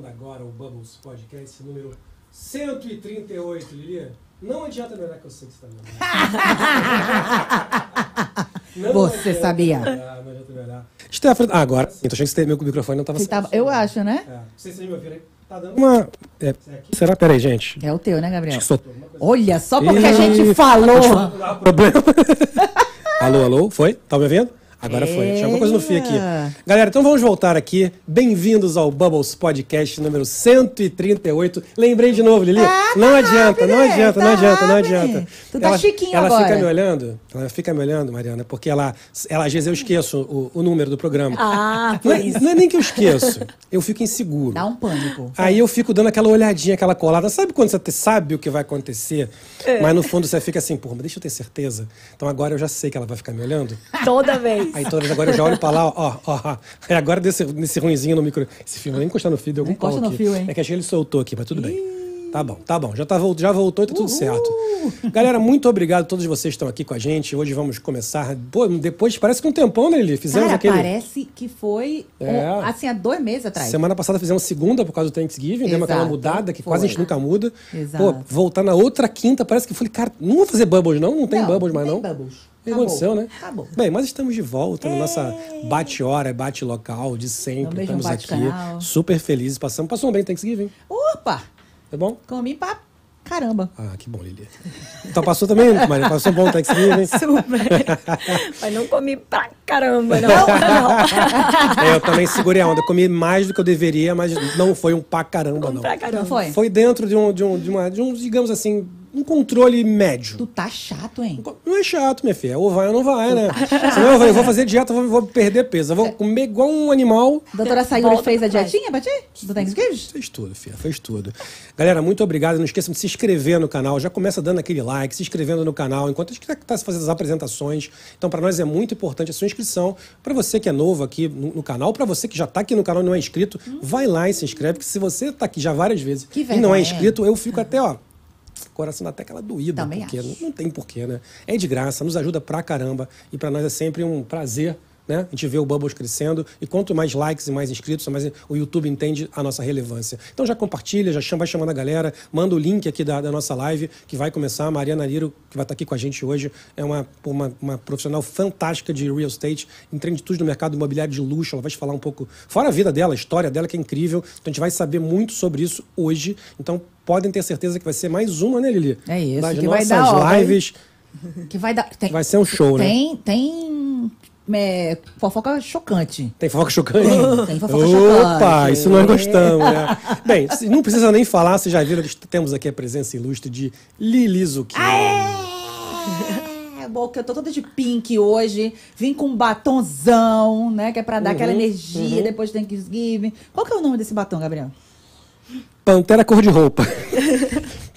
Começando agora o Bubbles Podcast número 138, Lili. Não adianta melhorar que eu sei que você tá Não Você adianta sabia. melhorar, Não adianta melhorar. Stephanie, ah, agora sim, tô achando que meu microfone não tava Você tava- eu acho, né? É, não sei se vocês me ouviram aí. Tá dando uma. É, aqui? será? Peraí, gente. É o teu, né, Gabriel? Acho que coisa. Olha só porque a Ih, gente falou. Não problema. alô, alô, foi? Tá me ouvindo? Agora foi. Tinha alguma coisa no fio aqui. Galera, então vamos voltar aqui. Bem-vindos ao Bubbles Podcast número 138. Lembrei de novo, Lili. Ah, não tá adianta, não adianta, tá não adianta, não rápido. adianta. Tu tá ela, chiquinho ela agora. fica me olhando, ela fica me olhando, Mariana, porque ela, ela às vezes eu esqueço o, o número do programa. Ah, não, é, não é nem que eu esqueço, eu fico inseguro. Dá um pânico. Aí eu fico dando aquela olhadinha, aquela colada. Sabe quando você sabe o que vai acontecer, mas no fundo você fica assim, porra, mas deixa eu ter certeza. Então agora eu já sei que ela vai ficar me olhando. Toda vez. Aí toda vez agora eu já olho pra lá, ó, ó, ó. Agora desse, desse ruinzinho no micro. Esse fio, vou nem encostar no fio, deu algum pau aqui. fio, hein? É que achei que ele soltou aqui, mas tudo bem. Tá bom, tá bom. Já, tá, já voltou e tá tudo certo. Galera, muito obrigado a todos vocês que estão aqui com a gente. Hoje vamos começar. Pô, depois, parece que um tempão, né, Lili? Fizemos Cara, aquele. parece que foi É. um- assim há dois meses atrás. Semana passada fizemos segunda por causa do Thanksgiving, demos aquela Exato, mudada que foi. quase a gente nunca muda. Exato. Pô, voltar na outra quinta, parece que eu falei, cara, não vou fazer bubbles não, não tem bubbles mais não. Tem bubbles. O que aconteceu, né? Acabou. Bem, mas estamos de volta na nossa bate-hora, bate-local de No sempre. Estamos aqui bate-canal. super felizes. Passamos, passou um bem Thanksgiving, Opa! Tá bom? Comi pra caramba. Ah, que bom, Lili. Então passou também, Maria? Passou um bom Thanksgiving? Super. Mas não comi pra caramba, não. É, eu também segurei a onda. Eu comi mais do que eu deveria, mas não foi um pra caramba, não. pra caramba. Não foi? Foi dentro de um, de um, de uma, de um, digamos assim, um controle médio. Tu tá chato, hein? Não é chato, minha filha. Ou vai ou não vai, né? Senão eu vou, eu vou fazer dieta, vou, vou perder peso. Eu vou comer igual um animal. Doutora Sayuri Volta fez a dietinha pra ti? Do Thanksgiving? Fez tudo, filha. Fez tudo. Galera, muito obrigado. Não esqueçam de se inscrever no canal. Já começa dando aquele like, se inscrevendo no canal, enquanto a gente está fazendo as apresentações. Então, para nós é muito importante a sua inscrição. Para você que é novo aqui no, no canal, para você que já está aqui no canal e não é inscrito, vai lá e se inscreve, porque se você está aqui já várias vezes Que e não é inscrito, eu fico até, ó. Coração até aquela doída, Também porque acho. não, não tem porquê, né? É de graça, nos ajuda pra caramba. E pra nós é sempre um prazer, né? A gente vê o Bubbles crescendo. E quanto mais likes e mais inscritos, mais o YouTube entende a nossa relevância. Então já compartilha, já chama, vai chamando a galera, manda o link aqui da, da nossa live, que vai começar. A Mariana Niro, que vai estar aqui com a gente hoje, é uma, uma, uma profissional fantástica de real estate, entende tudo no mercado imobiliário de luxo. Ela vai te falar um pouco, fora a vida dela, a história dela, que é incrível. Então a gente vai saber muito sobre isso hoje. Então podem ter certeza que vai ser mais uma, né, Lili? É isso, Das que vai nossas dar, vai- lives. Que vai dar. Tem, Vai ser um show, né? tem, Tem. É, fofoca chocante. Tem fofoca chocante? Tem, tem fofoca Opa, chocante. isso nós gostamos, né? Bem, não precisa nem falar, vocês já viram que temos aqui a presença ilustre de Lili Zucchini. É, que eu tô toda de pink hoje. Vim com um batonzão, né? Que é pra dar Uhum, aquela energia depois do Thanksgiving. Qual que é o nome desse batom, Gabriel? Pantera cor de roupa.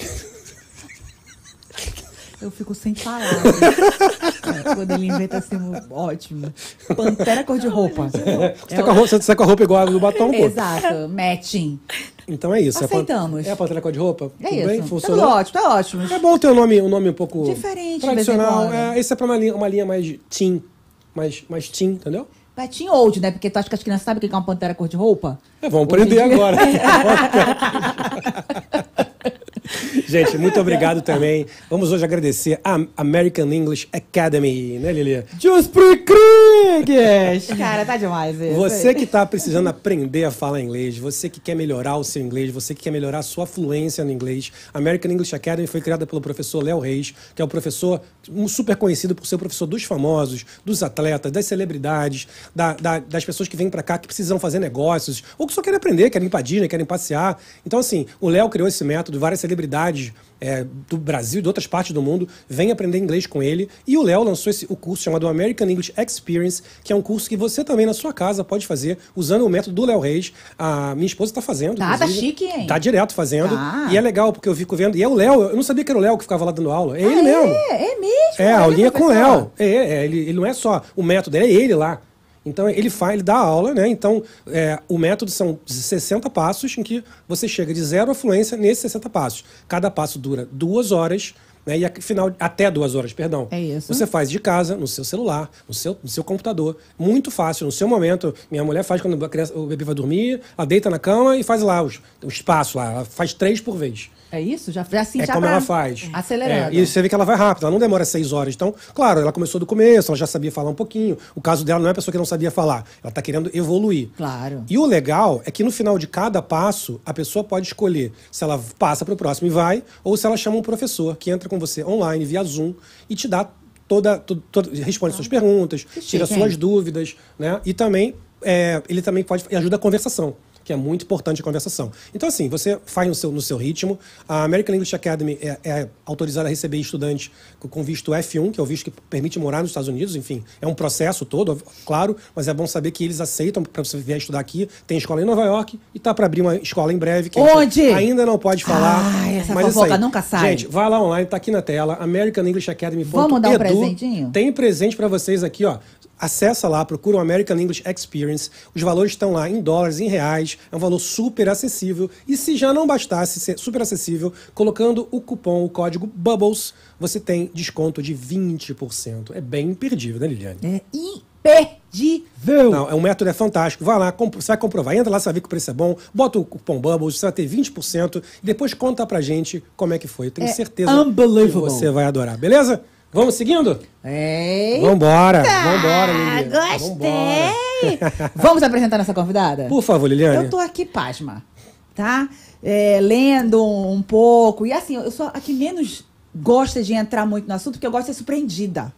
Eu fico sem palavras. É, Quando ele inventa assim, ótimo. Pantera cor de roupa. Você tá com a roupa, você tá com a roupa igual a do batom, pô. Exato, matching. Então é isso. é Aceitamos. É a pantera cor de roupa? É Tudo isso. bem? Tá Funcionou? ótimo, tá ótimo. É bom ter um nome, um nome um pouco Diferente, tradicional. É, esse é pra uma linha, uma linha mais teen, mais, mais teen, entendeu? Patinho old, né? Porque tu acha que as crianças sabem o que é uma pantera cor de roupa? É, vamos aprender agora. Gente, muito obrigado também. Vamos hoje agradecer a American English Academy, né, Lili? Just Krieges! Cara, tá demais isso. Você que está precisando aprender a falar inglês, você que quer melhorar o seu inglês, você que quer melhorar a sua fluência no inglês, a American English Academy foi criada pelo professor Léo Reis, que é o professor um super conhecido por ser o professor dos famosos, dos atletas, das celebridades, da- da- das pessoas que vêm para cá que precisam fazer negócios, ou que só querem aprender, querem ir pra Disney, querem passear. Então, assim, o Léo criou esse método, várias celebridades é, do Brasil e de outras partes do mundo vêm aprender inglês com ele. E o Léo lançou esse, o curso chamado American English Experience, que é um curso que você também na sua casa pode fazer usando o método do Léo Reis. A minha esposa está fazendo. Tá, tá chique, hein? Tá direto fazendo. Tá. E é legal, porque eu fico vendo. E é o Léo, eu não sabia que era o Léo que ficava lá dando aula. É ele Ah, mesmo. É, é mesmo. É, a aulinha com o. Léo. É, é, ele, ele não é só o método, é ele lá. Então ele faz, ele dá aula, né? Então é, o método são 60 passos em que você chega de zero à fluência nesses 60 passos. Cada passo dura duas horas Né? E afinal, até duas horas, perdão. É isso. Você faz de casa, no seu celular, no seu, no seu computador. Muito fácil, no seu momento. Minha mulher faz quando criança, o bebê vai dormir, ela deita na cama e faz lá os- o espaço lá. Ela faz três por vez. É isso? Já, já assim, É já como pra- ela faz. Acelerando. É, e você vê que ela vai rápido, ela não demora seis horas. Então, claro, ela começou do começo, ela já sabia falar um pouquinho. O caso dela não é a pessoa que não sabia falar, ela está querendo evoluir. Claro. E o legal é que no final de cada passo, a pessoa pode escolher se ela passa para o próximo e vai, ou se ela chama um professor que entra com você online, via Zoom, e te dá toda. to- to- responde suas perguntas, Que tira chique, suas hein? dúvidas, né? E também é, ele também pode ajuda a conversação. Que é muito importante a conversação. Então, assim, você faz no seu, no seu ritmo. A American English Academy é, é autorizada a receber estudantes com- visto F1, que é o visto que permite morar nos Estados Unidos. Enfim, é um processo todo, claro, mas é bom saber que eles aceitam para você vier estudar aqui. Tem escola em Nova York e tá para abrir uma escola em breve. Que Onde? Ainda não pode falar. Ai, essa mas isso fofoca nunca sai. Gente, vai lá online, tá aqui na tela, American English Academy. Vamos dar um presentinho? Tem presente pra vocês aqui, ó. Acessa lá, procura o American English Experience. Os valores estão lá em dólares, em reais. É um valor super acessível. E se já não bastasse ser super acessível, colocando o cupom, o código BUBBLES, você tem desconto de 20%. É bem imperdível, né, Liliane? É imperdível. Não, é um método é fantástico. Vai lá, você vai comprovar. Entra lá, você vai ver que o preço é bom. Bota o cupom Bubbles, você vai ter 20%. E depois conta pra gente como é que foi. Eu tenho É certeza unbelievable. que você vai adorar. Beleza? Vamos seguindo? Ei. Vambora, vambora, Liliane. Vambora. gostei. Vamos apresentar nossa convidada? Por favor, Liliane. Eu tô aqui, pasma, tá? É, lendo um pouco. E assim, eu sou a que menos gosta de entrar muito no assunto, porque eu gosto de ser surpreendida.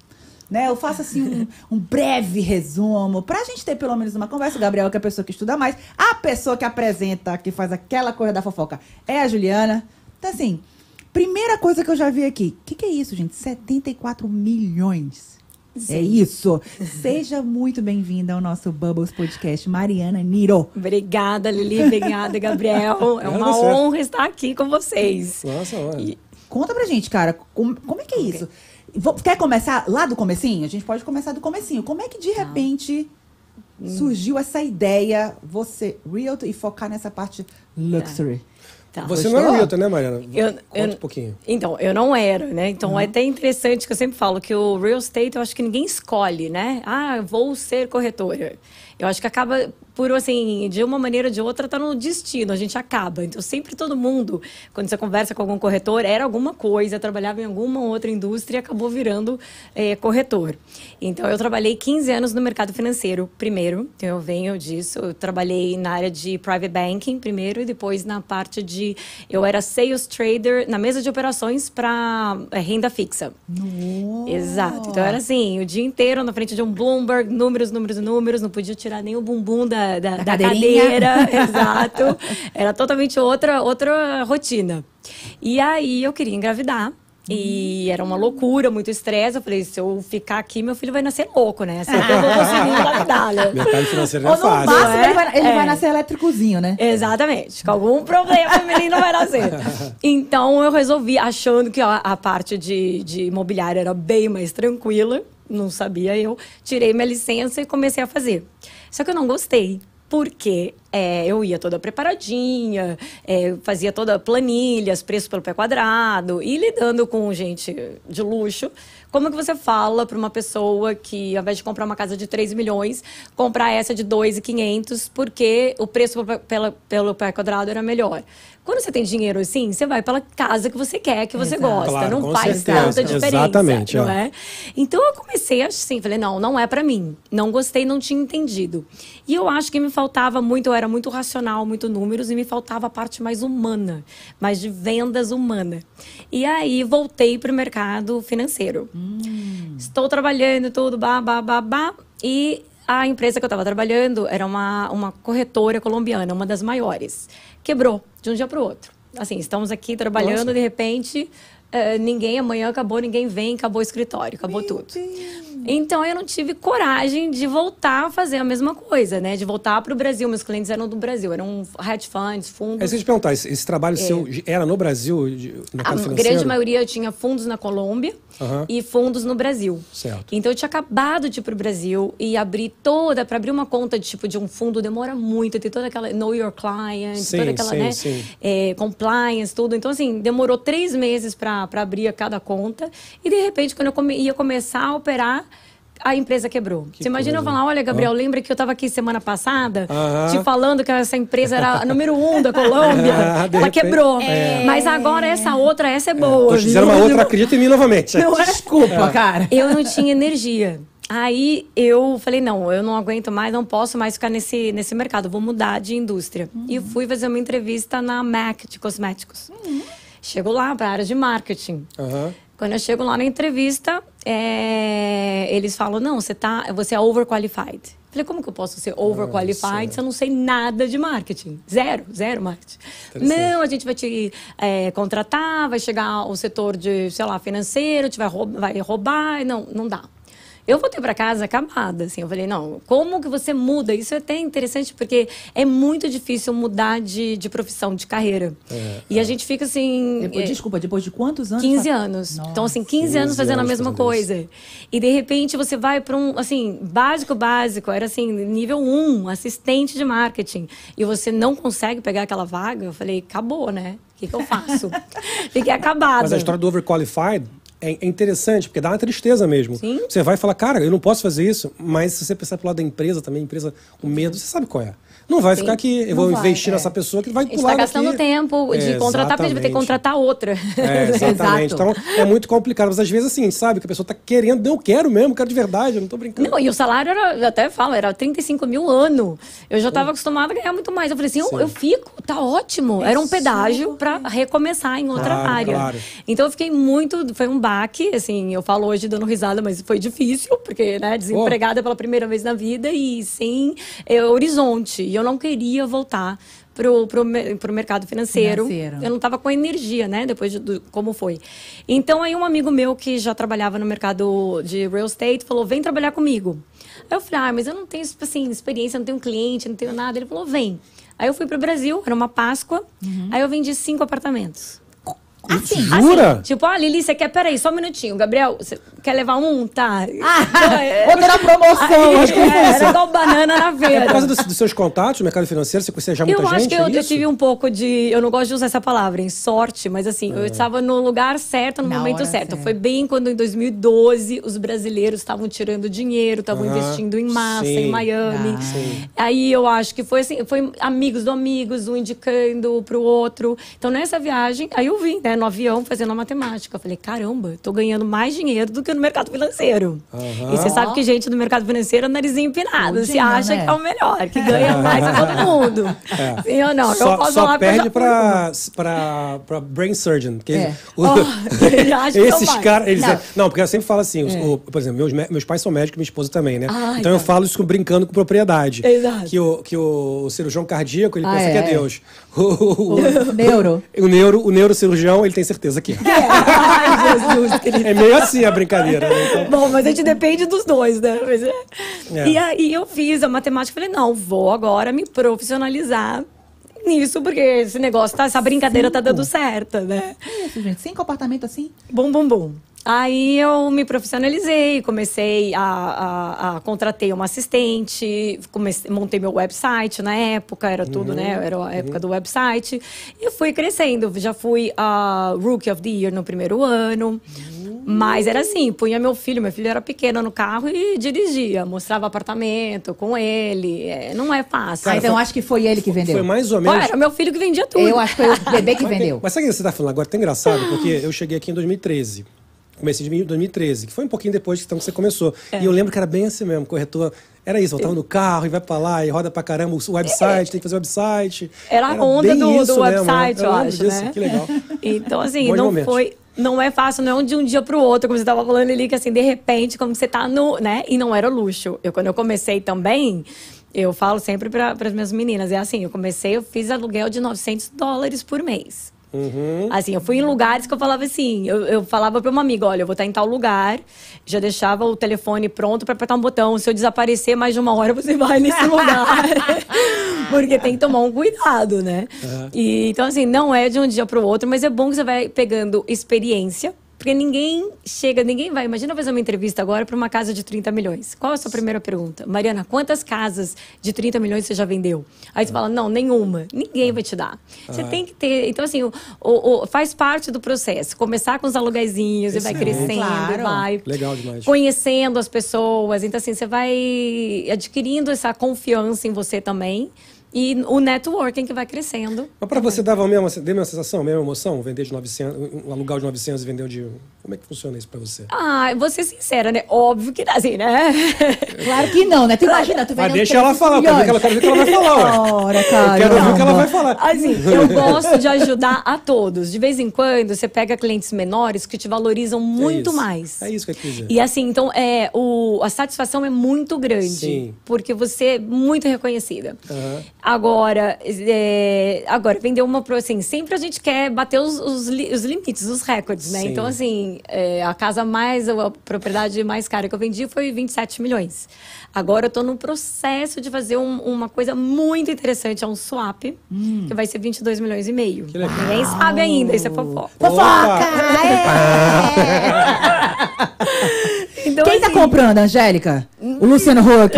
Né? Eu faço assim um, um breve resumo, pra gente ter pelo menos uma conversa. O Gabriel, que é a pessoa que estuda mais, a pessoa que apresenta, que faz aquela coisa da fofoca, é a Juliana. Então, assim, primeira coisa que eu já vi aqui: o que, que é isso, gente? 74 milhões. É isso. Seja muito bem-vinda ao nosso Bubbles Podcast, Mariana Niro. Obrigada, Lili. Obrigada, Gabriel. É Obrigado uma honra estar aqui com vocês. Nossa, olha. E- Conta pra gente, cara, como, como é que é isso? Vo- Quer começar lá do comecinho? A gente pode começar do comecinho. Como é que de repente surgiu essa ideia, você, realtor, e focar nessa parte luxury? Tá. Você não é realtor, né, Mariana? Eu- Conta eu- um pouquinho. Então, eu não era, né? Então Uhum. é até interessante que eu sempre falo que o real estate eu acho que ninguém escolhe, né? Ah, vou ser corretora. Eu acho que acaba por assim, de uma maneira ou de outra, tá no destino, a gente acaba. Então, sempre todo mundo, quando você conversa com algum corretor, era alguma coisa, trabalhava em alguma outra indústria e acabou virando eh, corretor. Então, eu trabalhei 15 anos no mercado financeiro primeiro, então eu venho disso. Eu trabalhei na área de private banking primeiro e depois na parte de. Eu era sales trader na mesa de operações para renda fixa. Exato. Então era assim, o dia inteiro na frente de um Bloomberg, números, números, números, não podia tirar nem o bumbum da, da, Da cadeira. Exato. Era totalmente outra, outra rotina. E aí eu queria engravidar. E era uma loucura, muito estresse. Eu falei, se eu ficar aqui, meu filho vai nascer louco, né? Assim, eu vou conseguir engravidar, né? Mercado financeiro não é fácil. máximo é? ele, vai, ele É. vai nascer elétricozinho, né? Exatamente. Com algum problema o menino vai nascer. Então eu resolvi, achando que a, a parte de, de imobiliário era bem mais tranquila, não sabia eu, tirei minha licença e comecei a fazer. Só que eu não gostei. Porque é, eu ia toda preparadinha, é, fazia toda planilhas, preço pelo pé quadrado, e lidando com gente de luxo. Como que você fala para uma pessoa que, ao invés de comprar uma casa de 3 milhões, comprar essa de 2,500 porque o preço pelo, pela- pelo pé quadrado era melhor? Quando você tem dinheiro assim, você vai pela casa que você quer, que você Exato. gosta. Claro, não faz certeza. tanta diferença. Exatamente, não ó. é? Então eu comecei assim, falei, não, não é pra mim. Não gostei, não tinha entendido. E eu acho que me faltava muito, eu era muito racional, muito números, e me faltava a parte mais humana, mais de vendas humana. E aí voltei pro mercado financeiro. Estou trabalhando tudo, bah, bah, e a empresa que eu estava trabalhando era uma, uma corretora colombiana, uma das maiores. Quebrou de um dia para o outro. Assim, estamos aqui trabalhando, Nossa. de repente, eh, ninguém, amanhã acabou, ninguém vem, acabou o escritório, acabou tudo. Então eu não tive coragem de voltar a fazer a mesma coisa, né? De voltar para o Brasil. Meus clientes eram do Brasil, eram hedge funds, fundos. É isso que eu te perguntar, esse, esse trabalho seu era no Brasil? no É. A mercado grande financeiro? maioria tinha fundos na Colômbia e fundos no Brasil. Certo. Então eu tinha acabado de ir pro Brasil e abrir toda, para abrir uma conta de tipo de um fundo demora muito, tem toda aquela know your client, Sim, toda aquela, sim, né, sim. é, compliance, tudo. Então assim, demorou três meses para abrir cada conta e de repente quando eu come- ia começar a operar a empresa quebrou. Que Você imagina eu coisa. falar, olha, Gabriel, lembra que eu estava aqui semana passada te falando que essa empresa era a número um da Colômbia? Ah, Ela repente- quebrou. É. Mas agora essa outra, essa é boa. Tô uma outra, acredita em mim novamente. Não é desculpa, cara. Eu não tinha energia. Aí eu falei, não, eu não aguento mais, não posso mais ficar nesse, nesse mercado, vou mudar de indústria. E fui fazer uma entrevista na MAC de cosméticos. Chego lá para a área de marketing. Aham. Quando eu chego lá na entrevista, é, eles falam, não, você, tá, você é overqualified. Falei, como que eu posso ser overqualified se eu não sei nada de marketing? Zero, zero marketing. Não, a gente vai te é, contratar, vai chegar o setor de, sei lá, financeiro, te vai, vai roubar. Não, não dá. Eu voltei para casa acabada, assim. Eu falei, não, como que você muda? Isso é até interessante, porque é muito difícil mudar de, de profissão, de carreira. e a gente fica assim... Depois, é, desculpa, depois de quantos anos? 15 fa- anos. Nossa. Então, assim, 15, anos 15 fazendo a anos mesma coisa. E de repente você vai para um, assim, básico, básico, era assim, nível 1, assistente de marketing. E você não consegue pegar aquela vaga, eu falei, acabou, né? O que, que eu faço? Fiquei acabada. Mas a história do overqualified é é interessante, porque dá uma tristeza mesmo. Sim. Você vai falar, cara, eu não posso fazer isso, mas se você pensar pro lado da empresa também, empresa com medo, você sabe qual é. Não vai ficar aqui, eu Não vou vai, investir é. nessa pessoa que vai pular está gastando tempo de É, contratar, porque a gente vai ter que contratar outra. É, exatamente. Então é muito complicado. Mas às vezes assim, sabe que a pessoa tá querendo, eu quero mesmo, quero de verdade, eu não tô brincando. Não, e o salário era, eu até falo, era 35 mil ano. Eu já estava acostumada a ganhar muito mais. Eu falei assim, eu, Sim. eu fico, tá ótimo. Era um pedágio para recomeçar em outra Claro, área. claro. Então eu fiquei muito, foi um baque, assim, eu falo hoje dando risada, mas foi difícil, porque, né, desempregada pela primeira vez na vida e sem eh, horizonte. E eu não queria voltar pro, pro, pro mercado financeiro. Financeiro. Eu não estava com energia, né? Depois de, do, como foi. Então, aí um amigo meu que já trabalhava no mercado de real estate falou: vem trabalhar comigo. Aí eu falei: ah, mas eu não tenho, assim, experiência, não tenho cliente, não tenho nada. Ele falou: vem. Aí eu fui pro Brasil, era uma Páscoa. Aí eu vendi cinco apartamentos. Assim, Jura? Assim, tipo, ah, Lili, você quer. Peraí, só um minutinho. Gabriel, você quer levar um? Tá. Ah, outra na promoção. Aí, era igual banana na feira. É por causa dos, dos seus contatos no mercado financeiro, você conhecia já muita eu gente? acho que eu, é eu isso? tive um pouco de. Eu não gosto de usar essa palavra, em sorte, mas assim, eu estava no lugar certo, no Na momento certo. certa. Foi bem quando em 2012 os brasileiros estavam tirando dinheiro, estavam investindo em massa sim. em Miami. Ah. Sim. Aí eu acho que foi assim, foi amigos do amigos, um indicando pro outro. Então nessa viagem, aí eu vim, né, no avião fazendo a matemática. Eu falei, caramba, tô ganhando mais dinheiro do que no mercado financeiro. Aham. E você sabe que gente do mercado financeiro é narizinho empinado. Você Tudinho, acha né? que é o melhor, que ganha mais que todo mundo. Sim ou não? Só, eu posso só porque perde já pra, pra, pra brain surgeon. Que É. o- Oh, ele acha que esses caras. Eles, Não. não. não, porque eu sempre falo assim, os- o- por exemplo, meus, me- meus pais são médicos, minha esposa também, né? Ah, então eu tá. falo isso brincando com propriedade. Exato. Que o, que o cirurgião cardíaco, ele Ah, pensa é, que é é. Deus. O, o- Neuro. o neuro, o neurocirurgião, ele tem certeza que é. Ai, Jesus, querido. É meio assim a brincadeira, né? Então, Bom, mas a gente depende dos dois, né? Mas é. É. E aí eu fiz a matemática e falei, não, vou agora me profissionalizar nisso, porque esse negócio, tá, essa brincadeira tá dando certo, né? Que isso, gente? Cinco apartamentos assim? Bum, bum, bum. Aí eu me profissionalizei, comecei a, a, a contratei uma assistente, comecei, montei meu website na época, era tudo, né? Era a época do website. E fui crescendo. Já fui a Rookie of the Year no primeiro ano. Mas era assim, punha meu filho, meu filho era pequeno no carro e dirigia, mostrava apartamento com ele. É, não é fácil. ah, então eu acho que foi ele que vendeu. foi mais ou Pô, menos. era meu filho que vendia tudo. Eu acho que foi o bebê que vendeu. Mas sabe o que você tá falando agora? Tá engraçado, porque eu cheguei aqui em 2013. Comecei em 2013, que foi um pouquinho depois que então, que você começou. É. E eu lembro que era bem assim mesmo, corretor. Era isso, voltava no carro e vai pra lá e roda pra caramba o website, tem que fazer o website. Era a onda do, do mesmo, website, né? eu, lembro acho, disso, né? Que legal. Então, assim, Bons não momentos. foi. Não é fácil, não é de um dia pro outro, como você estava falando ali, que assim, de repente, como você tá no. né? E não era luxo. Eu, quando eu comecei também, eu falo sempre para as minhas meninas, é assim, eu comecei, eu fiz aluguel de 900 dólares por mês. Uhum. Assim, eu fui em lugares que eu falava assim, eu, eu falava para uma amiga, olha, eu vou estar em tal lugar, já deixava o telefone pronto para apertar um botão. Se eu desaparecer mais de uma hora, você vai nesse lugar. Porque tem que tomar um cuidado, né? E, então, assim, não é de um dia para o outro, mas é bom que você vai pegando experiência. Porque ninguém chega, ninguém vai. Imagina fazer uma entrevista agora para uma casa de 30 milhões. Qual é a sua primeira pergunta? Mariana, quantas casas de 30 milhões você já vendeu? Aí você fala, não, nenhuma. Ninguém vai te dar. Você tem que ter. Então, assim, o, o- o- faz parte do processo. Começar com os aluguezinhos e vai crescendo, Claro. vai Legal demais. conhecendo as pessoas. Então, assim, você vai adquirindo essa confiança em você também. E o networking que vai crescendo. Mas para você dava a mesma, deu a mesma sensação, mesma emoção? Vender de 900, um alugar de 900 e vender de... Como é que funciona isso para você? Ah, vou ser sincera, né? Óbvio que assim, né? Claro que não, né? Tu imagina, tu Mas vendendo deixa ela 300 falar, eu quero ver, que ela, milhões. quero ver o que ela vai falar. Ora, cara. Eu quero ver o que ela vai falar. Assim, eu gosto de ajudar a todos. De vez em quando, você pega clientes menores que te valorizam muito isso. mais. É isso que eu quis dizer. E assim, então, é, o, a satisfação é muito grande. Sim. Porque você é muito reconhecida. Aham. Agora, é, agora, vender uma pro assim, sempre a gente quer bater os, os, os limites, os recordes, né? Sim. Então, assim, é, a casa mais, a propriedade mais cara que eu vendi foi 27 milhões. Agora eu tô no processo de fazer um- uma coisa muito interessante, é um swap, que vai ser 22 milhões e meio. Que legal. Ninguém sabe ainda, isso é fofoca. Fofoca! É. Então, Quem tá assim, comprando, Angélica? O Luciano Huck?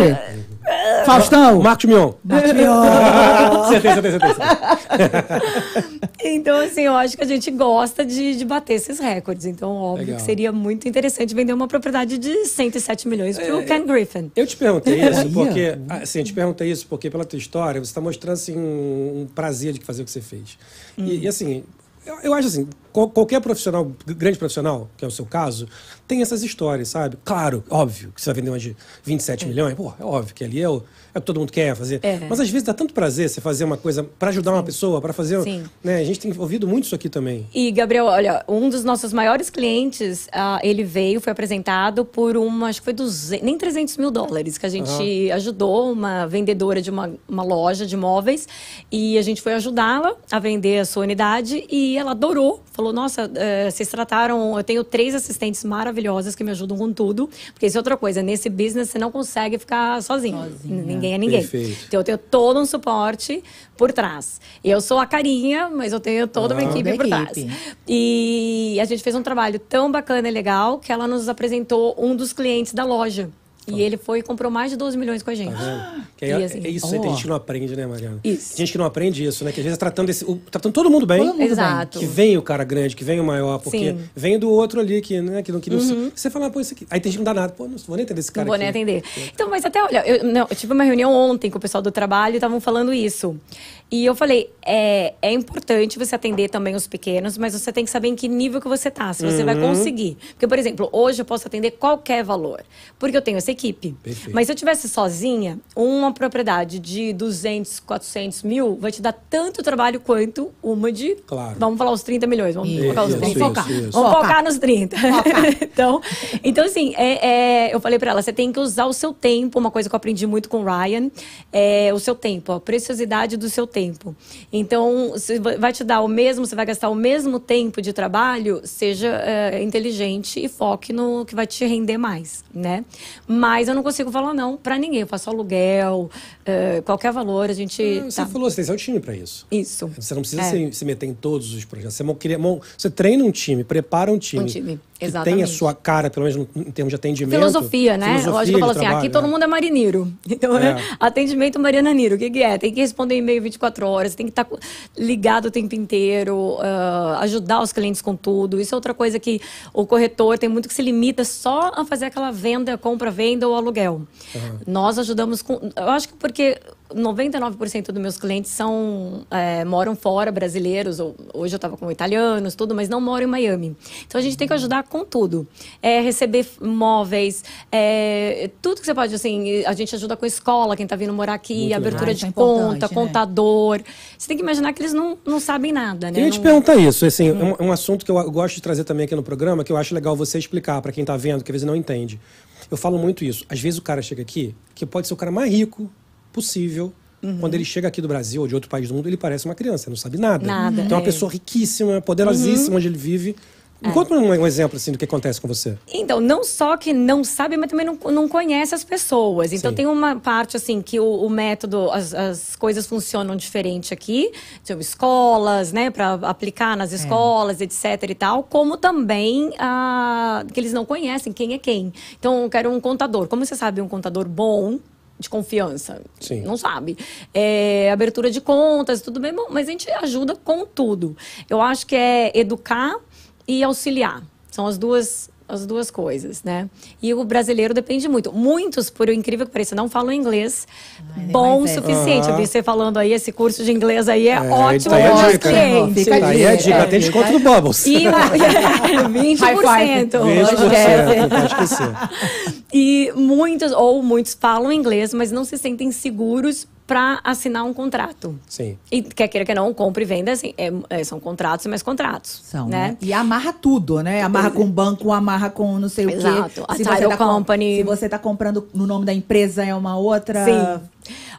Faustão? Marcos Mion. certeza, certeza, certeza. Então, assim, eu acho que a gente gosta de, de bater esses recordes. Então, óbvio Legal. que seria muito interessante vender uma propriedade de 107 milhões É, pro Ken Griffin. Eu te perguntei isso Olha. porque, assim, eu te perguntei isso porque pela tua história você está mostrando assim um, um prazer de fazer o que você fez. E, e, assim, eu, eu acho assim, qualquer profissional, grande profissional, que é o seu caso, tem essas histórias, sabe? Claro, óbvio que você vai vender uma de 27 milhões, pô, é óbvio que ali é o, é o que todo mundo quer fazer. É. Mas às vezes dá tanto prazer você fazer uma coisa para ajudar uma pessoa, para fazer, Sim. né? A gente tem ouvido muito isso aqui também. E, Gabriel, olha, um dos nossos maiores clientes, ah, ele veio, foi apresentado por uma, acho que foi 200, nem 300 mil dólares, que a gente ajudou uma vendedora de uma, uma loja de móveis e a gente foi ajudá-la a vender a sua unidade e ela adorou. Falou, nossa, eh, vocês trataram, eu tenho três assistentes maravilhosas que me ajudam com tudo, porque isso é outra coisa, nesse business você não consegue ficar sozinho. Ninguém é ninguém. Perfeito. Então eu tenho todo um suporte por trás. Eu sou a carinha, mas eu tenho toda uma Ah. equipe Toda por a trás. equipe. E a gente fez um trabalho tão bacana e legal que ela nos apresentou um dos clientes da loja. E ele foi e comprou mais de 12 milhões com a gente. Tá? Que é, assim, é isso aí, tem gente que não aprende, né, Mariana? Isso. Tem gente que não aprende isso, né? Que às vezes é tratando, esse, o- tratando todo mundo bem. Todo mundo Exato. Que vem o cara grande, que vem o maior, porque Sim. vem do outro ali que, né, que não, que não Você fala, pô, isso aqui. Aí tem gente que não dá nada. Pô, não vou nem entender esse Não cara vou nem aqui. atender. Então, mas até, olha, eu, não, eu tive uma reunião ontem com o pessoal do trabalho e estavam falando isso. E eu falei, é, é importante você atender também os pequenos, mas você tem que saber em que nível que você tá, se você Uhum. vai conseguir. Porque, por exemplo, hoje eu posso atender qualquer valor, porque eu tenho essa equipe. Perfeito. Mas se eu tivesse sozinha, uma propriedade de 200, 400 mil vai te dar tanto trabalho quanto uma de, Claro. vamos falar os 30 milhões, vamos Isso, colocar os isso, 30. isso, Focar. isso. Vamos Focar. focar nos 30. então, então, assim, é, é, eu falei pra ela, você tem que usar o seu tempo, uma coisa que eu aprendi muito com o Ryan, é o seu tempo, a preciosidade do seu tempo. Então, se va- vai te dar o mesmo, você vai gastar o mesmo tempo de trabalho, seja é, inteligente e foque no que vai te render mais, né? Mas eu não consigo falar não pra ninguém, eu faço aluguel, é, qualquer valor, a gente... Ah, Você tá. falou, você tem seu time pra isso. Isso. Você não precisa É. se, se meter em todos os projetos. Você, cria- você treina um time, prepara um time. Um time, Que tem a exatamente. sua cara, pelo menos no- em termos de atendimento. Filosofia, né? filosofia que eu falo assim, trabalho, aqui todo né? mundo é marineiro. Então, É. né? Atendimento Mariana Niro, o que, que é? Tem que responder e-mail 24 horas, tem que estar ligado o tempo inteiro, ah, ajudar os clientes com tudo. Isso é outra coisa que o corretor tem muito que se limita só a fazer aquela venda, compra, venda ou aluguel. Nós ajudamos com. Eu acho que porque 99% dos meus clientes são é, moram fora, brasileiros, ou, hoje eu estava com italianos, tudo, mas não moram em Miami. Então a gente tem que ajudar com tudo. É, receber móveis, é, tudo que você pode, assim, a gente ajuda com escola, quem está vindo morar aqui, Muito abertura legal. de é conta, né? contador. Você tem que imaginar que eles não, não sabem nada, né? Eu ia te Não- perguntar isso, assim, é um, um assunto que eu gosto de trazer também aqui no programa, que eu acho legal você explicar para quem tá vendo, que às vezes não entende. Eu falo muito isso. Às vezes o cara chega aqui, que pode ser o cara mais rico possível, Quando ele chega aqui do Brasil ou de outro país do mundo, ele parece uma criança, não sabe nada. Nada, Então é uma é. pessoa riquíssima, poderosíssima onde ele vive. Me conta um, exemplo assim do que acontece com você. Então, não só que não sabe, mas também não, não conhece as pessoas. Então, Sim. tem uma parte, assim, que o, o método, as, as coisas funcionam diferente aqui. Tipo, escolas, né, para aplicar nas escolas, etc e tal. Como também ah, que eles não conhecem quem é quem. Então, eu quero um contador. Como você sabe um contador bom? De confiança. Sim. Não sabe. É, abertura de contas, tudo bem bom, mas a gente ajuda com tudo. Eu acho que é educar e auxiliar. São as duas as duas coisas, né? E o brasileiro depende muito. Muitos, por incrível que pareça, não falam inglês ele é bom o suficiente. Eu vi você falando aí, esse curso de inglês aí é, ótimo tá aí a para os dica, né? clientes. Fica a Tá aí a dica, É, tem desconto no Bubbles. E 20%. High five. 20%, não pode esquecer. E muitos, ou muitos falam inglês, mas não se sentem seguros para assinar um contrato. Sim. E quer queira que não, compra e venda, assim, é- é, são contratos e mais contratos. São, né? né? E amarra tudo, né? Amarra com o banco, amarra com não sei o quê. Exato. A Se title você tá com- company. Se você tá comprando no nome da empresa, é uma outra. Sim.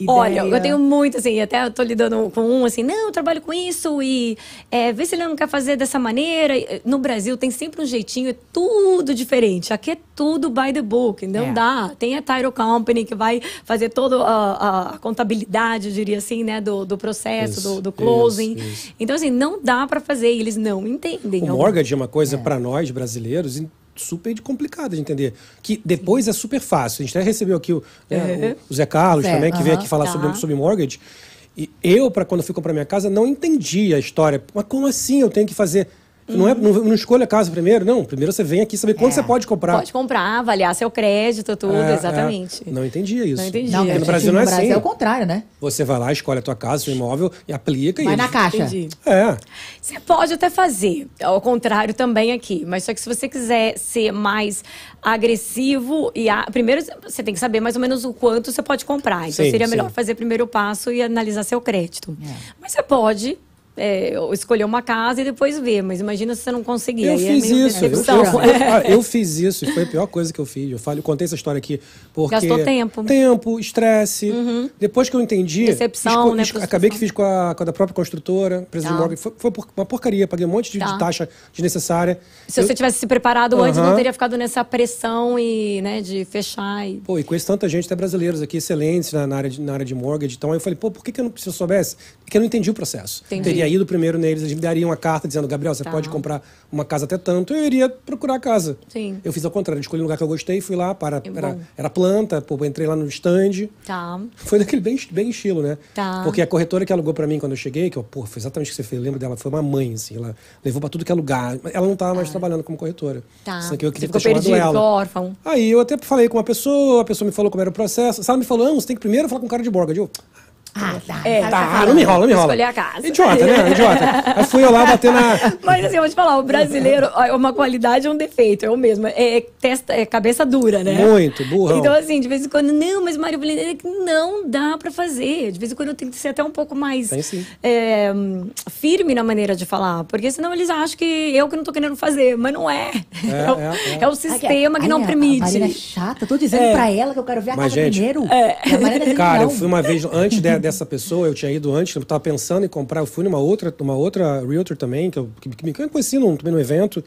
Ideia. Olha, eu tenho muito, assim, até eu tô lidando com um, assim, não, eu trabalho com isso e é, vê se ele não quer fazer dessa maneira. No Brasil tem sempre um jeitinho, é tudo diferente. Aqui é tudo by the book, não É. dá. Tem a title company que vai fazer toda a, a- contabilidade, eu diria assim, né, do, do processo, Isso, do, do closing. isso, isso. Então, assim, não dá pra fazer eles não entendem. O mortgage é uma coisa para nós brasileiros super complicada de entender. Que depois é super fácil. A gente até recebeu aqui o, né, o- o Zé Carlos Zé, também, que veio aham, aqui falar tá. sobre, sobre mortgage. E eu, para quando fui comprar minha casa, não entendi a história. Mas como assim eu tenho que fazer? Não, é, não, não escolho a casa primeiro? Não. Primeiro você vem aqui saber quanto É. você pode comprar. Pode comprar, avaliar seu crédito, tudo, É, exatamente. é. Não entendia isso. Não entendi. Não, no Brasil não é no Brasil assim. é o contrário, né? Você vai lá, escolhe a tua casa, seu imóvel e aplica. Vai e na eles- caixa. Entendi. É. Você pode até fazer, ao contrário também aqui. Mas só que se você quiser ser mais agressivo e a- primeiro você tem que saber mais ou menos o quanto você pode comprar. Então Sim, seria sim. melhor fazer primeiro o passo e analisar seu crédito. É. Mas você pode é, escolher uma casa e depois ver. Mas imagina se você não conseguir. Eu aí fiz é meio isso. Eu, eu- eu- ah, eu fiz isso e foi a pior coisa que eu fiz. Eu, falo, eu contei essa história aqui porque Gastou tempo. Uhum. tempo, estresse. Depois que eu entendi, Decepção, fiz né, acabei que fiz com a, com a da própria construtora, empresa Tá. de mortgage. Foi, foi uma porcaria. Paguei um monte de, de Tá. taxa desnecessária. Se você tivesse se preparado antes, não teria ficado nessa pressão e, né, de fechar. E... Pô, e conheço tanta gente, até brasileiros aqui, excelentes na, na área, de, na área de mortgage. Então, aí eu falei, pô, por que, que eu não, se eu soubesse? Porque eu não entendi o processo. Entendi. Teria ido primeiro neles, eles me dariam uma carta dizendo, Gabriel, você Tá. pode comprar uma casa até tanto. Eu iria procurar a casa. Sim. Eu fiz ao contrário, escolhi um lugar que eu gostei, fui lá, para, Que era, era planta, pô, entrei lá no stand. Tá. Foi daquele bem, bem estilo, né? Tá. Porque a corretora que alugou pra mim quando eu cheguei, que eu, pô, foi exatamente o que você fez, eu lembro dela, foi uma mãe, assim, ela levou pra tudo que é lugar. Ela não tava mais trabalhando como corretora. Tá. Senão que eu Você queria ter ficou chamado perdido, ela. órfão. Aí eu até falei com uma pessoa, a pessoa me falou como era o processo. Se ela me falou, não, você tem que primeiro falar com o cara de mortgage. Eu, Ah, tá. É, Tá, tá, tá não me enrola, não me enrola. Escolher a casa. Idiota, né? Idiota. Aí fui eu lá bater na... Mas assim, eu vou te falar, o brasileiro, ó, uma qualidade e um defeito, é o mesmo. É, é testa, é cabeça dura, né? Muito, burrão. Então, assim, de vez em quando, não, mas Mário Valente, é que não dá pra fazer. De vez em quando eu tenho que ser até um pouco mais é, firme na maneira de falar. Porque senão eles acham que eu que não tô querendo fazer, mas não é. É, É, o, é, é. é o sistema que não a- permite. A Marina é chata. Tô dizendo pra ela que eu quero ver a Mas, casa gente, primeiro. A Marina diz Cara, eu fui uma vez, antes de- dessa pessoa, eu tinha ido antes, eu tava pensando em comprar, eu fui numa outra, numa outra realtor também, que, eu, que, que me conheci num, também no evento.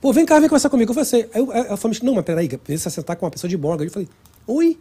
Pô, vem cá, vem conversar comigo. Eu falei assim, aí eu- ela falou, não, mas peraí, precisa sentar com uma pessoa de mortgage. Eu falei, oi?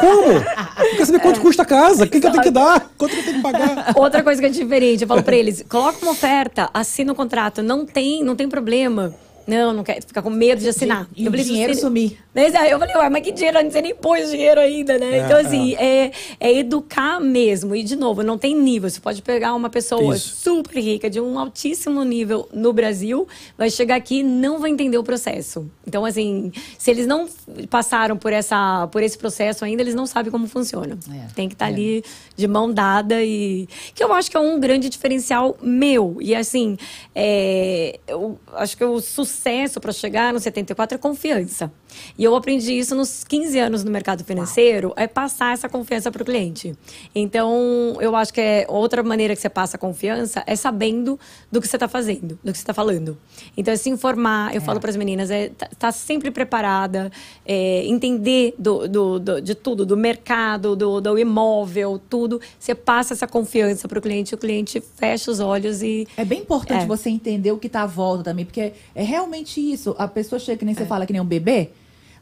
Como? Eu quero saber quanto custa a casa, o que, que eu tenho que dar, quanto que eu tenho que pagar. Outra coisa que é diferente, eu falo pra eles, coloca uma oferta, assina o contrato, não tem, não tem problema. Não, não quer ficar com medo de assinar. E o falei, dinheiro "Você- sumir. Mas aí eu falei, ué, mas que dinheiro? Você nem pôs dinheiro ainda, né? É, então, assim, é. É, educar mesmo. E, de novo, não tem nível. Você pode pegar uma pessoa Isso. super rica, de um altíssimo nível no Brasil, vai chegar aqui e não vai entender o processo. Então, assim, se eles não passaram por, essa, por esse processo ainda, eles não sabem como funciona. É, Tem que estar é. ali de mão dada e que eu acho que é um grande diferencial meu e assim é, eu acho que o sucesso sucesso para chegar no 74 é confiança. E eu aprendi isso nos 15 anos no mercado financeiro, é passar essa confiança para o cliente. Então, eu acho que é outra maneira que você passa a confiança é sabendo do que você está fazendo, do que você está falando. Então, é se informar, eu É. falo para as meninas, é tá, tá sempre preparada, é, entender do, do- do- de tudo, do mercado, do, do imóvel, tudo. Você passa essa confiança para o cliente, o cliente fecha os olhos e É bem importante É. você entender o que tá à volta também, porque é realmente isso. A pessoa chega, que nem É. você fala, que nem um bebê,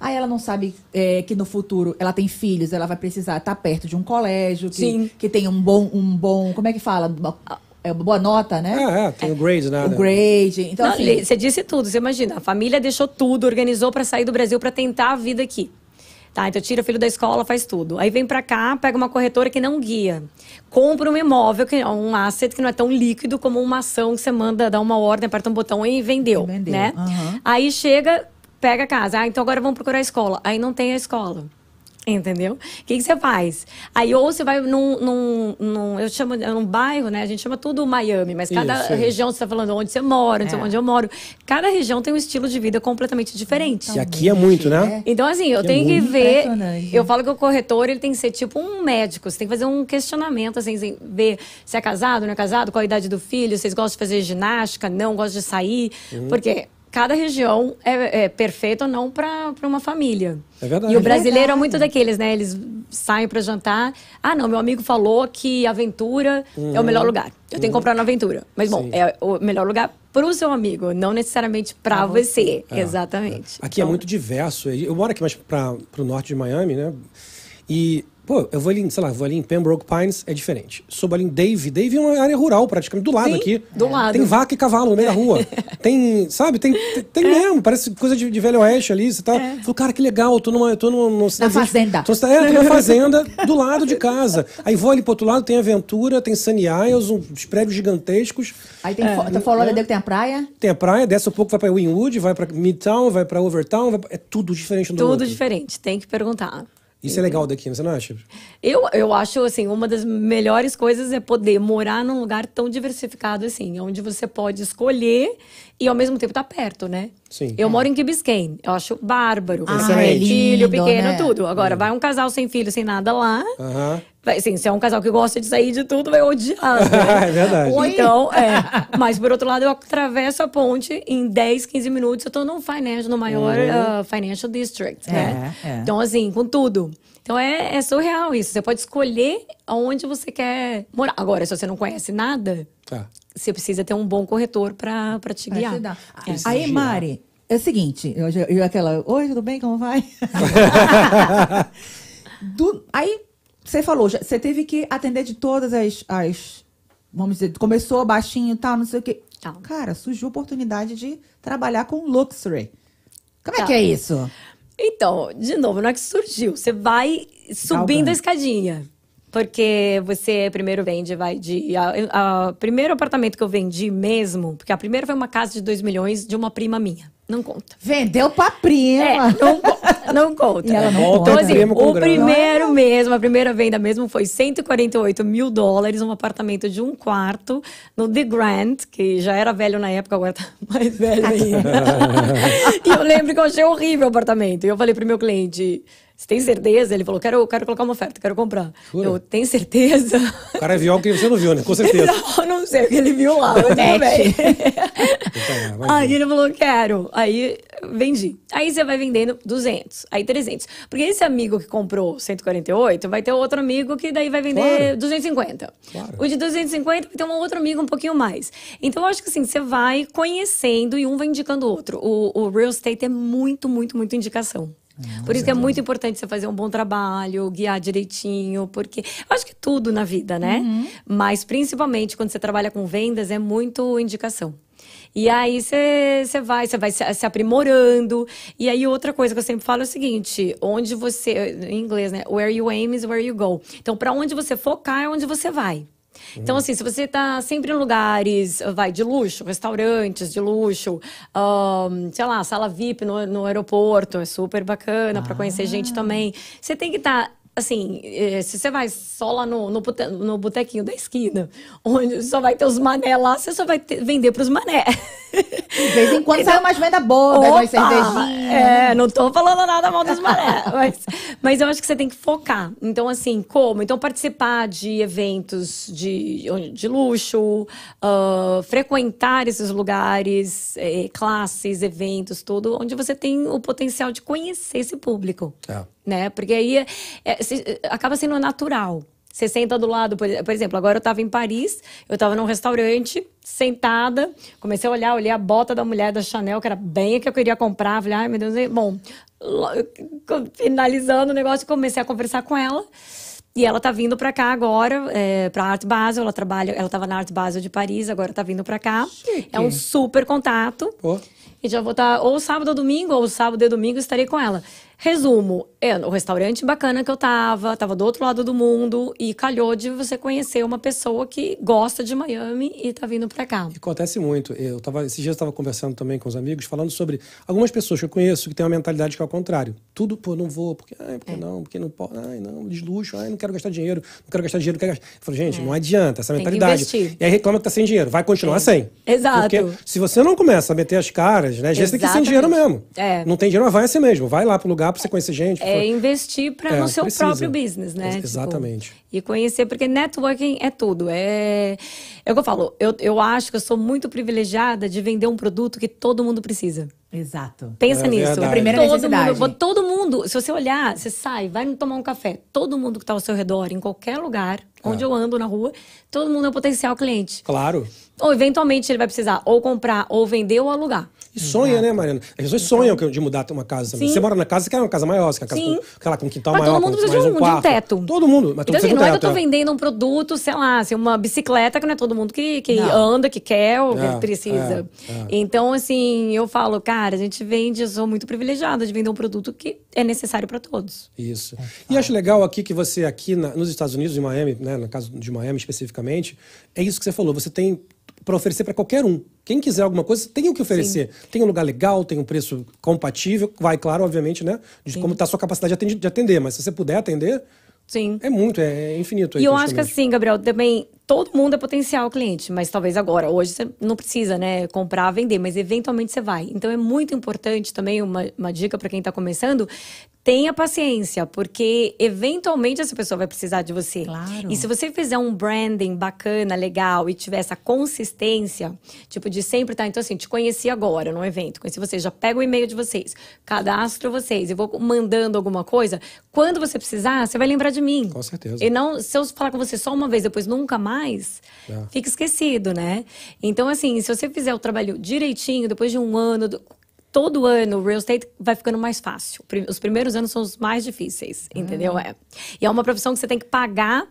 aí ela não sabe é, que no futuro ela tem filhos, ela vai precisar estar perto de um colégio, que, Sim. que tem um bom, um bom. Como é que fala? Uma, é, uma boa nota, né? É, é, tem o grade, né? O grade. Então, Não, assim. Você disse tudo. Você imagina, a família deixou tudo, organizou para sair do Brasil para tentar a vida aqui. Tá, então tira o filho da escola, faz tudo. Aí vem para cá, pega uma corretora que não guia. Compra um imóvel, que é um asset que não é tão líquido como uma ação que você manda dar uma ordem, aperta um botão e vendeu, vendeu, né? aham. Aí chega, pega a casa. Ah, então agora vamos procurar a escola. Aí não tem a escola. Entendeu? O que, que você faz? Aí ou você vai num, num, num- eu chamo é num bairro, né? A gente chama tudo Miami, mas cada Isso, isso. região você está falando onde você mora, onde, É. onde eu moro. Cada região tem um estilo de vida completamente diferente. E aqui é muito, né? Então, assim, eu Que é tenho que muito ver. Eu falo que o corretor ele tem que ser tipo um médico. Você tem que fazer um questionamento, assim, assim, ver se é casado, não é casado, qual a idade do filho, vocês gostam de fazer ginástica, não gostam de sair. Uhum. Porque cada região é, é perfeita ou não para uma família. É verdade. E o brasileiro é verdade. muito daqueles, né? Eles saem para jantar. Ah, não, meu amigo falou que Aventura é o melhor lugar. Eu tenho que comprar na Aventura. Mas, bom, Uhum. Sim. é o melhor lugar para o seu amigo, não necessariamente para você. Exatamente. Aqui é Então, muito diverso. Eu moro aqui mais para o norte de Miami, né? E, pô, eu vou ali, sei lá, vou ali em Pembroke Pines, é diferente. Soube ali em Dave. Dave é uma área rural, praticamente, do lado Sim, aqui. do lado. Tem vaca e cavalo no meio da rua. Tem, sabe? Tem, tem, tem mesmo, parece coisa de, de velho oeste ali. Você tá. Falou, cara, que legal, eu tô numa. Eu tô numa, numa cidade- fazenda. Tô, é, tô na fazenda, do lado de casa. Aí vou ali pro outro lado, tem Aventura, tem Sunny Isles, uns prédios gigantescos. Aí tem, fo- tem Fort Lauderdale que tem a praia. Tem a praia, desce um pouco, vai pra Wynwood, vai pra Midtown, vai pra Overtown, vai pra- é tudo diferente um do Tudo outro. diferente, tem que perguntar. Isso é legal daqui, você não acha? Eu, eu acho, assim, uma das melhores coisas é poder morar num lugar tão diversificado assim, onde você pode escolher e ao mesmo tempo estar perto, né? Sim. Eu moro em Key Biscayne, eu acho bárbaro. Ah, é tem filho lindo, pequeno, né? tudo. Agora, vai um casal sem filho, sem nada lá. Aham. Vai, assim, se é um casal que gosta de sair de tudo, vai odiar. né? É verdade. Ou então, é. Mas por outro lado, eu atravesso a ponte em 10, 15 minutos, eu tô num financial, no maior ah, financial district, né? É, é. Então, assim, com tudo. Então é, é surreal isso. Você pode escolher aonde você quer morar. Agora, se você não conhece nada, Tá. você precisa ter um bom corretor pra pra te Pra guiar. te dar. É. Aí. Mari, é o seguinte, eu, eu aquela, oi, tudo bem? Como vai? Do- aí, você falou, já- você teve que atender de todas as, as vamos dizer, começou baixinho e tal, não sei o quê. Tá. Cara, surgiu a oportunidade de trabalhar com luxury. Como é Tá. que é isso? Então, de novo, não é que surgiu. Você vai subindo Galgando. a escadinha. Porque você primeiro vende, vai de. A- primeiro apartamento que eu vendi mesmo, porque a primeira foi uma casa de 2 milhões de uma prima minha. Não conta. Vendeu pra prima. É, não, conta, não conta. E ela não Volta. Então, assim, o grana. primeiro mesmo, a primeira venda mesmo foi 148 mil dólares, um apartamento de um quarto no The Grand, que já era velho na época, agora tá mais velho ainda. e eu lembro que eu achei horrível o apartamento. E eu falei pro meu cliente, você tem certeza? Ele falou, quero, quero colocar uma oferta, quero comprar. Jura? Eu, tem certeza? O cara viu algo que você não viu, né? Com certeza. Não, não sei o que ele viu lá, mas tudo bem. Então, vai Aí ele falou, quero. Aí vendi. Aí você vai vendendo 200, aí 300. Porque esse amigo que comprou 148, vai ter outro amigo que daí vai vender Claro. 250. Claro. O de 250 vai ter um outro amigo um pouquinho mais. Então, eu acho que assim, você vai conhecendo e um vai indicando o outro. O, o real estate é muito, muito, muito indicação. Por isso que é muito importante você fazer um bom trabalho, guiar direitinho, porque eu acho que tudo na vida, né? Mas principalmente quando você trabalha com vendas, é muito indicação. E aí você você vai, você vai se, se aprimorando. E aí outra coisa que eu sempre falo é o seguinte, onde você, em inglês, né? Where you aim is where you go. Então, para onde você focar é onde você vai. Então, assim, se você tá sempre em lugares, vai, de luxo, restaurantes de luxo, ahn, sei lá, sala VIP no, no aeroporto, é super bacana para conhecer gente também. Você tem que estar. assim, eh, se você vai só lá no, no, no botequinho da esquina, onde só vai ter os mané lá, você só vai ter- vender pros mané. De vez em quando sai umas venda boa, bebe umas cervejinhas. É, não tô falando nada mal das marés. mas, mas eu acho que você tem que focar. Então, assim, como? Então, participar de eventos de, de luxo, ah, frequentar esses lugares, eh, classes, eventos, tudo, onde você tem o potencial de conhecer esse público. É. Né? Porque aí é- é- se- acaba sendo natural. Você senta do lado, por, por exemplo, agora eu estava em Paris, eu estava num restaurante, sentada, comecei a olhar, olhei a bota da mulher da Chanel, que era bem a que eu queria comprar, falei, ai meu Deus, bom, finalizando o negócio, comecei a conversar com ela, e ela tá vindo pra cá agora, é, pra Art Basel, ela trabalha, ela tava na Art Basel de Paris, agora tá vindo pra cá, Chique. é um super contato, Pô. e já vou estar ou sábado ou domingo, ou sábado e domingo estarei com ela. Resumo, é o restaurante bacana que eu tava, tava do outro lado do mundo e calhou de você conhecer uma pessoa que gosta de Miami e tá vindo pra cá. E acontece muito. Eu tava, esses dias eu estava conversando também com os amigos, falando sobre algumas pessoas que eu conheço que têm uma mentalidade que é ao contrário. Tudo, pô, não vou, porque, ai, É. porque não, porque não pode, ai, não, de luxo, ai, não quero gastar dinheiro, não quero gastar dinheiro, não quero gastar. Eu falo, gente, não adianta essa É. Mentalidade. E aí reclama que tá sem dinheiro, vai continuar sem. Exato. Porque se você não começa a meter as caras, né, às vezes tem que ir sem dinheiro mesmo. É. Não tem dinheiro, mas vai assim mesmo. Vai lá pro lugar pra você conhecer gente. É investir para É, no seu precisa. próprio business, né? Ex- Tipo, exatamente. e conhecer, porque networking é tudo. É, é o que eu falo. Eu, eu acho que eu sou muito privilegiada de vender um produto que todo mundo precisa. Exato. Pensa É nisso. verdade. A primeira todo necessidade. Mundo, todo mundo, se você olhar, você sai, vai tomar um café, todo mundo que está ao seu redor, em qualquer lugar, onde É. eu ando na rua, todo mundo é um potencial cliente. Claro. Ou eventualmente ele vai precisar ou comprar, ou vender, ou alugar. E sonha, né, Mariana? As pessoas sonham que- de mudar uma casa também. Sim. Você mora na casa, você quer uma casa maior, você quer uma casa Sim. com, lá, com um quintal Mas maior, todo mundo com precisa de um um, de um teto. Todo mundo. Mas todo Então, assim, mundo não é que eu tô vendendo um produto, sei lá, assim, uma bicicleta que não é todo mundo que, que Não. anda, que quer ou É, que precisa. é, é. Então, assim, eu falo, cara, a gente vende, eu sou muito privilegiada de vender um produto que é necessário para todos. Isso. E acho legal aqui que você, aqui na- nos Estados Unidos, em Miami, né, no caso de Miami especificamente, é isso que você falou. Você tem para oferecer para qualquer um. Quem quiser alguma coisa, tem o que oferecer. Tem um lugar legal, tem um preço compatível. Vai, claro, obviamente, né? De como está a sua capacidade de atender. Mas se você puder atender, Sim. é muito, é infinito. aí, E eu acho que assim, Gabriel, também todo mundo é potencial cliente, mas talvez agora, hoje você não precisa, né, comprar, vender, mas eventualmente você vai. Então é muito importante também uma, uma dica para quem está começando, tenha paciência, porque eventualmente essa pessoa vai precisar de você. Claro. E se você fizer um branding bacana, legal e tiver essa consistência, tipo de sempre estar, então assim, te conheci agora no evento, conheci vocês, já pego o e-mail de vocês, cadastro vocês e vou mandando alguma coisa, quando você precisar, você vai lembrar de mim. Com certeza. E não, se eu falar com você só uma vez, depois nunca mais, É. fica esquecido, né? Então, assim, se você fizer o trabalho direitinho, depois de um ano, todo ano, o real estate vai ficando mais fácil. Os primeiros anos são os mais difíceis, entendeu? É. E é uma profissão que você tem que pagar.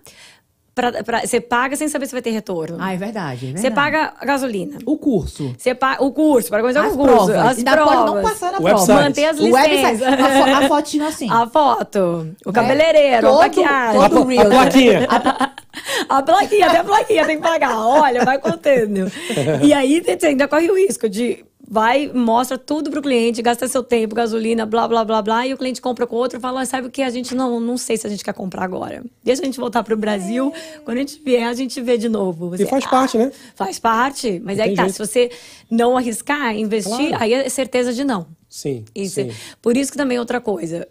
Pra, pra- você paga sem saber se vai ter retorno. Ah, é verdade. é você verdade. paga a gasolina. o curso. Você paga o curso, para começar As o curso. provas. As Ainda provas. pode não passar na O prova. website. Manter as licenças. A, fo a fotinho assim. A foto, o né? cabeleireiro, a Todo- maquiagem. Todo A real. plaquinha. A plaquinha, até a plaquinha tem que pagar. Olha, vai contando. E aí você ainda corre o risco de vai, mostra tudo pro cliente, gasta seu tempo, gasolina, blá, blá, blá, blá, e o cliente compra com outro e fala, "Ah, sabe o que? A gente não, não sei se a gente quer comprar agora. Deixa a gente voltar pro Brasil, quando a gente vier, a gente vê de novo. Você, E faz parte, né? Faz parte, mas Não aí tá, jeito. se você não arriscar, investir, Claro. aí é certeza de não. Sim, Isso, sim. Por isso que também outra coisa,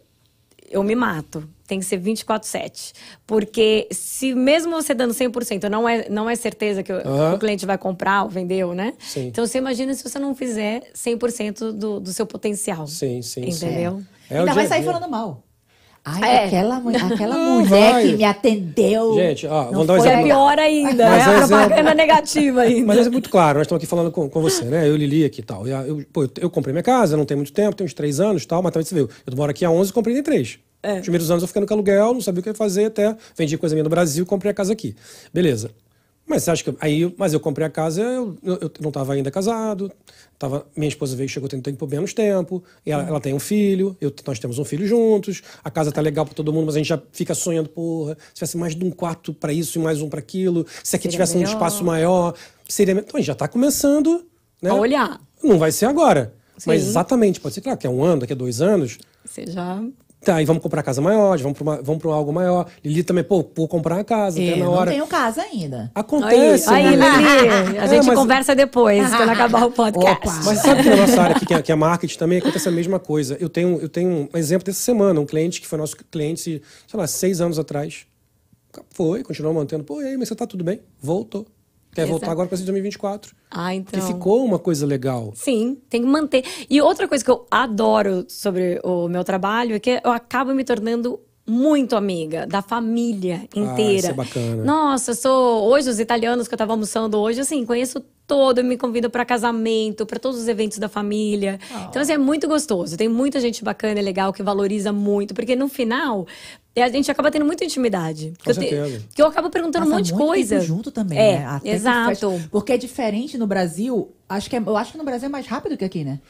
eu me mato. Tem que ser 24/7. Porque se mesmo você dando 100%, não é, não é certeza que o, Aham. o cliente vai comprar ou vendeu, né? Sim. Então você imagina se você não fizer 100% do, do seu potencial. Sim, sim, sim. Entendeu? É o Ainda vai sair falando mal. Ai, É. aquela, aquela mulher vai. que me atendeu. Gente, ó, não vamos dar um foi é exemplo. pior ainda, Mas é A exemplo. propaganda negativa ainda. Mas é muito claro, nós estamos aqui falando com, com você, né? Eu, Lili aqui e tal. E Eu, pô, eu, eu comprei minha casa, não tem muito tempo, tem uns três anos e tal, mas também você viu. Eu moro aqui há 11 e comprei em três. É. Os primeiros anos eu ficando com aluguel, não sabia o que fazer, até vendi coisa minha no Brasil comprei a casa aqui. Beleza. Mas você acha que. Aí, mas eu comprei a casa, eu, eu, não estava ainda casado, tava, minha esposa veio, chegou tem tempo menos tempo, e ela, ela tem um filho, eu, nós temos um filho juntos, a casa tá legal para todo mundo, mas a gente já fica sonhando, porra, se tivesse mais de um quarto para isso e mais um para aquilo, se aqui Seria tivesse um melhor. espaço maior, seria. Então a gente já está começando. Né? A olhar. Não vai ser agora. Mas Sim. exatamente, pode ser, claro, que é um ano, daqui a dois anos. Você já Tá, aí vamos comprar casa maior, vamos pra, uma, vamos pra algo maior. Lili também, pô, vou comprar uma casa, até Eu na não hora. tenho casa ainda. Acontece. aí, né? Lili, a É, gente mas- conversa depois, quando acabar o podcast. Opa. Mas sabe que na nossa área aqui, que é, que é marketing, também acontece a mesma coisa. Eu tenho, eu tenho um exemplo dessa semana, um cliente que foi nosso cliente, sei lá, seis anos atrás. Foi, continuou mantendo. Pô, e aí, mas você tá tudo bem? Voltou. Quer Exato. voltar agora para 2024. Ah, Que então. ficou uma coisa legal. Sim, tem que manter. E outra coisa que eu adoro sobre o meu trabalho é que eu acabo me tornando muito amiga da família inteira. isso é bacana. Nossa, eu sou hoje os italianos que eu tava almoçando hoje, assim, conheço todo, me convidam para casamento, para todos os eventos da família. Então assim, é muito gostoso. Tem muita gente bacana e legal que valoriza muito, porque no final a gente acaba tendo muita intimidade. Com eu te- certeza. que eu acabo perguntando um Passa monte de coisa. tempo junto também, é, né? Até que exato. faz- Porque é diferente no Brasil. Acho que é- eu acho que no Brasil é mais rápido que aqui, né?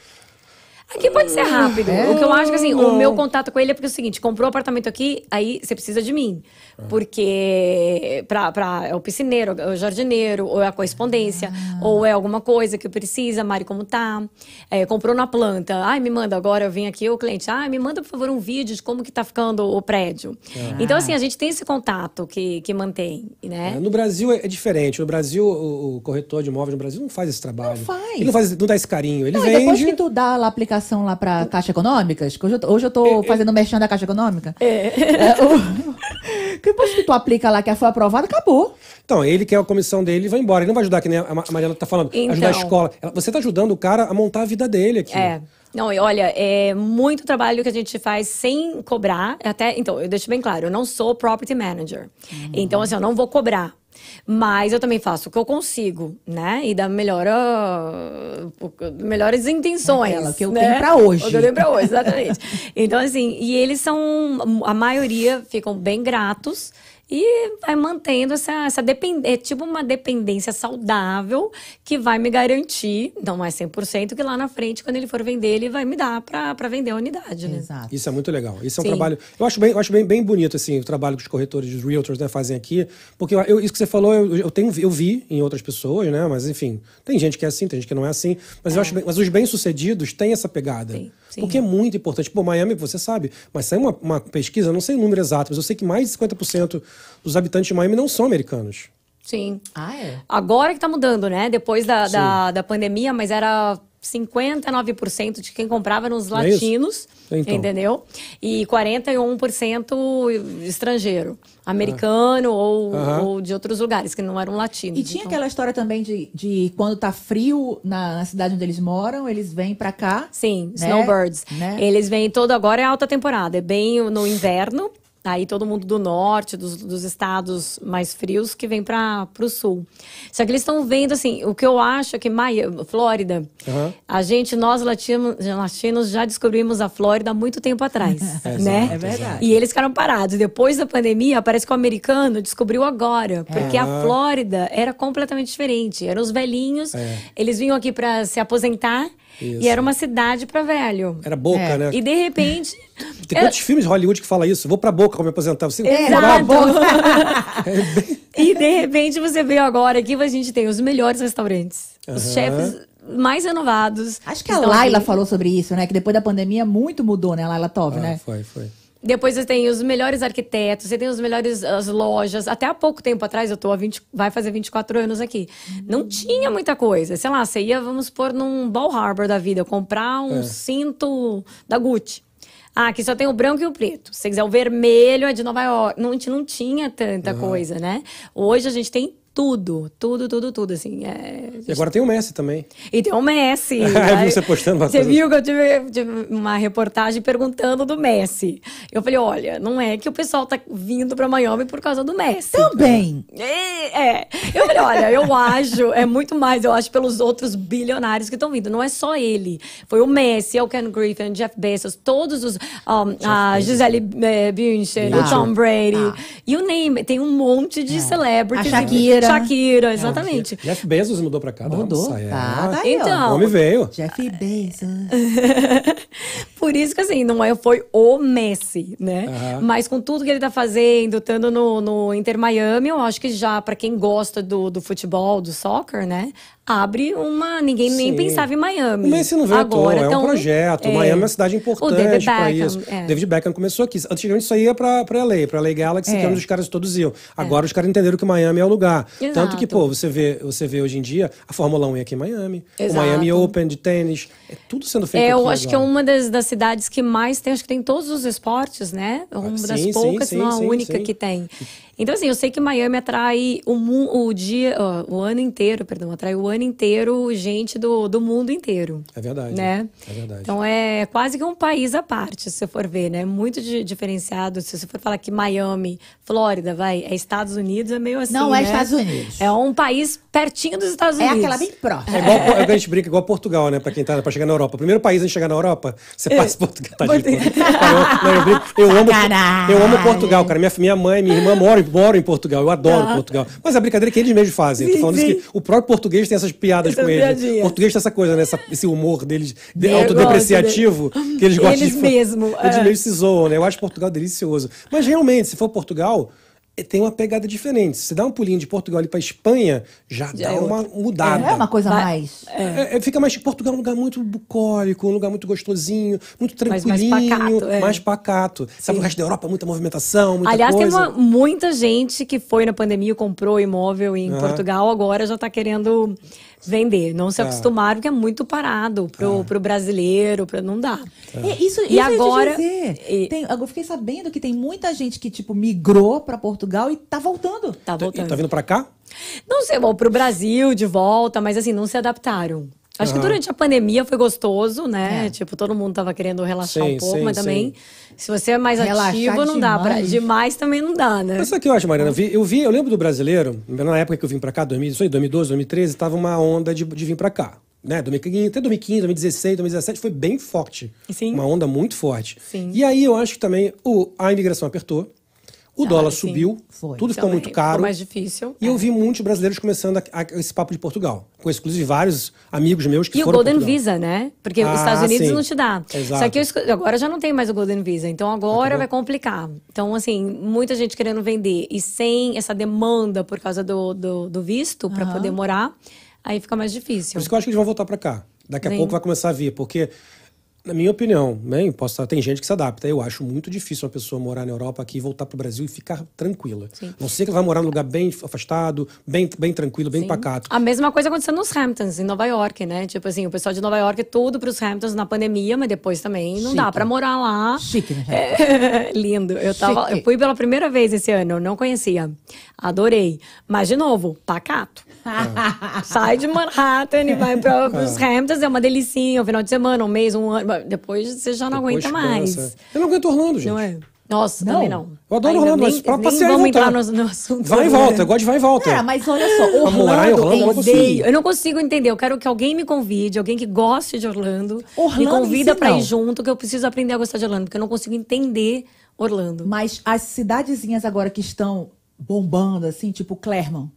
Aqui pode ser rápido. É? O que eu acho que assim, o meu contato com ele é porque é o seguinte: comprou apartamento aqui, aí você precisa de mim. Porque pra, pra, é o piscineiro, é o jardineiro, ou é a correspondência, ou é alguma coisa que precisa, Mari, como tá? É, comprou na planta. Ai, me manda agora, eu vim aqui, o cliente, ai, me manda, por favor, um vídeo de como que tá ficando o prédio. Então, assim, a gente tem esse contato que, que mantém, né? É, No Brasil é, é diferente. No Brasil, o, corretor de imóveis no Brasil não faz esse trabalho. Não faz. Ele não, faz, não dá esse carinho. Ele Não, e depois vende. que tu dá lá a aplicação lá pra Caixa Econômicas, hoje eu tô, hoje eu tô fazendo merchan da Caixa Econômica. É. o- depois que tu aplica lá que foi aprovado, acabou. Então, ele quer a comissão dele e vai embora. Ele não vai ajudar, que nem a Ma- a Mariana tá falando, Então. ajudar a escola. Ela- Você tá ajudando o cara a montar a vida dele aqui. É. Não, e olha, é muito trabalho que a gente faz sem cobrar. Até, então, eu deixo bem claro, eu não sou property manager. Então, assim, eu não vou cobrar. Mas eu também faço o que eu consigo, né? E da melhor, o- melhores intenções. Aquela, o que eu né? tenho pra hoje. O que eu tenho pra hoje, exatamente. então, assim, e eles são, a maioria ficam bem gratos. E vai mantendo essa, essa dependência, é tipo uma dependência saudável que vai me garantir, não é 100%, que lá na frente, quando ele for vender, ele vai me dar pra pra vender a unidade, né? Exato. Isso é muito legal. Isso é um Sim. trabalho. Eu acho bem, eu acho bem, bem bonito assim, o trabalho que os corretores, os realtors, né, fazem aqui. Porque eu- isso que você falou, eu, eu tenho, eu vi em outras pessoas, né? Mas enfim, tem gente que é assim, tem gente que não é assim. Mas eu acho bem, mas os bem-sucedidos têm essa pegada. Sim, sim. Porque é muito importante. Pô, Miami, você sabe, mas saiu uma, uma pesquisa, não sei o número exato, mas eu sei que mais de 50% dos habitantes de Miami não são americanos. Sim. Ah, é? Agora que tá mudando, né? Depois da, da, da pandemia, mas era 59% de quem comprava eram os Não é latinos, Então. entendeu? E 41% estrangeiro, americano ou, Aham. ou de outros lugares que não eram latinos. E tinha Então- aquela história também de, de quando tá frio na, na cidade onde eles moram, eles vêm pra cá. Sim, né? snowbirds. Né? Eles vêm todo agora é alta temporada, é bem no inverno. Aí todo mundo do norte, dos, dos estados mais frios, que vem para o sul. Só que eles estão vendo, assim, o que eu acho é que Maia, Flórida, Aham. a gente, nós latinos, latinos, já descobrimos a Flórida há muito tempo atrás, É, né? É verdade. E eles ficaram parados. Depois da pandemia, parece que o americano descobriu agora. Porque Ah. a Flórida era completamente diferente. Eram os velhinhos, É. eles vinham aqui para se aposentar. Isso. E era uma cidade para velho. Era boca, É. né? E de repente. Tem quantos filmes de Hollywood que fala isso? Vou pra boca pra me aposentar. Você Exato. É e de repente você veio agora que a gente tem os melhores restaurantes. Os Aham. chefes mais renovados. Acho que a Laila aqui. falou sobre isso, né? Que depois da pandemia muito mudou, né? A Laila Tove, Ah, né? Foi, foi. Depois você tem os melhores arquitetos, você tem os melhores as lojas. Até há pouco tempo atrás, eu tô há 20, vai fazer 24 anos aqui. Não tinha muita coisa. Sei lá, você ia, vamos pôr num Ball Harbor da vida, comprar um É. cinto da Gucci. Ah, aqui só tem o branco e o preto. Se você quiser o vermelho, é de Nova York. Não, a gente não tinha tanta coisa, né? Hoje a gente tem tudo, tudo, tudo, tudo, assim. É... E agora tem o Messi também. E tem o Messi. Eu Aí- vi você postando Você bastante. viu que eu tive, tive uma reportagem perguntando do Messi. Eu falei, olha, não é que o pessoal tá vindo pra Miami por causa do Messi. Também. É, é. Eu falei, olha, eu acho, é muito mais, eu acho, pelos outros bilionários que estão vindo. Não é só ele. Foi o Messi, é o Ken Griffin, Jeff Bezos, todos os. um, a Gisele eh, Bündchen, o. Tom Brady. Tá. E o name, tem um monte de A celebrities. Shakira. Shakira. Shakira, exatamente. Jeff Bezos mudou pra cá. Mudou. Nossa, é. Tá, tá aí. Então, O homem veio. Jeff Bezos. Por isso que assim, não é, foi o Messi, né? Aham. Mas com tudo que ele tá fazendo, estando no, no Inter Miami, eu acho que já, pra quem gosta do, do futebol, do soccer, né? Abre uma. Ninguém nem Sim. pensava em Miami. O Messi não veio Agora, é um projeto. é. Miami é uma cidade importante Beckham, isso. é. David Beckham começou aqui. Antigamente isso aí ia pra, pra LA, pra LA Galaxy, É. que é onde os caras todos iam. Agora os caras entenderam que Miami é o lugar. Tanto que, Exato. pô, você vê, você vê hoje em dia a Fórmula 1 é aqui em Miami. Exato. O Miami Open de tênis. É tudo sendo feito É, eu acho que é agora. uma das, das cidades que mais tem, acho que tem todos os esportes, né? É uma sim, das poucas, sim, não a única que tem. Então, assim, eu sei que Miami atrai o, mu- o dia, ó, o ano inteiro, perdão, atrai o ano inteiro gente do, do mundo inteiro. É verdade. Né? É verdade. Então é quase que um país à parte, se você for ver, né? Muito di- diferenciado. Se você for falar que Miami, Flórida, vai, é Estados Unidos, é meio assim. Não é né? Estados Unidos. É um país pertinho dos Estados É Unidos. aquela bem próxima. É igual é a gente brinca, igual Portugal, né? Pra quem tá pra chegar na Europa. O primeiro país a gente chegar na Europa, você É. passa Portugal. Tá de eu, não, eu, brinco, eu amo, eu amo Portugal, cara. Minha, minha mãe minha irmã moram, moram em Portugal. Eu adoro Portugal. Mas a brincadeira é que eles mesmos fazem. Eu Sim, tô falando isso que o próprio português tem essas piadas Essas com eles. O português tem essa coisa, né? Essa- esse humor deles de Eu autodepreciativo que eles gostam Eles de mesmo, Eles é. mesmo se zoam, né? Eu acho Portugal delicioso. Mas realmente, se for Portugal. Eh, Tem uma pegada diferente. Se dá um pulinho de Portugal ali pra Espanha, já, Já dá é uma mudada. Não é uma coisa Vai- mais. É, é, fica mais. Portugal é um lugar muito bucólico, um lugar muito gostosinho, muito Mas mais tranquilinho, pacato, é. mais pacato. Sabe, o resto da Europa, muita movimentação, muita Aliás, coisa. tem uma- muita gente que foi na pandemia, comprou imóvel em. Portugal, agora já está querendo vender. Não se Ah. acostumaram, porque é muito parado pro, pro brasileiro, pra, não dá. É, isso, E isso eu ia te agora- dizer. e- Tem- eu fiquei sabendo que tem muita gente que, tipo, migrou pra Portugal e tá voltando. Tá voltando. Tá vindo pra cá? Não sei, bom, pro Brasil de volta, mas assim, não se adaptaram. Acho que Aham. durante a pandemia foi gostoso, né? É. Tipo, todo mundo tava querendo relaxar Sim, um pouco, sim, mas também, sim. se você é mais Relaxar ativo, não dá. Pra, demais. demais também não dá, né? Mas sabe o que eu acho, Mariana? Eu vi, eu vi, eu lembro do brasileiro, na época que eu vim pra cá, 2000, isso aí, 2012, 2013, tava uma onda de, de vir pra cá. Né? 2015, até 2015, 2016, 2017 foi bem forte. Sim. Uma onda muito forte. Sim. E aí eu acho que também o, a imigração apertou, o dólar subiu, Foi. tudo ficou Também muito caro. Ficou mais difícil. E eu vi muitos brasileiros começando a- a- esse papo de Portugal. Conheço, inclusive, vários amigos meus que E o foram Golden Portugal. Visa, né? Porque Ah, os Estados Unidos sim. não te dá. Exato. Só que eu agora já não tem mais o Golden Visa. Então agora vai complicar. Então, assim, muita gente querendo vender e sem essa demanda por causa do, do, do visto para poder morar, aí fica mais difícil. Por isso que eu acho que eles vão voltar pra cá. Daqui a pouco vai começar a vir, porque, na minha opinião, né, posso estar- tem gente que se adapta. Eu acho muito difícil uma pessoa morar na Europa aqui, voltar pro Brasil e ficar tranquila. A não ser que ela vai morar num lugar bem afastado, bem, bem tranquilo, bem pacato. A mesma coisa aconteceu nos Hamptons, em Nova York, né? Tipo assim, o pessoal de Nova York, tudo pros Hamptons na pandemia, mas depois também não dá Chique. pra morar lá. Chique, né? É, lindo. Eu, tava, Chique. eu fui pela primeira vez esse ano, eu não conhecia. Adorei. Mas, de novo, pacato. Sai de Manhattan e vai para os Hamptons, é uma delicinha, um final de semana, um mês, um ano. Depois você já não Depois aguenta mais. cansa. Eu não aguento Orlando, gente. Não é? Nossa, Não. também não. Eu adoro Ainda Orlando, nem, mas pra passear e vamos voltar. entrar no, no assunto. Vai e volta, eu gosto de vai e volta. É, mas olha só, Pra morar em Orlando, Orlando, eu não consigo. Eu não consigo entender. Eu quero que alguém me convide, alguém que goste de Orlando, me Orlando em convida si, pra não. ir junto, que eu preciso aprender a gostar de Orlando, porque eu não consigo entender Orlando. Mas as cidadezinhas agora que estão bombando, assim, tipo Clermont,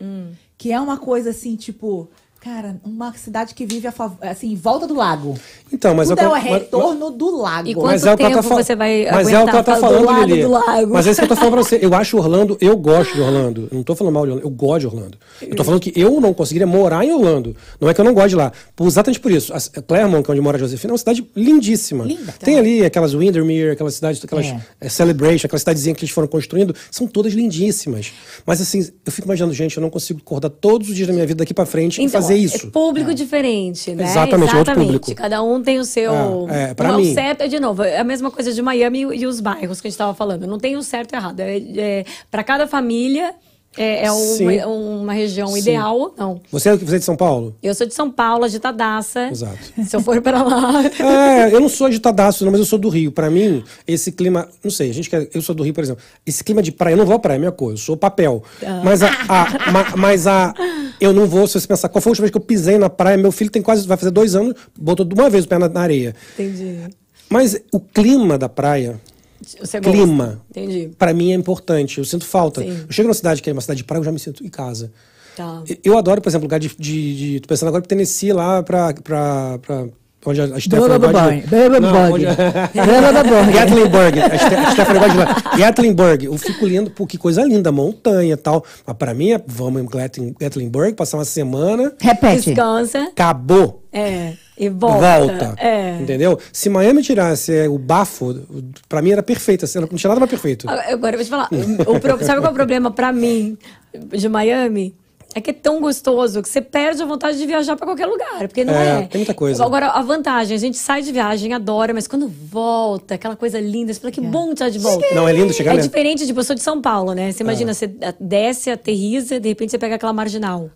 Hum. Que é uma coisa assim, tipo, cara, uma cidade que vive a fav- assim, em volta do lago. Então, mas Tudo eu- é o mas- retorno do lago. E Mas Quanto é o que tá tempo fal- você vai Mas é o que ela tá aguentar falando, do lado Lili. do lago? Mas é isso que eu tô falando pra você. Eu acho Orlando, eu gosto de Orlando. Eu não tô falando mal de Orlando, eu gosto de Orlando. Eu tô falando que eu não conseguiria morar em Orlando. Não é que eu não gosto de lá. Exatamente por isso. A Claremont, que é onde mora a Josefina, é uma cidade lindíssima. Linda. Tem ali aquelas Windermere, aquelas cidades, aquelas É. eh, Celebration, aquelas cidadezinhas que eles foram construindo, são todas lindíssimas. Mas assim, eu fico imaginando, gente, eu não consigo acordar todos os dias da minha vida daqui pra frente e fazer isso. É público diferente, né? Exatamente, é outro público. Cada um tem o seu. É, é, pra o mim. certo é, de novo, é a mesma coisa de Miami e, os bairros que a gente estava falando. Não tem o certo e errado. É, é, para cada família é, é uma, uma região Sim. ideal ou não. Você, você é de São Paulo? Eu sou de São Paulo, agitadaça. Exato. Se eu for para lá. É, eu não sou agitadaço, não, mas eu sou do Rio. Pra mim, esse clima. Não sei, a gente quer. Eu sou do Rio, por exemplo. Esse clima de praia, eu não vou à praia, é minha coisa, eu sou papel. Mas a. a- ma- mas a. Eu não vou, se você pensar, qual foi a última vez que eu pisei na praia? Meu filho tem quase. Vai fazer dois anos, botou de uma vez o pé na, na areia. Entendi. Mas o clima da praia Você gosta. Clima. Entendi. Pra mim é importante. Eu sinto falta. Sim. Eu chego numa cidade que é uma cidade de praia, eu já me sinto em casa. Tá. Eu adoro, por exemplo, lugar de. de, de tô pensando agora pro Tennessee lá pra. pra, pra onde a a Stephanie gosta de-. Gatlinburg. A Ste- a Stephanie gosta de lá. Gatlinburg. Eu fico lindo, pô, que coisa linda, montanha e tal. Mas pra mim é, vamos em Gatlin- Gatlinburg, passar uma semana, Repete. Descansa. acabou. É. E volta. Volta. É. Entendeu? Se Miami tirasse é, o bafo, pra mim era perfeito. assim, Não tinha nada mais perfeito. Agora eu vou te falar. O, sabe qual é o problema pra mim de Miami? É que é tão gostoso que você perde a vontade de viajar pra qualquer lugar, porque não É, é. tem muita coisa. Agora, a vantagem, a gente sai de viagem, adora, mas quando volta, aquela coisa linda, você fala que bom estar de volta. Não, é lindo chegar É né? diferente, tipo, eu sou de São Paulo, né? Você imagina, você desce, aterriza, de repente você pega aquela marginal.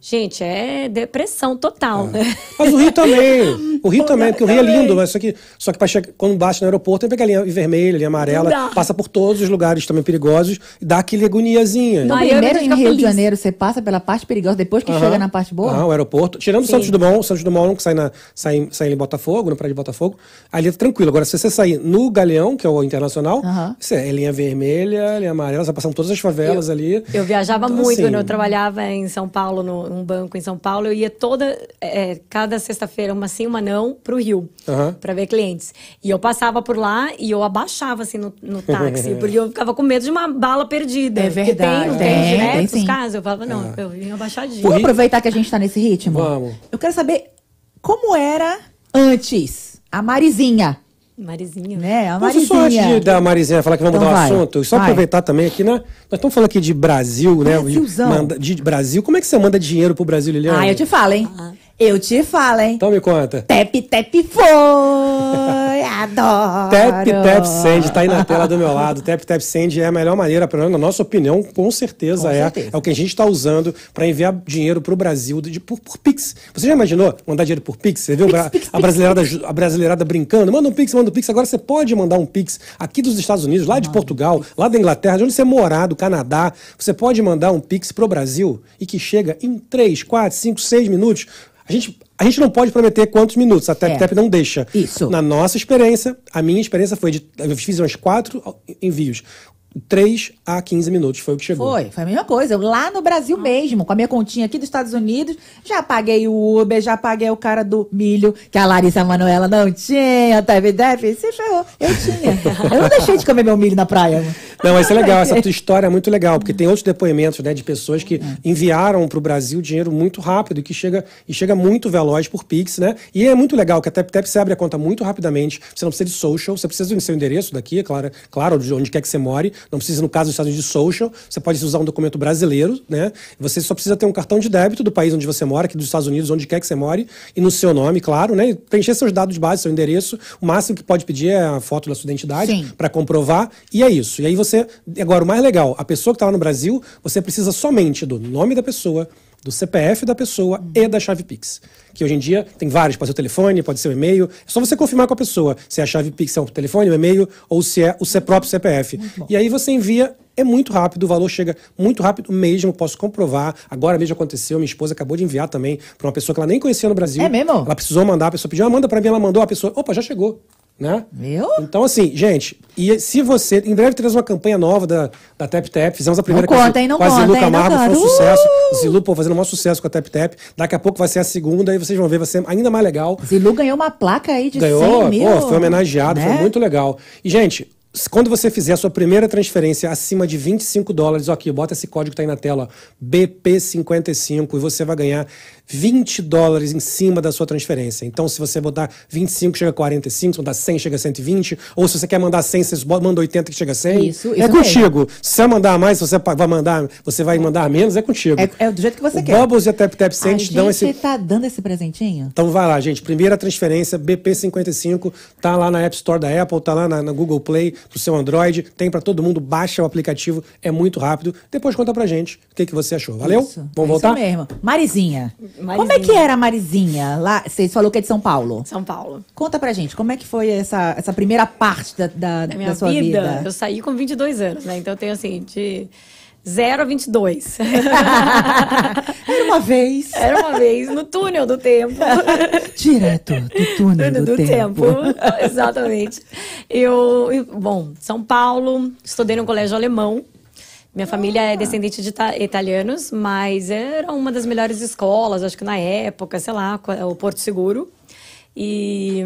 Gente, é depressão total, né? Mas o Rio também. O Rio também, porque o Rio é lindo, mas só que, só que chegar, quando bate no aeroporto, tem que pegar a linha vermelha, a linha Não amarela, passa por todos os lugares também perigosos e dá aquele agoniazinha. No Miami primeiro em Rio de feliz. Janeiro, você passa pela parte perigosa, depois que Aham. chega na parte boa? Aham, o aeroporto. Tirando o Sim. Santos Dumont, o Santos Dumont que sai, na, sai, em- sai em Botafogo, no prédio de Botafogo, ali é tranquilo. Agora, se você sair no Galeão, que é o internacional, isso é linha vermelha, linha amarela, você vai passando todas as favelas ali. Eu viajava Então, muito assim, quando eu trabalhava em São Paulo, no- num banco em São Paulo. Eu ia toda, é, cada sexta-feira, uma sim, uma não, pro Rio, Aham. pra ver clientes. E eu passava por lá e eu abaixava, assim, no, no táxi, porque eu ficava com medo de uma bala perdida. É verdade. Tem, Tem, tem, tem direto os sim. casos. Eu falava, não, eu vim abaixadinho. Vamos Rio- aproveitar que a gente tá nesse ritmo? Vamos. Eu quero saber como era antes a Marizinha, Marizinha. né? A Mas só antes Marizinha. de da Marizinha falar que vamos Então mudar vai, o assunto, só vai. aproveitar também aqui, né? Nós estamos falando aqui de Brasil, né? Brasilzão. de Brasil. Como é que você manda dinheiro pro Brasil, Liliana? Ah, eu te falo, hein? Eu te falo, hein? Então me conta. Tap, tap foi! Adoro! Tap Tap Send tá aí na tela do meu lado. Tap Tap Send é a melhor maneira, pelo menos na nossa opinião, com certeza Com é. certeza. É o que a gente está usando para enviar dinheiro pro Brasil de- por, por Pix. Você já imaginou mandar dinheiro por Pix? Você viu Pix, a, Pix, a brasileirada, a brasileirada brincando? Manda um Pix, manda um Pix. Agora você pode mandar um Pix aqui dos Estados Unidos, lá de Portugal, lá da Inglaterra, de onde você morar, do Canadá. Você pode mandar um Pix pro Brasil e que chega em 3, 4, 5, 6 minutos. A gente, a gente não pode prometer quantos minutos, a Tap É. Não deixa. Isso. Na nossa experiência, a minha experiência foi de. Eu fiz uns quatro envios. 3 a 15 minutos foi o que chegou. Foi, foi a mesma coisa. Eu Lá no Brasil mesmo, com a minha continha aqui dos Estados Unidos, já paguei o Uber, já paguei o cara do milho, que a Larissa Manoela não tinha, Teve Def, se ferrou. Eu tinha. Eu não deixei de comer meu milho na praia. Não, mas isso é legal, essa tua história é muito legal, porque tem outros depoimentos, né, de pessoas que enviaram para o Brasil dinheiro muito rápido e que chega, e chega muito veloz por Pix, né? E é muito legal que a TapTap você abre a conta muito rapidamente, você não precisa de social, você precisa do seu endereço daqui, é claro, claro, de onde quer que você more, não precisa, no caso dos Estados Unidos, de social, você pode usar um documento brasileiro, né? Você só precisa ter um cartão de débito do país onde você mora, aqui dos Estados Unidos, onde quer que você more, e no seu nome, claro, né? E preencher seus dados básicos, seu endereço, o máximo que pode pedir é a foto da sua identidade para comprovar, e é isso. E aí você. Agora, o mais legal, a pessoa que está lá no Brasil, você precisa somente do nome da pessoa, do CPF da pessoa e da chave Pix. Que hoje em dia tem vários, pode ser o telefone, pode ser o e-mail. É só você confirmar com a pessoa se a chave Pix é o telefone, o e-mail ou se é o seu próprio CPF. E aí você envia. É muito rápido, o valor chega muito rápido mesmo, posso comprovar. Agora mesmo aconteceu, minha esposa acabou de enviar também para uma pessoa que ela nem conhecia no Brasil. É mesmo? Ela precisou mandar, a pessoa pediu, ah, manda para mim, ela mandou, a pessoa, opa, já chegou. Né? Viu? Então, assim, gente, e se você. Em breve teremos uma campanha nova da, da Tap Tap. Fizemos a primeira Não com a conta, hein? Não com a Zilu conta, Camargo, foi um conta. sucesso. Uh! Zilu, pô, fazendo um maior sucesso com a Tap Tap. Daqui a pouco vai ser a segunda, e vocês vão ver, vai ser ainda mais legal. Zilu ganhou uma placa aí de Ganhou, 100 mil. pô, foi homenageado, né? foi muito legal. E, gente, quando você fizer a sua primeira transferência acima de 25 dólares, ó, aqui, bota esse código que tá aí na tela, ó, BP55, e você vai ganhar 20 dólares em cima da sua transferência. Então, se você botar 25, chega a 45, se botar 100, chega a 120, ou se você quer mandar 100, você manda 80 que chega a 100. Isso, é isso contigo. Se você mandar mais, você vai mandar, você vai mandar menos, é contigo. É, é do jeito que você o quer. Bubbles e a Tap Tap Send dão esse... tá dando esse presentinho? Então vai lá, gente. Primeira transferência, BP55, tá lá na App Store da Apple, tá lá na, na Google Play, pro seu Android, tem pra todo mundo, baixa o aplicativo, é muito rápido. Depois conta pra gente o que, que você achou. Valeu? Isso, Vamos é voltar? Isso mesmo. Marizinha. Marizinha. Como é que era a Marizinha? Lá, você falou que é de São Paulo. São Paulo. Conta pra gente, como é que foi essa, essa primeira parte da, da, Da minha da sua vida, vida? eu saí com 22 anos, né? Então eu tenho assim, de 0 a 22. Era uma vez. Era uma vez no túnel do tempo. Direto do túnel do, do tempo. Exatamente. Eu, eu- bom, São Paulo, estudei no colégio alemão. Minha família é descendente de ita- italianos, mas era uma das melhores escolas, acho que na época, sei lá, o Porto Seguro. E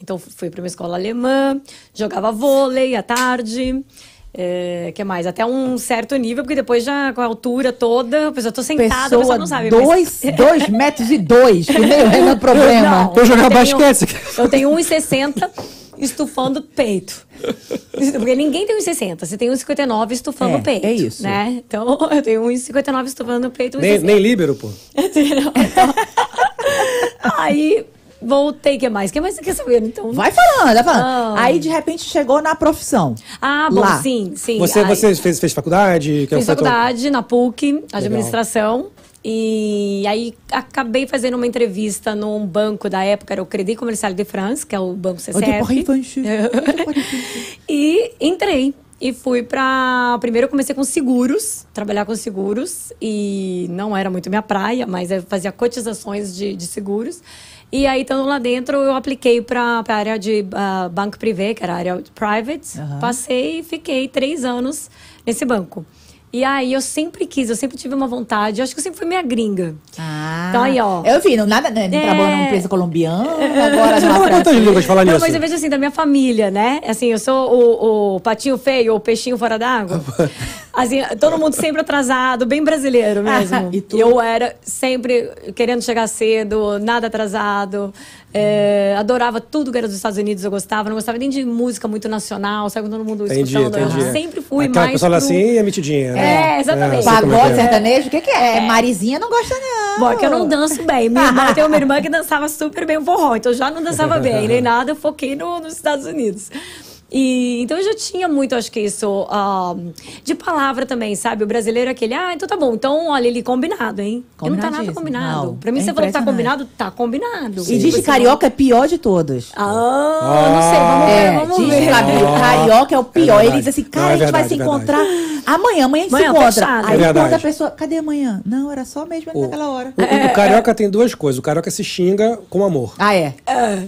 então fui para uma escola alemã, jogava vôlei à tarde. É, que mais? Até um certo nível, porque depois já com a altura toda, a pessoa tô sentada, a pessoa Pessoa não sabe. mas- dois, dois metros e dois, que nem o Problema. Não, eu jogar basquete. Eu tenho 1,60 estufando peito. Porque ninguém tem 1,60. Você tem 1,59 estufando É, peito. é isso. Né? Então, eu tenho 1,59 estufando o peito. Nem, 1,60. nem líbero, pô. Aí, voltei. O que mais? O que mais você quer saber? Então, Vai falando, vai falando. Ah. Aí, de repente, chegou na profissão. Ah, bom, Lá. sim, sim. Você, você fez, fez faculdade? Que Fiz faculdade na PUC, administração. E aí acabei fazendo uma entrevista num banco da época, era o Crédit Comercial de France, que é o banco CCF. porra infantil. E entrei. E fui pra. Primeiro eu comecei com seguros, trabalhar com seguros. E não era muito minha praia, mas eu fazia cotizações de, de seguros. E aí, estando lá dentro, eu apliquei pra, pra área de ah, banco privê, que era a área private. Aham. Passei e fiquei três anos nesse banco. E aí eu sempre quis, eu sempre tive uma vontade. Eu acho que eu sempre fui minha gringa. Ah. Então aí, ó. Eu vi, não, nada, né, não É. trabalhou numa empresa colombiana, agora fala quantas francesa. línguas falar Não, nisso? mas eu vejo assim, da minha família, né? Assim, eu sou o, o patinho feio, ou o peixinho fora d'água. Assim, todo mundo sempre atrasado, bem brasileiro mesmo. E tu? eu era sempre querendo chegar cedo, nada atrasado. É, adorava tudo que era dos Estados Unidos, eu gostava. Não gostava nem de música muito nacional, sabe? Todo mundo Entendi, escutando. Eu entendi. sempre fui Aquela mais pessoa pro- assim a mitidinha. né? É, exatamente. é Pagode que é. sertanejo, o que, que é? Marizinha não gosta, não. Bom, é que eu não danço bem. Minha irmã, eu tenho uma irmã que dançava super bem o forró, então eu já não dançava bem, nem nada, eu foquei no, nos Estados Unidos. E, então eu já tinha muito, acho que isso, ah, de palavra também, sabe? O brasileiro é aquele, ah, então tá bom, então olha, ele combinado, hein? E não tá nada combinado. Não, pra mim, é você falou que tá combinado, tá combinado. E diz que carioca é pior de todos. Ah, não sei, vamos ver, É, vamos diz ver. que Fabio, carioca é o pior. Ele diz assim, cara, Não, é a gente vai se é encontrar amanhã, amanhã a gente Amanhã, se encontra. fechado. Aí É verdade. quando a pessoa, cadê amanhã? Não, era só mesmo O- naquela hora. O, o carioca tem duas coisas. O carioca se xinga com amor. Ah, é?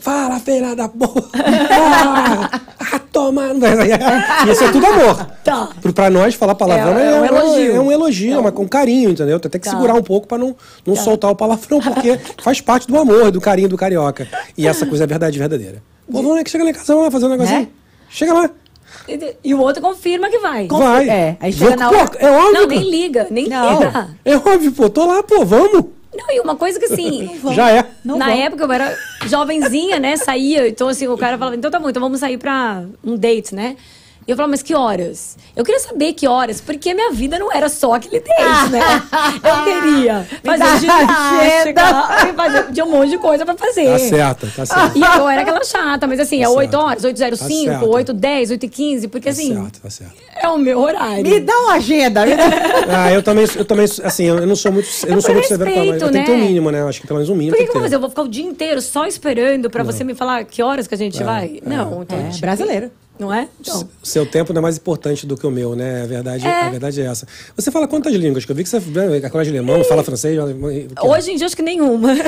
Fala, filha da porra! Ah, ah, toma! Isso é tudo amor. Tá. Pra nós, falar palavrão É, é, é um elogio. É um elogio, é uma- com carinho, entendeu? Tem que Tá. segurar um pouco pra não, não soltar o palavrão, porque faz parte do amor, do carinho do carioca. E essa coisa é verdade verdadeira. Pô, vamos lá que chega lá em casa, vamos lá fazer um negocinho. Né? Chega lá. E- o outro confirma que vai. Vai. é, aí chega Vou- na pô, hora- É óbvio. Não, nem liga, nem Não. liga. É óbvio, pô. Tô lá, pô, vamos. Não, e uma coisa que assim. Já é. Não na vão. época eu era jovenzinha, né? Saía. Então, assim, o cara falava, então tá bom, então vamos sair pra um date, né? E eu falava, mas que horas? Eu queria saber que horas, porque minha vida não era só aquele date, né? Eu queria fazer ginástica, agenda. e fazer, tinha um monte de coisa pra fazer. Tá certo, tá certo. E eu era aquela chata, mas assim, é Tá 8 certo. horas, 8h05, Tá certo. 8h10, 8h15, porque Tá assim, certo, tá certo. é o meu horário. Me dá uma agenda. me dá- Ah, eu também, eu também, assim, eu não sou muito, eu não sou muito severo com ela. Eu respeito, tenho que ter um né? mínimo, né? Eu acho que pelo menos um mínimo Por que, que eu vou fazer? Eu vou ficar o dia inteiro só esperando pra você me falar que horas que a gente vai? Não, então. É, tipo, brasileiro. Não é? Então. Seu tempo não é mais importante do que o meu, né? A verdade é, a verdade é essa. Você fala quantas línguas? Que eu vi que você é colégio alemão, fala francês. Hoje em dia, acho que nenhuma.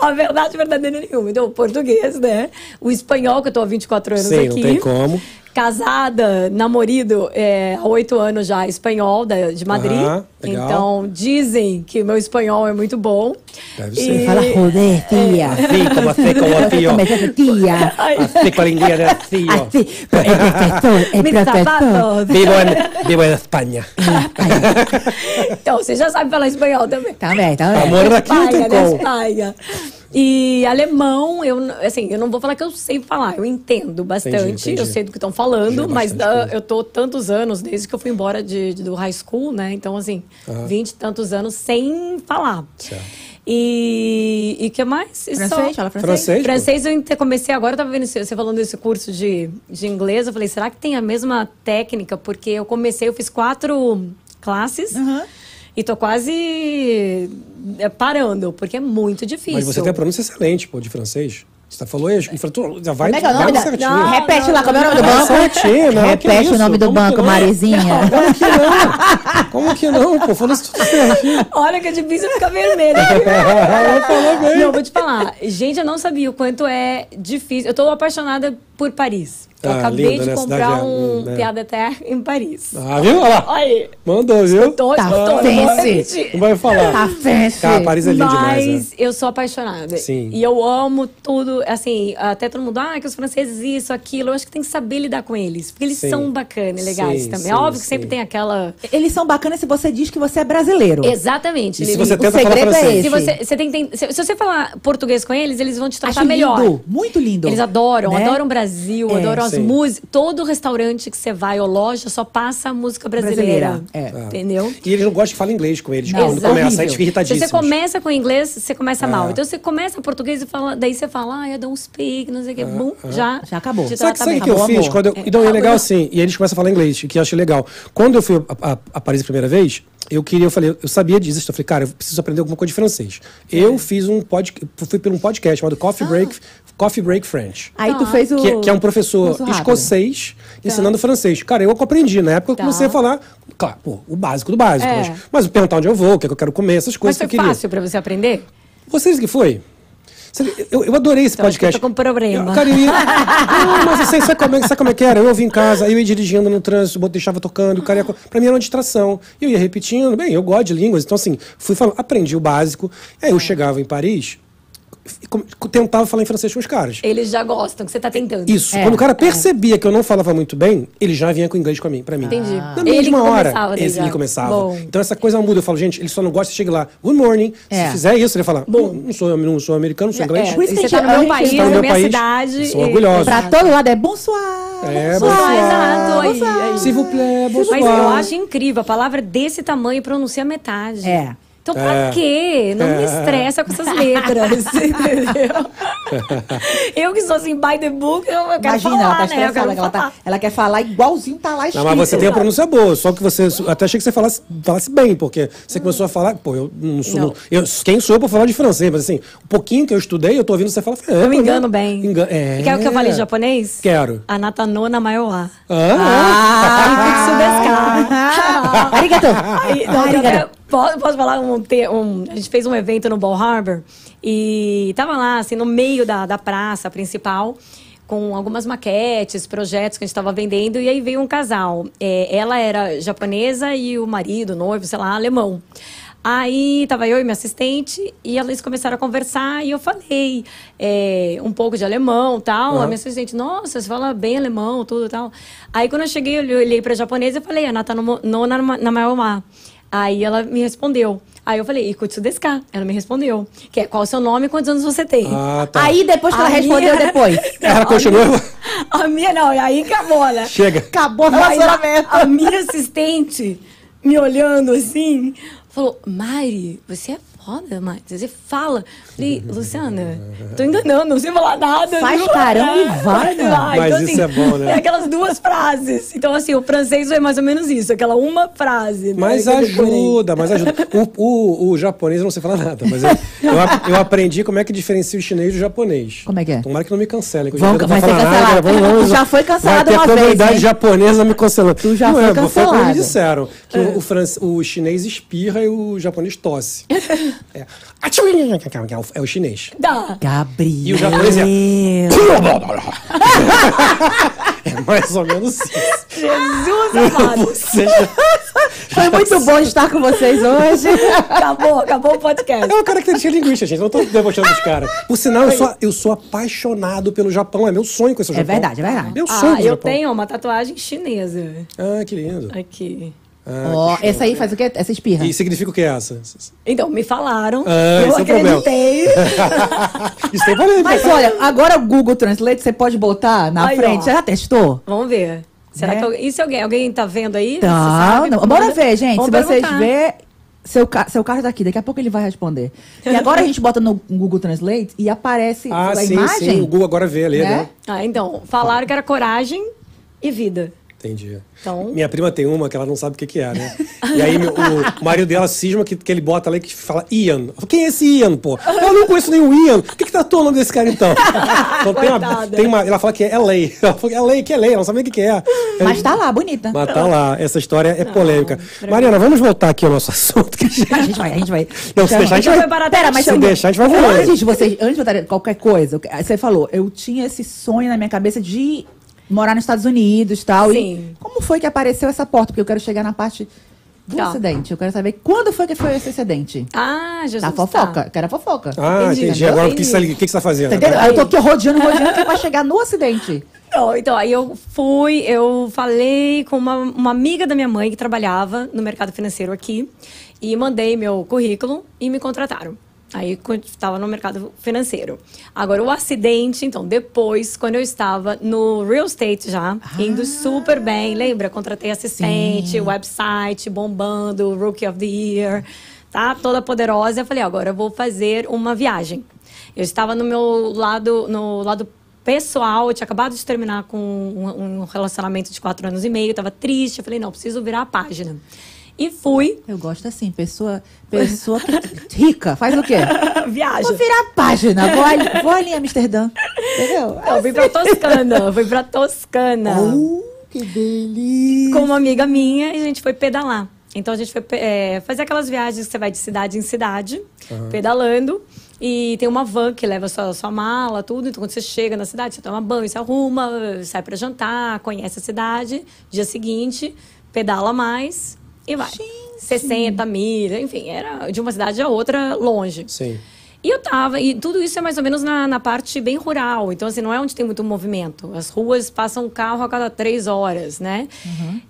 a verdade verdadeira é nenhuma. Então, o português, né? O espanhol, que eu tô há 24 anos Sim, aqui. não tem como. Casada, namorado, é, há oito anos já, espanhol da- de Madrid. Legal. então, dizem que o meu espanhol é muito bom. Deve E- ser. Fala, joder, tia. Assim, como assim, como é, tia? Assim com a né? Assim, ó. Assim, é professor, é. Vivo en, vivo en Espanha. Então, você já sabe falar espanhol também. Também, também. Amor daqui não tem Espanha, da como. Espanha. E alemão, eu assim, eu não vou falar que eu sei falar, eu entendo bastante, Entendi, entendi. eu sei do que estão falando, Entendi mas coisa. eu tô tantos anos desde que eu fui embora de, de- do high school, né? Então, assim, vinte e tantos anos sem falar. Certo. E o que mais? E Francês, só- fala francês. Francês? Francês eu inte- comecei agora, eu tava vendo você falando desse curso de, de inglês, eu falei, será que tem a mesma técnica? Porque eu comecei, eu fiz quatro classes Aham. E tô quase é, parando, porque é muito difícil. Mas você tem a pronúncia excelente, pô, de francês. Você falou isso? E falou, tu- já vai, Como é que é o vai nome da... certinho. Não, Repete lá, como é o nome do banco? certinho, não, Repete o isso? nome do Como banco? Marizinha. Como que não? Como que não, pô? Falou isso tudo certinho. Olha que é difícil ficar vermelha. Ela falou bem. Não, vou te falar. Gente, eu não sabia o quanto é difícil. Eu tô apaixonada por Paris. Eu Ah, acabei linda, de né? comprar é- um né? piada terre em Paris. Ah, viu? Olha lá. Olha aí. Mandou, viu? Tô, Tá tô, fancy. Não vai falar. Tá fancy. Cara, Paris é lindo Mas demais, né? eu sou apaixonada. Sim. E eu amo tudo, assim, até todo mundo, ah, que os franceses isso, aquilo. Eu acho que tem que saber lidar com eles. Porque eles Sim. são bacanas, legais Sim, também. sim, Óbvio que sempre tem aquela. Eles são bacanas se você diz que você é brasileiro. Exatamente. E se você o tenta falar segredo é francês? esse. Se você, você tem, tem- se, se você falar português com eles, eles vão te tratar Acho melhor. lindo, muito lindo. Eles adoram, Né? adoram o Brasil, É, adoram as músicas. Todo restaurante que você vai ou loja só passa a música brasileira. Brasileira, é. Entendeu? E eles não gostam de falar inglês com eles. Não, Quando exato. começa, eles ficam Se irritadíssimos. você começa com inglês, você começa É. mal. Então você começa português e fala, daí você fala, ah, I don't speak, não sei o que. Bum, já. Já acabou. te Sabe, trata sabe o que eu Acabou, fiz? amor. Quando eu, É, então é legal assim, e eles começam a falar inglês, que eu acho legal. Quando eu fui a, a- a Paris a primeira vez, eu queria, eu falei, eu sabia disso, eu falei, cara, eu preciso aprender alguma coisa de francês. Eu fiz um podcast, fui por um podcast chamado Coffee Break, Coffee Break French. Aí tu Tá. fez o... Que, é- que é um professor escocês ensinando francês. Cara, eu aprendi. Na época eu Tá. comecei a falar, claro, pô, o básico do básico. É. Mas, mas perguntar onde eu vou, o que, é que eu quero comer, essas Mas coisas foi que eu queria. fácil pra você aprender? Vocês que foi? Eu, eu adorei esse Então, que eu podcast. tô com problema. Eu- Cara, eu ia... Não, mas você sabe como, é, sabe como é que era? Eu vim em casa, eu ia dirigindo no trânsito, deixava tocando, o cara ia... Pra mim era uma distração. E eu ia repetindo. Bem, eu gosto de línguas, então assim, fui falando, aprendi o básico. Aí eu chegava em Paris tentava falar em francês com os caras. Eles já gostam, que você tá tentando. Isso. É, Quando o cara percebia que eu não falava muito bem, ele já vinha com inglês com mim, pra mim. Entendi. Na Ele mesma que hora, começava esse já. ele começava. Bom. Então essa coisa muda. Eu falo, gente, ele só não gosta de chegar lá, good morning. É. Se fizer isso, ele fala, bom, não sou, não sou americano, não sou inglês. É, Por isso que você tá gente- no meu país, tá na no meu minha país, cidade. sou orgulhosa. Pra todo lado é bonsoir. É, Bonsoir, bonsoir. exato, aí, bonsoir. aí. S'il vous plaît, bonsoir. Mas eu acho incrível, a palavra desse tamanho pronuncia metade. É. Então pra É. quê? Não me É. estressa com essas letras, entendeu? eu que sou assim, by the book, eu, eu quero Imagina, falar, ela tá né? Estressada, que ela, tá, ela quer falar igualzinho tá lá escrito. Não, mas você tem a pronúncia boa, só que você. Até achei que você falasse, falasse bem, porque você começou a falar. Pô, eu não sou. Não. Eu, quem sou eu pra falar de francês? Mas assim, um pouquinho que eu estudei, eu tô ouvindo você falar. É, Eu me engano né? bem. Enga- é. Quer que eu fale japonês? Quero. Anatanona Maiorá. Ah, Ah, arigato. Aí, não, eu Arigato. até- posso, posso falar um, um- A gente fez um evento no Ball Harbor e tava lá, assim, no meio da, da praça principal, com algumas maquetes, projetos que a gente estava vendendo, e aí veio um casal. É, ela era japonesa e o marido, o noivo, sei lá, alemão. Aí tava eu e minha assistente e eles começaram a conversar e eu falei é, um pouco de alemão tal. A minha assistente, nossa, você fala bem alemão, tudo tal. Aí quando eu cheguei, eu olhei pra japonesa e falei, Anata no, no na, na Maiomá. Aí ela me respondeu. Aí eu falei, Ikutsu desu ka? Ela me respondeu. Que é, qual o seu nome e quantos anos você tem? Ah, tá. Aí depois que ela A respondeu minha- depois. Ela a continuou? minha- A minha não, e aí acabou, né? Chega. Acabou o relacionamento. a, a minha assistente, me olhando assim, falou: Mari, você é foda, Mari. Você fala. Falei, Luciana, tô enganando, não sei falar nada. Faz carão e vai, né? Mas isso é bom, né? É aquelas duas frases. Então, assim, o francês é mais ou menos isso, aquela uma frase. né, Mas ajuda, mas ajuda. O, o, o japonês eu não sei falar nada, mas eu, eu, eu aprendi como é que diferencia o chinês do japonês. Como é que é? Tomara que não me Vão- tô vai ser cancelado. nada, vamos- vamos- Tu já foi cancelado uma vez, comunidade hein? japonesa me cancelando. Tu já não foi é, Foi como cancelado. me disseram, que o, o, fran- o chinês espirra e o japonês tosse. é. É o- É o chinês. Gabriel. E o japonês é... É mais ou menos isso. Jesus amado. Você já- Foi muito bom estar com vocês hoje. acabou, acabou o podcast. É uma característica linguística, gente. Não tô debochando dos caras. Por sinal, eu sou, eu sou apaixonado pelo Japão. É meu sonho conhecer o É Japão. verdade, é verdade. Meu sonho Ah, eu Japão. tenho uma tatuagem chinesa. Ah, que lindo. Aqui. Ah, Ó, show. essa aí faz o quê? Essa espirra. E significa o que é essa? Então, me falaram. Ah, eu é problema. acreditei. Isso tem valor. Mas olha, agora o Google Translate você pode botar na Aí, frente. ó. Você já testou? Vamos ver. Será Né? que alguém, e se alguém, alguém tá vendo aí? Tá, sabe? não. Bora ver, gente. Vamos Se vocês perguntar. ver, seu, ca... seu carro tá aqui. Daqui a pouco ele vai responder. E agora a gente bota no Google Translate e aparece Ah, a sim, imagem. sim. O Google agora vê, lê, Né? né? Ah, então, falaram que era coragem e vida. Entendi. Então- Minha prima tem uma que ela não sabe o que, que é, né? E aí meu- o marido dela cisma que, que ele bota lá que fala Ian. Falo, Quem é esse Ian, pô? Eu não conheço nenhum Ian. O que, que tá nome desse cara então? então tem uma, tem uma- ela fala que é LA. Ela fala que é LA, que é LA, ela não sabe nem o que, que é. Mas tá lá, bonita. Mas tá lá, essa história é polêmica. pra Mariana, vamos voltar aqui ao nosso assunto. Que a gente- A gente vai, a gente vai. Não, se deixar, a gente vai. Pera, mas Se eu- deixar, a gente vai voando. Antes de vocês, antes de qualquer coisa, você falou, eu tinha esse sonho na minha cabeça de morar nos Estados Unidos e tal. Sim. E como foi que apareceu essa porta? Porque eu quero chegar na parte do Tá. acidente. Eu quero saber quando foi que foi esse acidente. Ah, Jesus. Tá fofoca. Eu quero a fofoca. Ah, Entendi, entendi. Agora o que, você, o que, você tá fazendo? Entendeu? Eu tô aqui rodeando, rodeando, que é pra chegar no acidente. Não, então, aí eu fui, eu falei com uma, uma amiga da minha mãe que trabalhava no mercado financeiro aqui e mandei meu currículo e me contrataram. Aí estava no mercado financeiro. Agora, o acidente, então, depois, quando eu estava no real estate já, indo super bem, lembra? Contratei assistente, website bombando, Rookie of the Year, tá? Toda poderosa. Eu falei, agora eu vou fazer uma viagem. Eu estava no meu lado, no lado pessoal, eu tinha acabado de terminar com um, um relacionamento de quatro anos e meio, estava triste. Eu falei, não, preciso virar a página. E fui. Eu gosto assim, pessoa, pessoa rica. Faz o quê? Viagem. Vou virar a página, vou ali, vou ali em Amsterdã. Entendeu? Eu fui pra Toscana, fui pra Toscana. Uh, que delícia. com uma amiga minha e a gente foi pedalar. Então a gente foi é, fazer aquelas viagens que você vai de cidade em cidade, pedalando. E tem uma van que leva sua, sua mala, tudo. Então quando você chega na cidade, você toma banho, se arruma, sai pra jantar, conhece a cidade. Dia seguinte, pedala mais e vai. 60 milhas, enfim, era de uma cidade a outra longe. Sim. E eu tava, e tudo isso é mais ou menos na, na parte bem rural. Então, assim, não é onde tem muito movimento. As ruas passam um carro a cada três horas, né?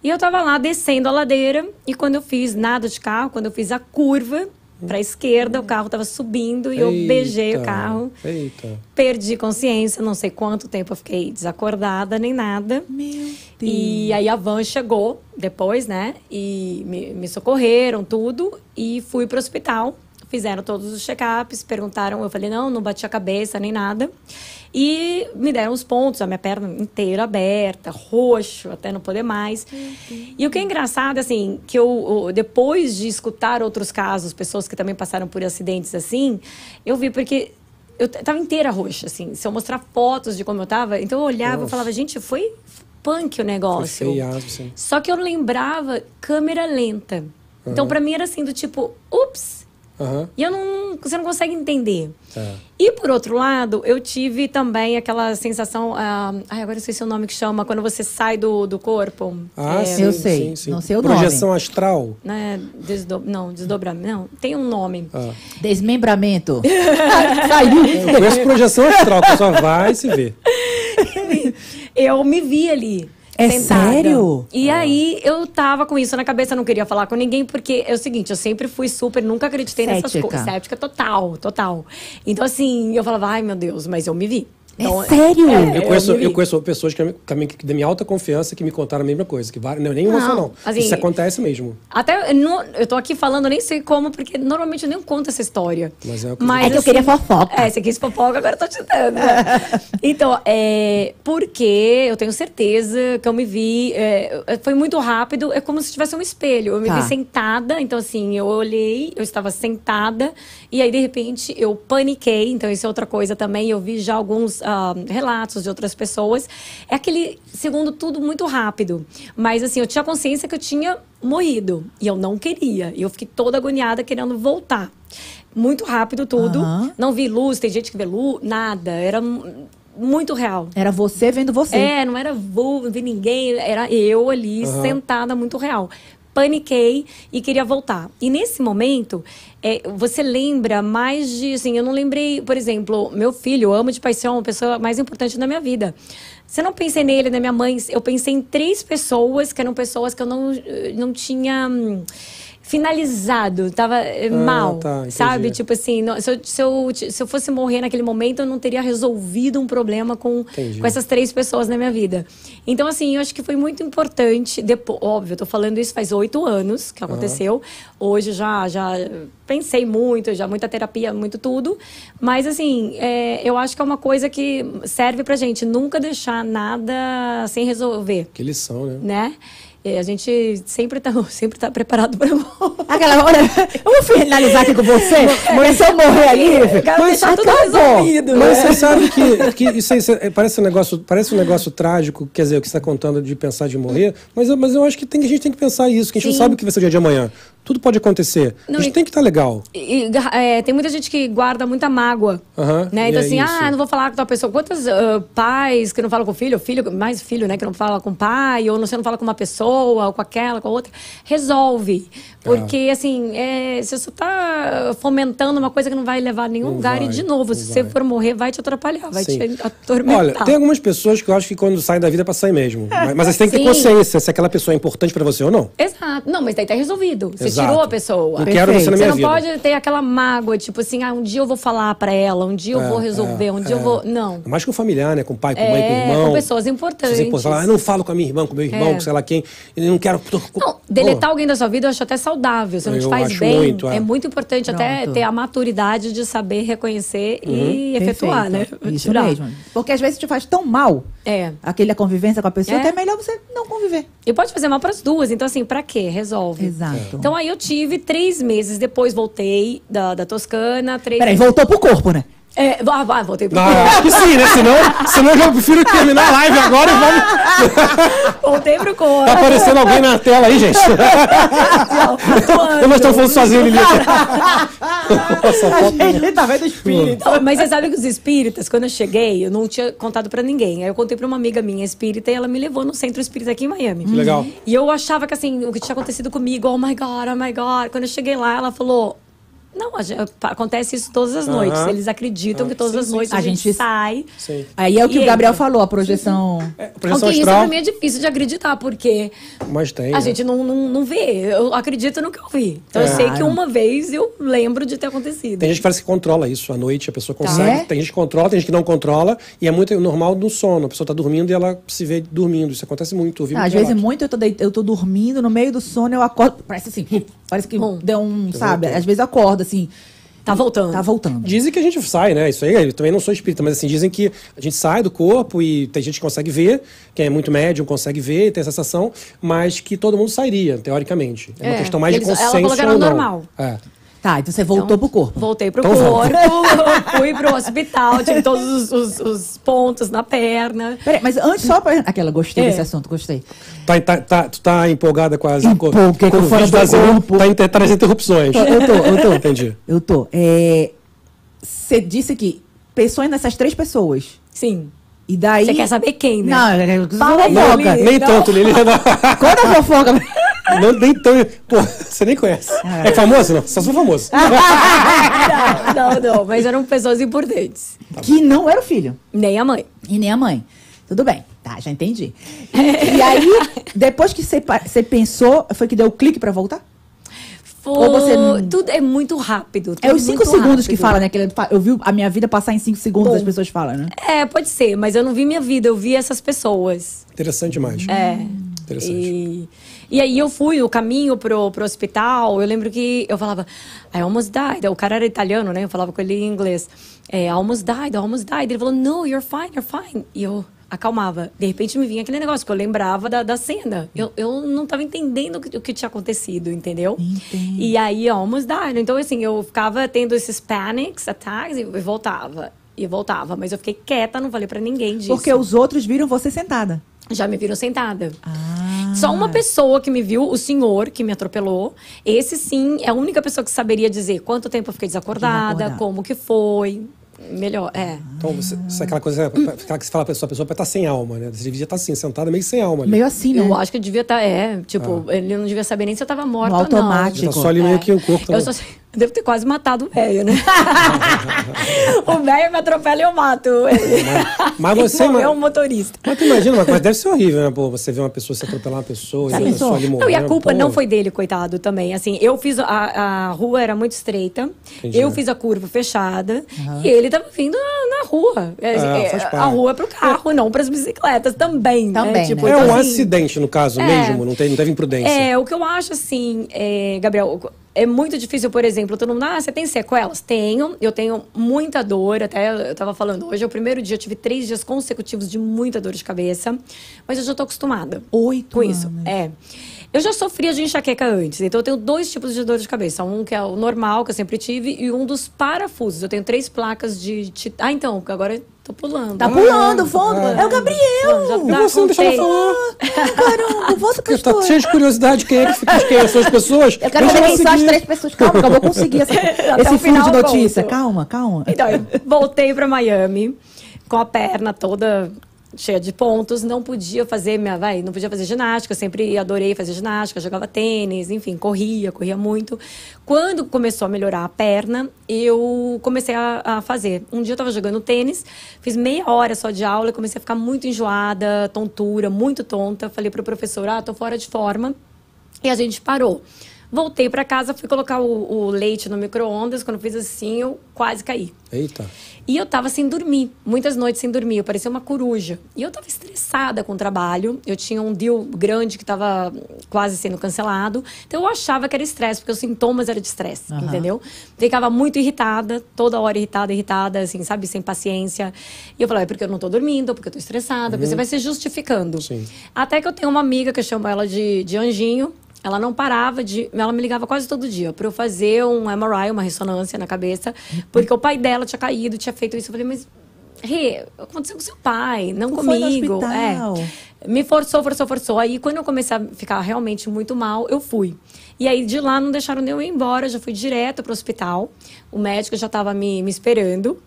E eu tava lá descendo a ladeira, e quando eu fiz nada de carro, quando eu fiz a curva pra esquerda, o carro tava subindo e eu beijei o Eita, carro. Eita. Perdi consciência, não sei quanto tempo eu fiquei desacordada nem nada. Meu Deus. E aí a van chegou depois, né? E me, me socorreram, tudo. E fui pro hospital. Fizeram todos os check-ups, perguntaram. Eu falei, não, não bati a cabeça nem nada. E me deram os pontos, a minha perna inteira aberta, roxo, até não poder mais. E o que é engraçado, assim, que eu, depois de escutar outros casos, pessoas que também passaram por acidentes assim, eu vi porque eu tava inteira roxa, assim. Se eu mostrar fotos de como eu tava, então eu olhava e falava, gente, foi punk o Foi negócio. feiaço, sim. Só que eu lembrava câmera lenta. Então, pra mim era assim, do tipo, ups. Aham. E eu não. Você não consegue entender. É. E por outro lado, eu tive também aquela sensação. ah, ai, agora eu sei se é o nome que chama, quando você sai do, do corpo. Ah, É, sim, Eu sei, sim, sim. não sei o Projeção astral. Né, desdo... Não, desdobramento. Não, tem um nome. Ah. Desmembramento. Saiu. Eu projeção astral, que só vai se ver. Eu me vi ali. É sentada. sério? E aí eu tava com isso na cabeça, não queria falar com ninguém, porque é o seguinte, eu sempre fui super, nunca acreditei nessas Cética. coisas. Cética total, total. Então, assim, eu falava, ai meu Deus, mas eu me vi. Então, É sério? Eu conheço, eu conheço pessoas que, também que da minha alta confiança que me contaram a mesma coisa. Que não, nem uma só Não, não. assim- Isso acontece mesmo. Até eu não- eu tô aqui falando, eu nem sei como, porque normalmente eu nem conto essa história. Mas é o que- É que eu queria fofoca. É, você quis fofoca, agora eu tô te dando. né? então, é. Porque eu tenho certeza que eu me vi. é, foi muito rápido, é como se tivesse um espelho. Eu me Tá. vi sentada, então assim, eu olhei, eu estava sentada, e aí de repente eu paniquei. Então, isso é outra coisa também. Eu vi já alguns ah, relatos de outras pessoas. É aquele segundo tudo muito rápido. Mas assim, eu tinha consciência que eu tinha morrido. E eu não queria. E eu fiquei toda agoniada querendo voltar. Muito rápido tudo. Aham. Não vi luz, tem gente que vê luz, nada. Era mu- muito real. Era você vendo você. É, não era voo, não vi ninguém, era eu ali, Aham. sentada, muito real. Paniquei e queria voltar. E nesse momento, é, você lembra mais de. Assim, eu não lembrei, por exemplo, meu filho, eu amo de paixão, a pessoa mais importante da minha vida. Você não pensei nele, na minha mãe, eu pensei em três pessoas que eram pessoas que eu não, não tinha. Finalizado, tava eh, mal, tá, sabe? Tipo assim, não- se eu, se, eu, se eu fosse morrer naquele momento, eu não teria resolvido um problema com, Entendi. com essas três pessoas na minha vida. Então, assim, eu acho que foi muito importante. Depois, óbvio, eu tô falando isso faz oito anos que aconteceu. Hoje já, já pensei muito, já muita terapia, muito tudo. Mas, assim, é, eu acho que é uma coisa que serve pra gente nunca deixar nada sem resolver, Que lição, né? né? E a gente sempre tá, sempre tá preparado pra morrer. Aquela, olha, eu vou finalizar aqui com você, mas se eu morrer ali, Quero deixar tudo resolvido. Mas né? você sabe que, que isso, aí, parece, um negócio, parece um negócio trágico, quer dizer, o que você está contando de pensar de morrer, mas, eu- mas eu acho que, tem, a gente tem que pensar isso, que a gente Sim. não sabe o que vai ser o dia de amanhã. Tudo pode acontecer. Não, a gente e- tem que estar legal. E, é, tem muita gente que guarda muita mágoa. Aham, né? Então, é assim, isso. ah, não vou falar com tua pessoa. Quantos ah, pais que não falam com o filho, filho, mais filho, né? Que não fala com o pai, ou você não fala com uma pessoa, ou com aquela, com a outra. Resolve. Porque, assim, é, você só tá fomentando uma coisa que não vai levar a nenhum Não lugar. vai, e, de novo, não se você vai. for morrer, vai te atrapalhar, vai Sim. te atormentar. Olha, tem algumas pessoas que eu acho que quando saem da vida é pra sair mesmo. Mas, mas você tem que ter Sim. consciência se aquela pessoa é importante pra você ou não. Exato. Não, mas daí tá resolvido. Você Exato. tirou a pessoa. Não quero você na Você minha não vida. pode ter aquela mágoa, tipo assim, ah, um dia eu vou falar pra ela, um dia eu É, vou resolver, é, um dia eu é. vou. Não. Mais com familiar, né? Com pai, com mãe, com irmão. com pessoas importantes. Pessoas importantes. Ah, eu não falo com a minha irmã, com meu irmão, É. com sei lá quem. Eu não quero. Não, deletar alguém da sua vida eu acho até saudável. Se não te Eu faz acho bem, muito, é. é. muito importante até Pronto. ter a maturidade de saber reconhecer Uhum. e efetuar, né? Perfeito. Isso Tirar. mesmo. Porque às vezes te faz tão mal É. aquela convivência com a pessoa É. que é melhor você não conviver. E pode fazer mal para as duas. Então, assim, pra quê? Resolve. Exato. Então, aí eu tive três meses depois, voltei da, da Toscana. Três Peraí, voltou pro corpo, né? É, ah, ah, voltei pro Não, acho que sim, né? Senão, senão eu já prefiro terminar a live agora e vamos. Voltei pro corpo. Tá aparecendo alguém na tela aí, gente. Nós estamos falando sozinho, Lili. Nossa, tá vendo espírito. Não, Mas você sabe que os espíritas, quando eu cheguei, eu não tinha contado pra ninguém. Aí eu contei pra uma amiga minha espírita e ela me levou no centro espírita aqui em Miami. Que legal. E eu achava que assim, o que tinha acontecido comigo, oh my God, oh my God. Quando eu cheguei lá, ela falou. Não, a gente- acontece isso todas as noites. Aham. Eles acreditam Ah, que todas sim, as noites sim. a A gente, gente- sai. Sim. Aí é o que E o Gabriel entra. falou, a projeção. É, projeção Porque isso astral. pra mim é difícil de acreditar, porque Mas tem. a né? gente não, não, não vê. Eu acredito no que eu vi. Então eu É. sei que uma vez eu lembro de ter acontecido. Tem gente que parece que controla isso à noite, a pessoa Tá. consegue. É? Tem gente que controla, tem gente que não controla. E é muito normal no sono. A pessoa tá dormindo e ela se vê dormindo. Isso acontece muito. Eu vi Ah, às muito vezes relato. muito eu tô, deit- eu tô dormindo, no meio do sono eu acordo. Parece assim, parece que Hum. deu um, sabe? voltou. Às vezes eu acordo assim, Tá voltando. tá voltando. Dizem que a gente sai, né? Isso aí, eu também não sou espírita, mas assim, dizem que a gente sai do corpo e tem gente que consegue ver, quem é muito médium consegue ver, tem essa sensação, mas que todo mundo sairia, teoricamente. É, uma É, questão mais de eles- ela consciência que era ou não. normal. É. Tá, então você voltou pro corpo. Voltei pro Então corpo, fui pro hospital, tive todos os, os- os pontos na perna. Peraí, mas antes só pra. Aquela, gostei É. desse assunto, gostei. Tá, tá, tá- tu tá empolgada com as Empolguei com o fora do das corpo. Tá inter- traz interrupções. Eu tô, eu tô. Entendi. Eu tô. É, Você disse que pensou nessas três pessoas. Sim. E daí. Você quer saber quem, né? Não, é, é, Fala aí, fofoca. Lili. Nem Não. tanto, Lili. Quando a fofoca. Não, nem tão. Pô, você nem conhece. É, famoso? Não, só sou famoso. não, não, mas eram pessoas importantes. que não era o filho. Nem a mãe. E nem a mãe. Tudo bem. Tá, já entendi. E, e aí, depois que você, pensou, foi que deu o clique pra voltar? Foi... Ou você Tudo é muito rápido. É os cinco segundos que rápido. fala, né? Que eu vi a minha vida passar em cinco segundos, Bom. as pessoas falam, né? É, pode ser, mas eu não vi minha vida, eu vi essas pessoas. Interessante demais. É. Interessante. E, e aí eu fui o caminho pro, pro hospital. Eu lembro que eu falava, I almost died. O cara era italiano, né? Eu falava com ele em inglês. É, I almost died, I almost died. Ele falou, no, you're fine, you're fine. E eu acalmava. De repente me vinha aquele negócio que eu lembrava da, da cena. Eu, eu não tava entendendo o que, o que tinha acontecido, entendeu? Entendi. E aí, I almost died. Então, assim, eu ficava tendo esses panics, attacks, e e voltava. E voltava. Mas eu fiquei quieta, não falei pra ninguém disso. Porque os outros viram você sentada. Já me viram sentada. Ah. Só uma pessoa que me viu, o senhor que me atropelou. Esse sim é a única pessoa que saberia dizer quanto tempo eu fiquei desacordada, como que foi. Melhor, é. Então, você, isso é aquela coisa aquela que você fala pra pessoa, a pessoa vai estar sem alma, né? Você devia estar assim, sentada meio sem alma ali. Meio assim, né? Eu acho que eu devia estar, é, tipo, ele não devia saber nem se eu tava morta No ou não. automático. Tá só ali meio É. que o corpo. Eu tá- só sei- Eu devo ter quase matado o velho, né? o velho me atropela e eu mato. mas que você- morrer mas- um motorista. Mas tu imagina, mas mas deve ser horrível, né? Pô, você vê uma pessoa se atropelar uma pessoa e a Sim. pessoa ali Não, morrendo. e a culpa pô. não foi dele, coitado, também. Assim, eu fiz. A, a rua era muito estreita. Entendi. Eu fiz a curva fechada. E ele tava vindo na, na rua. É, Ah, é, faz a rua é pro carro, não pras bicicletas também. Também, né? né? Tipo, É então, um assim, acidente, no caso, É. mesmo. Não, tem, não teve imprudência. É, o que eu acho assim, é, Gabriel, é muito difícil, por exemplo, todo mundo, ah, você tem sequelas? Tenho, eu tenho muita dor, até eu tava falando hoje, é o primeiro dia, eu tive três dias consecutivos de muita dor de cabeça, mas eu já tô acostumada Oito com isso. anos. É. Eu já sofria de enxaqueca antes, então eu tenho dois tipos de dor de cabeça. Um que é o normal, que eu sempre tive, e um dos parafusos. Eu tenho três placas de. Ah, então, agora eu tô pulando. Tá pulando, fundo. ah. É o Gabriel. Já tá, você não deixa ela falar? Ah, caramba, volta pra Porque tá história. cheio de curiosidade quem é que fica, quem são as pessoas. Eu quero saber quem são as três pessoas. Calma, que eu vou conseguir essa, esse o fundo de final eu notícia. conto. Calma, calma. Então, eu voltei para Miami com a perna toda cheia de pontos, não podia fazer minha, vai, não podia fazer ginástica, sempre adorei fazer ginástica, jogava tênis, enfim, corria, corria muito. Quando começou a melhorar a perna, eu comecei a, a fazer. Um dia eu estava jogando tênis, fiz meia hora só de aula, e comecei a ficar muito enjoada, tontura, muito tonta. Falei pro professor, ah, tô fora de forma. E a gente parou. Voltei para casa, fui colocar o, o leite no micro-ondas. Quando fiz assim, eu quase caí. Eita. E eu tava sem dormir, muitas noites sem dormir, eu parecia uma coruja. E eu tava estressada com o trabalho, eu tinha um deal grande que tava quase sendo cancelado. Então eu achava que era estresse, porque os sintomas eram de estresse, Aham. entendeu? Ficava muito irritada, toda hora irritada, irritada, assim, sabe, sem paciência. E eu falava, é porque eu não tô dormindo, porque eu tô estressada, porque você vai se justificando. Sim. Até que eu tenho uma amiga que eu chamo ela de, de anjinho. Ela não parava de. Ela me ligava quase todo dia para eu fazer um MRI, uma ressonância na cabeça, porque o pai dela tinha caído, tinha feito isso. Eu falei, mas. Rê, aconteceu com seu pai, não no comigo. É. Me forçou, forçou, forçou. Aí, quando eu comecei a ficar realmente muito mal, eu fui. E aí, de lá, não deixaram nem eu ir embora, já fui direto pro hospital. O médico já estava me, me esperando.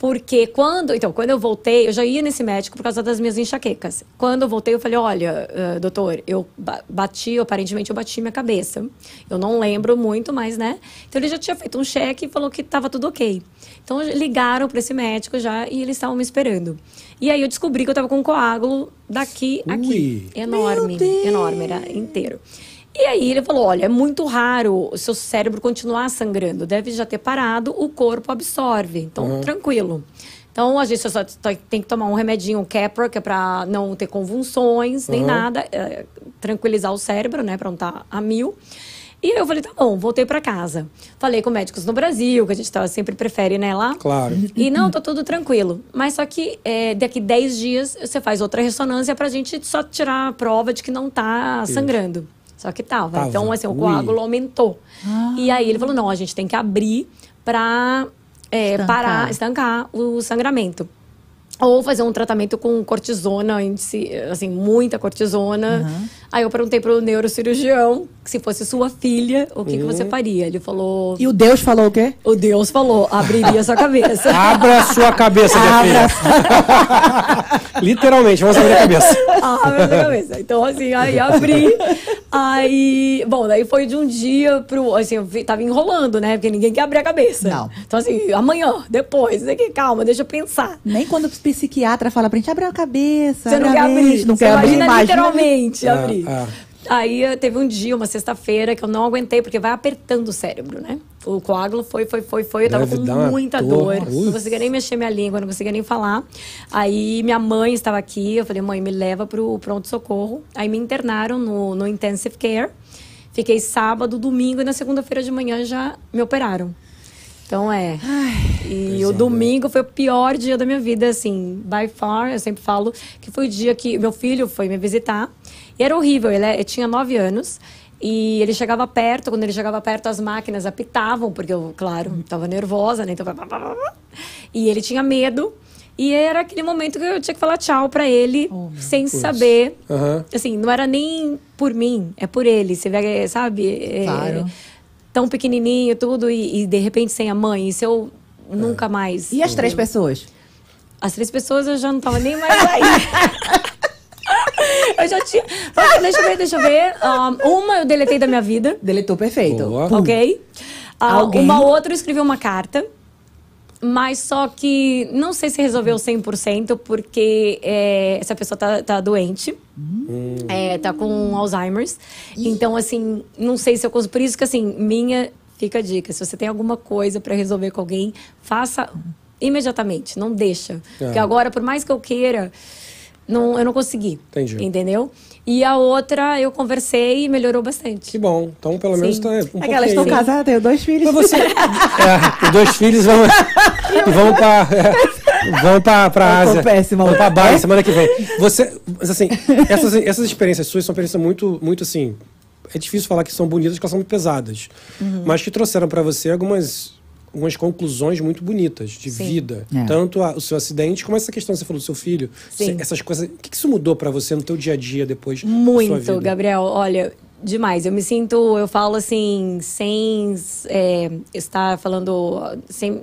Porque quando. Então, quando eu voltei, eu já ia nesse médico por causa das minhas enxaquecas. Quando eu voltei, eu falei: olha, eh, doutor, eu ba- bati, aparentemente eu bati minha cabeça. Eu não lembro muito, mas, né? Então, ele já tinha feito um cheque e falou que estava tudo ok. Então, ligaram para esse médico já e eles estavam me esperando. E aí eu descobri que eu estava com um coágulo daqui a aqui. Ui. Enorme, enorme, era inteiro. E aí ele falou: olha, é muito raro o seu cérebro continuar sangrando, deve já ter parado, o corpo absorve. Então, tranquilo. Então, a gente só tem que tomar um remedinho, um Keppra, que é pra não ter convulsões, nem Uhum. nada, é, tranquilizar o cérebro, né, pra não estar a mil. E aí eu falei, tá bom, voltei pra casa. Falei com médicos no Brasil, que a gente tá, sempre prefere, né, lá. Claro. E não, tá tudo tranquilo. Mas só que é, daqui 10 dias você faz outra ressonância pra gente só tirar a prova de que não tá sangrando. Só que tava. Tava. Então, assim, o Ui. coágulo aumentou. E aí ele falou: não, a gente tem que abrir pra é, Estancar. parar, estancar o sangramento. Ou fazer um tratamento com cortisona, índice, assim, muita cortisona. Aí eu perguntei pro neurocirurgião que se fosse sua filha, o que, que você faria? Ele falou. E o Deus falou o quê? O Deus falou, abriria sua cabeça. Abra a sua cabeça, minha filha. Literalmente, vamos abrir a cabeça. Abre sua cabeça. Então, assim, aí abri. Aí, bom, daí foi de um dia pro. Assim, eu tava enrolando, né? Porque ninguém quer abrir a cabeça. Não. Então, assim, amanhã, depois, aqui, calma, deixa eu pensar. Nem quando o psiquiatra fala pra gente abrir a cabeça. Você não quer abrir. Não quer abrir, imagina imagina. literalmente Ah, abrir. ah. Aí eh, teve um dia, uma sexta-feira, que eu não aguentei, porque vai apertando o cérebro, né? O coágulo foi, foi, foi, foi. Eu tava Deve com muita dor. Uf. Não conseguia nem mexer minha língua, não conseguia nem falar. Aí minha mãe estava aqui, eu falei, mãe, me leva pro pronto-socorro. Aí me internaram no, no intensive care. Fiquei sábado, domingo e na segunda-feira de manhã já me operaram. Então é. e o domingo foi o pior dia da minha vida, assim, by far. Eu sempre falo que foi o dia que meu filho foi me visitar. E era horrível. Ele é- tinha nove anos. E ele chegava perto, quando ele chegava perto, as máquinas apitavam, porque eu, claro, estava nervosa, né? Então, pá, pá, pá, pá, pá. e ele tinha medo. E era aquele momento que eu tinha que falar tchau pra ele, sem saber. Aham. Assim, não era nem por mim, é por ele. Você vê, sabe? É, Claro. tão pequenininho, tudo, e, e de repente sem a mãe. Isso eu nunca mais. E as três pessoas? As três pessoas eu já não tava nem mais aí. eu já tinha. Deixa eu ver, deixa eu ver. Um, uma eu deletei da minha vida. Deletou perfeito. Boa. Ok? Ah, Alguém? Uma outra escreveu uma carta, mas só que não sei se resolveu 100%, porque é, essa pessoa tá, tá doente, é, tá com Alzheimer's. Então, assim, não sei se eu consigo. Por isso que, assim, minha. Fica a dica: se você tem alguma coisa para resolver com alguém, faça imediatamente, não deixa. É. Porque agora, por mais que eu queira, não, eu não consegui. Entendi. Entendeu? E a outra, eu conversei e melhorou bastante. Que bom. Então, pelo menos, Sim. tá um Aquelas estão pouquinho. casadas, tenho dois filhos. Mas você. é, os dois filhos vão. vão pra. é, vão pra, pra Eu tô Ásia. péssima. Vão pra Bali É? semana que vem. Você. Mas assim, essas, essas experiências suas são experiências muito, muito assim. É difícil falar que são bonitas, porque elas são muito pesadas. Uhum. Mas que trouxeram pra você algumas. Algumas conclusões muito bonitas de Sim. vida. É. Tanto a- o seu acidente, como essa questão que você falou do seu filho. Sim. Você- essas coisas. O que, que isso mudou pra você no teu dia a dia depois Muito, vida? Gabriel. Olha, demais. Eu me sinto, eu falo assim, sem é, estar falando, sem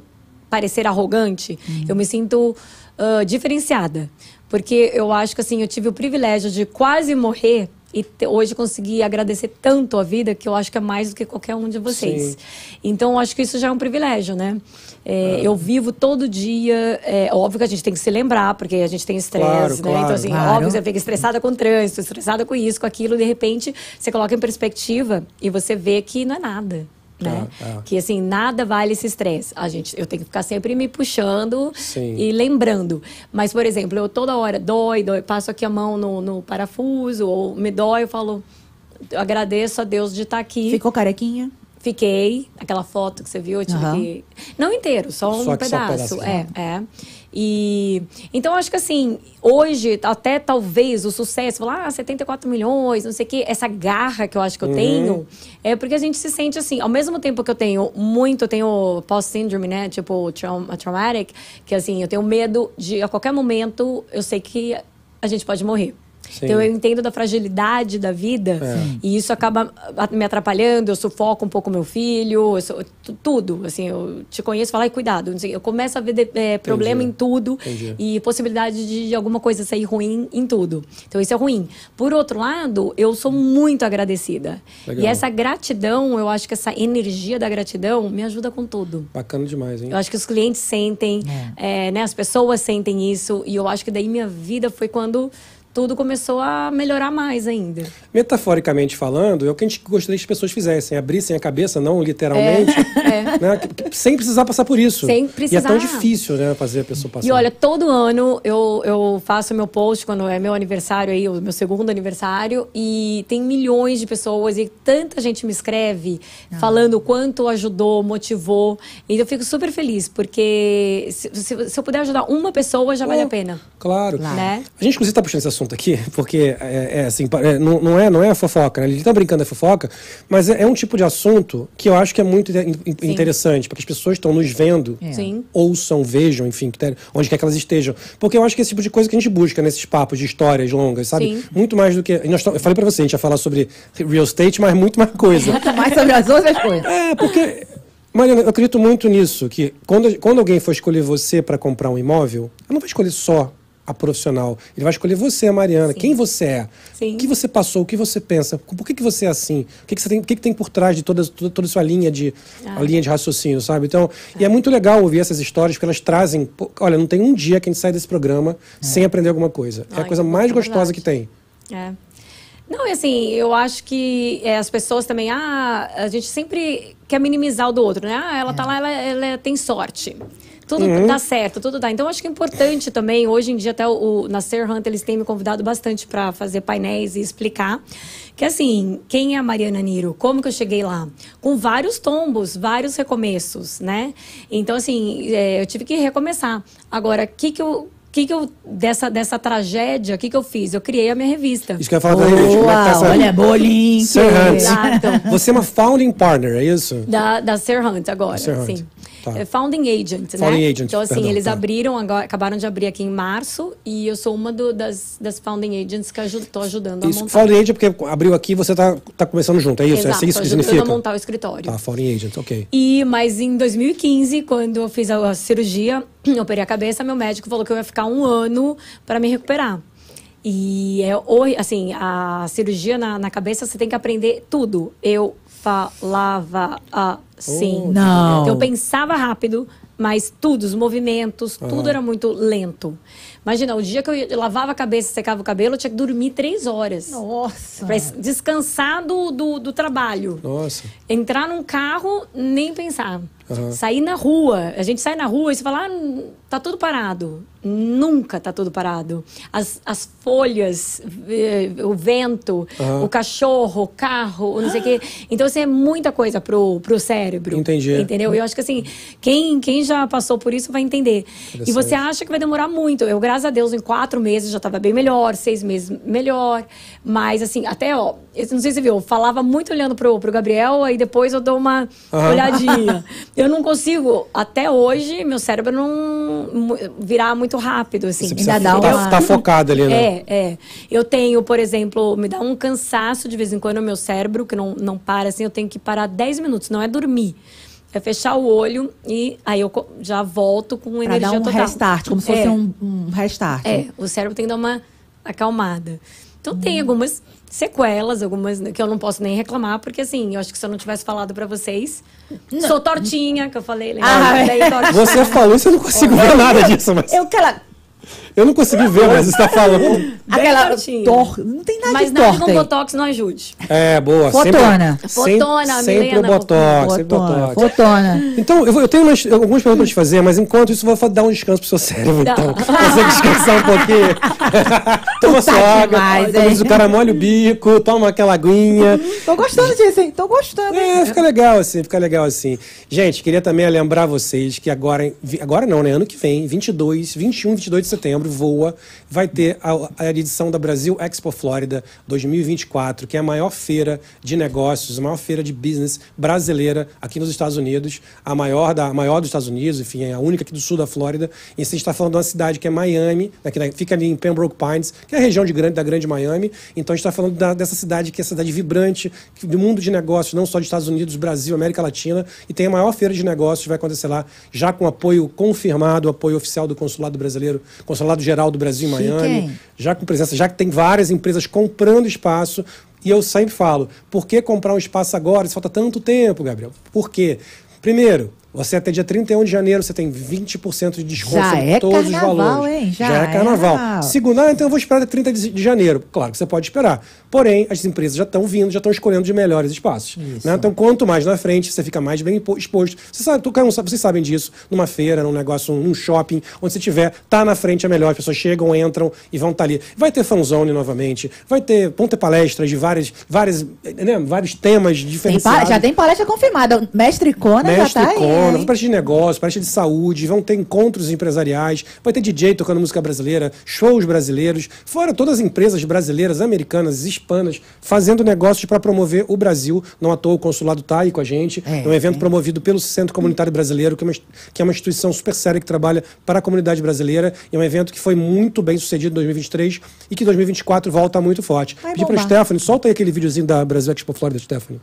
parecer arrogante, eu me sinto ah, diferenciada. Porque eu acho que assim, eu tive o privilégio de quase morrer e hoje conseguir agradecer tanto a vida que eu acho que é mais do que qualquer um de vocês. Sim. Então, eu acho que isso já é um privilégio, né? É, Eu vivo todo dia. É óbvio que a gente tem que se lembrar, porque a gente tem estresse, Claro, né? claro. Então, assim, Claro. óbvio que você fica estressada com o trânsito, estressada com isso, com aquilo, de repente você coloca em perspectiva e você vê que não é nada. Né? É, é. Que assim, nada vale esse estresse. A gente, eu tenho que ficar sempre me puxando Sim. e lembrando. Mas, por exemplo, eu toda hora dói, dói, passo aqui a mão no, no parafuso, ou me dói, eu falo, eu agradeço a Deus de estar aqui. Ficou carequinha? Fiquei, aquela foto que você viu, eu tive Aham. que. Não inteiro, só um Só que só um pedaço. é, é. E então acho que assim, hoje, até talvez o sucesso, falar, ah, 74 milhões, não sei o quê, essa garra que eu acho que eu Uhum. tenho, é porque a gente se sente assim, ao mesmo tempo que eu tenho muito, eu tenho post-syndrome, né? Tipo, traum traumatic, que assim, eu tenho medo de a qualquer momento eu sei que a gente pode morrer. Sim. Então eu entendo da fragilidade da vida É. e isso acaba me atrapalhando, eu sufoco um pouco meu filho, eu sou- tu- tudo, assim, eu te conheço, falo, ai, cuidado, não sei, eu começo a ver de- é, problema em tudo Entendi. e possibilidade de, de alguma coisa sair ruim em tudo. Então isso é ruim. Por outro lado, eu sou muito agradecida. Legal. E essa gratidão, eu acho que essa energia da gratidão me ajuda com tudo. Bacana demais, hein? Eu acho que os clientes sentem, é, né, as pessoas sentem isso, e eu acho que daí minha vida foi quando tudo começou a melhorar mais ainda. Metaforicamente falando, é o que a gente gostaria que as pessoas fizessem, abrissem a cabeça, não literalmente, né? que- que- sem precisar passar por isso. Sem E é precisar. tão difícil, né, fazer a pessoa passar. E olha, todo ano eu, eu faço meu post quando é meu aniversário aí, o meu segundo aniversário, e tem milhões de pessoas e tanta gente me escreve falando o quanto ajudou, motivou. E eu fico super feliz, porque se, se- se eu puder ajudar uma pessoa, já vale a pena. Claro. Né? A gente, inclusive, tá puxando esse assunto aqui, porque é, é assim, é, não, não é, não é a fofoca, né? Ele tá brincando é fofoca, mas é, é um tipo de assunto que eu acho que é muito in- in- interessante, porque as pessoas estão nos vendo, É. Ouçam, vejam, enfim, onde quer que elas estejam. Porque eu acho que é esse tipo de coisa que a gente busca nesses papos de histórias longas, sabe? Sim. Muito mais do que. nós eu falei pra você, a gente ia falar sobre real estate, mas muito mais coisa. Mais sobre as outras coisas. É, porque. Mariana, eu acredito muito nisso, que quando, quando alguém for escolher você para comprar um imóvel, ela não vai escolher só a profissional. Ele vai escolher você, a Mariana, quem você é, Sim. o que você passou, o que você pensa, por que, que você é assim, o que, que você tem, o que, que tem por trás de toda, toda, toda a sua linha de, Ah. a linha de raciocínio, sabe? Então, e é muito legal ouvir essas histórias, porque elas trazem. olha, não tem um dia que a gente sai desse programa sem aprender alguma coisa. é a coisa que mais é gostosa verdade. que tem. É. Não, e assim, eu acho que é, as pessoas também, ah, a gente sempre quer minimizar o do outro, né? Ah, ela tá lá, ela, ela tem sorte. Tudo dá certo, tudo dá. Então, acho que é importante também, hoje em dia, até o, o, na Ser Hunter, eles têm me convidado bastante para fazer painéis e explicar. Que assim, quem é a Mariana Niro? Como que eu cheguei lá? Com vários tombos, vários recomeços, né? Então, assim, é, eu tive que recomeçar. Agora, o que que eu que que eu, dessa, dessa tragédia, o que que eu fiz? Eu criei a minha revista. Isso que eu ia falar pra gente. Como é que tá essa... olha, bolinho. Sir Hunt. Exato. Você é uma founding partner, é isso? Da, da Ser Hunt agora, Ser Hunt, sim. Tá. É Founding Agent, né? Founding agent, Então, assim, perdão, eles tá. abriram, agora, acabaram de abrir aqui em março, e eu sou uma do- das, das Founding Agents que estou ajudando a Isso, montar. founding agent é porque abriu aqui você tá, tá começando junto, é isso? Exato, é isso que ajudando significa? a montar o escritório. Tá, founding agent, ok. E, mas em 2015, quando eu fiz a, a cirurgia, eu operei a cabeça, meu médico falou que eu ia ficar um ano para me recuperar. E é assim, a cirurgia na, na cabeça você tem que aprender tudo. Eu falava a Sim. Oh, Não. Eu pensava rápido, mas tudo, os movimentos, tudo era muito lento. Imagina, o dia que eu lavava a cabeça e secava o cabelo, eu tinha que dormir três horas. Nossa. Pra descansar do, do, do trabalho. Nossa. Entrar num carro, nem pensar. Aham. Sair na rua. A gente sai na rua e você fala, ah, tá tudo parado. Nunca tá tudo parado. As, as folhas, eh, o vento, Aham. o cachorro, o carro, não sei o quê. Então, assim, é muita coisa pro, pro cérebro. Entendi. Entendeu? E eu acho que, assim, quem, quem já passou por isso vai entender. E você acha que vai demorar muito. Eu, graças a Deus, em quatro meses já tava bem melhor, seis meses melhor. Mas, assim, até, ó, eu não sei se você viu, eu falava muito olhando pro, pro Gabriel, aí depois eu dou uma Aham. olhadinha. Eu não consigo, até hoje, meu cérebro não virar muito rápido, assim. Você precisa Ainda dá tá, uma- tá focado ali, né? É, é. Eu tenho, por exemplo, me dá um cansaço de vez em quando no meu cérebro, que não, não para assim, eu tenho que parar 10 minutos, não é dormir. É fechar o olho e aí eu já volto com Pra energia dar um total. restart, como se fosse É. um, um restart. É, o cérebro tem que dar uma acalmada. Então Hum. tem algumas sequelas, algumas que eu não posso nem reclamar, porque assim, eu acho que se eu não tivesse falado pra vocês, sou tortinha, que eu falei, lembra? Ah, Daí, tortinha. Você falou isso, eu não consigo ver nada disso, mas. Eu aquela. Eu não consegui ver, mas você tá falando. Aquela tortinha. tor... Não tem nada Mas de nada torta com aí. botox não ajude. É, boa. Fotona. Sempre, Fotona, sempre, sempre o Milena, botox, sempre o Fotona. botox. Fotona. Então, eu, vou- eu tenho umas- algumas perguntas pra te fazer, mas enquanto isso, eu vou dar um descanso pro seu cérebro, Tá. então. Você descansar um pouquinho. toma sua tá água, demais, talvez hein? o cara molha o bico, toma aquela aguinha. Tô gostando disso, hein? Tô gostando. hein? É, fica legal assim, fica legal assim. Gente, queria também lembrar vocês que agora, agora não, né? Ano que vem, 22, 21, 22 de setembro, voa, vai ter a, a edição da Brasil Expo Flórida 2024, que é a maior feira de negócios, a maior feira de business brasileira aqui nos Estados Unidos, a maior, da, a maior dos Estados Unidos, enfim, é a única aqui do sul da Flórida. E a gente está falando de uma cidade que é Miami, né, que fica ali em Pembroke Pines, que é a região de grande, da grande Miami. Então a gente está falando da- dessa cidade que é a cidade vibrante, do mundo de negócios, não só dos Estados Unidos, Brasil, América Latina. E tem a maior feira de negócios, vai acontecer lá, já com apoio confirmado, apoio oficial do Consulado Brasileiro, Consulado Geral do Brasil em Miami. Já com presença, já que tem várias empresas comprando espaço. E eu sempre falo, por que comprar um espaço agora se falta tanto tempo, Gabriel? Por quê? Primeiro, você até dia 31 de janeiro você tem 20% de desconto Já sobre é todos os carnaval, valores. hein? Já Já, é é carnaval. carnaval. Segundo, ah, então eu vou esperar até 30 de de janeiro. Claro que você pode esperar. Porém, as empresas já estão vindo, já estão escolhendo de melhores espaços. Né? Então, quanto mais na frente, você fica mais bem exposto. Você sabe, tu- vocês sabem disso, numa feira, num negócio, num shopping, onde você tiver, tá na frente é melhor. As pessoas chegam, entram e vão estar ali. Vai ter fanzone novamente, vai ter, vão ter palestras de várias, várias, né, vários temas diferenciados. já tem palestra confirmada. Mestre Kona já Mestre tá aí. Hein? palestra de negócio, palestra de saúde, vão ter encontros empresariais, vai ter DJ tocando música brasileira, shows brasileiros, fora todas as empresas brasileiras, americanas, hispanas, fazendo negócios para promover o Brasil. Não à toa o consulado está aí com a gente. É, É, um evento é. promovido pelo Centro Comunitário Brasileiro, que é, uma, que é uma instituição super séria que trabalha para a comunidade brasileira. E é um evento que foi muito bem sucedido em 2023 e que 2024 volta muito forte. Vai Pedi para. Stephanie, solta aí aquele videozinho da Brasil Expo Florida, Stephanie.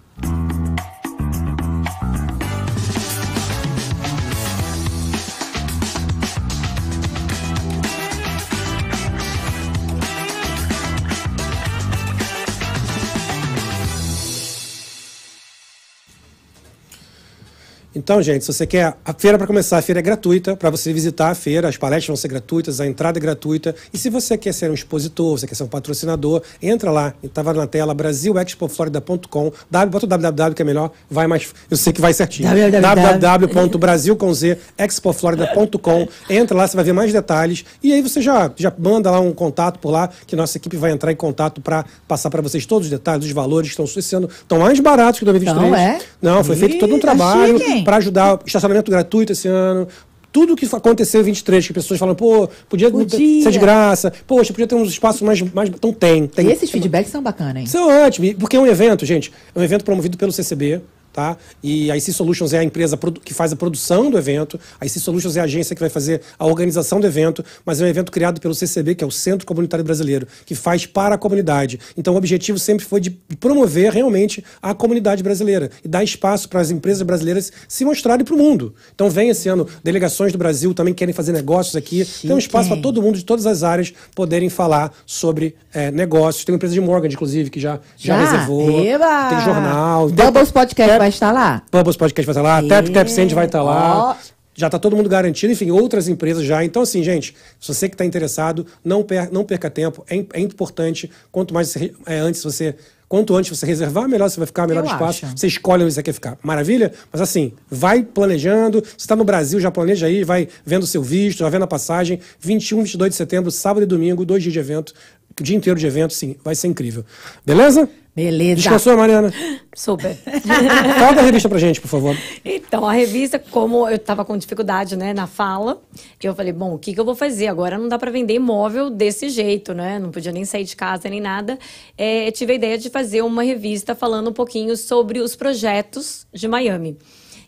Então, gente, se você quer. A feira, para começar, a feira é gratuita, para você visitar a feira, as palestras vão ser gratuitas, a entrada é gratuita. E se você quer ser um expositor, você quer ser um patrocinador, entra lá, estava na tela, brasilexpoflorida.com, bota o www que é melhor, vai mais. Eu sei que vai certinho. www. www.brasilconzexpoflorida.com. Entra lá, você vai ver mais detalhes. E aí você já, já manda lá um contato por lá, que nossa equipe vai entrar em contato para passar para vocês todos os detalhes, os valores que estão ano estão mais baratos que 2023. Então, é? Não, foi feito todo um tá trabalho hein? Para ajudar estacionamento gratuito esse ano. Tudo que aconteceu em 23, que pessoas falam, pô, podia, Podia. ser de graça, poxa, podia ter uns espaços mais. mais então tem. tem E esses feedbacks são bacanas, hein? isso é ótimo, e- porque é um evento, gente, é um evento promovido pelo CCB, tá? E a IC Solutions é a empresa que faz a produção do evento, a IC Solutions é a agência que vai fazer a organização do evento, mas é um evento criado pelo CCB, que é o Centro Comunitário Brasileiro, que faz para a comunidade. Então o objetivo sempre foi de promover realmente a comunidade brasileira e dar espaço para as empresas brasileiras se mostrarem para o mundo. Então vem esse ano, delegações do Brasil também querem fazer negócios aqui, tem um espaço para todo mundo de todas as áreas poderem falar sobre eh, negócios. Tem uma empresa de Morgan, inclusive, que já, já, Já? reservou. Eba! Tem jornal. Bubbles Podcast Quer- vai estar lá. Purpose Podcast vai estar lá, É. Tap Tap Send vai estar lá. Ó. Já está todo mundo garantido, enfim, outras empresas já. Então, assim, gente, se você que está interessado, não, per não perca tempo. É, é importante. Quanto mais você, é, antes você. Quanto antes você reservar, melhor você vai ficar, melhor Eu espaço. acho. Você escolhe onde você quer ficar. Maravilha? Mas assim, vai planejando. Se está no Brasil, já planeja aí, vai vendo o seu visto, vai vendo a passagem. 21, 22 de setembro, sábado e domingo, dois dias de evento. O dia inteiro de evento, sim, vai ser incrível. Beleza? Beleza. Descansou, Mariana? Super. Fala da revista pra gente, por favor. Então, a revista, como eu tava com dificuldade, né, na fala, eu falei, bom, o que, que eu vou fazer? Agora não dá para vender imóvel desse jeito, né? Não podia nem sair de casa nem nada. É, tive a ideia de fazer uma revista falando um pouquinho sobre os projetos de Miami.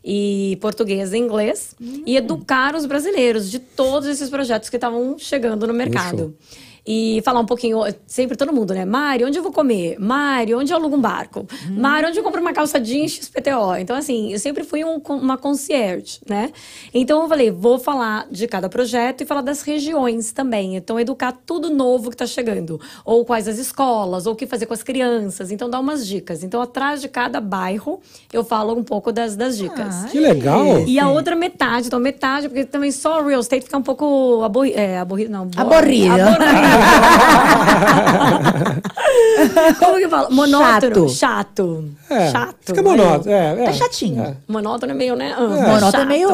E português e inglês. E educar os brasileiros de todos esses projetos que estavam chegando no mercado. E falar um pouquinho, sempre todo mundo, né? Mari, onde eu vou comer? Mari, onde eu alugo um barco? Mari, onde eu compro uma calça jeans XPTO? Então, assim, eu sempre fui um- uma concierge, né? Então, eu falei, vou falar de cada projeto e falar das regiões também. Então, educar tudo novo que tá chegando. Ou quais as escolas, ou o que fazer com as crianças. Então, dar umas dicas. Então, atrás de cada bairro, eu falo um pouco das, das dicas. Que legal. E a outra metade, então metade, porque também só real estate fica um pouco aborrido. É, aborrido, não. bo- Aborrido. Aborrido. Como que fala? Monótono. Chato. É, Chato. Fica monótono. É, é. Tá chatinho. É. Monótono é meio, né? É. Monótono é chato. meio.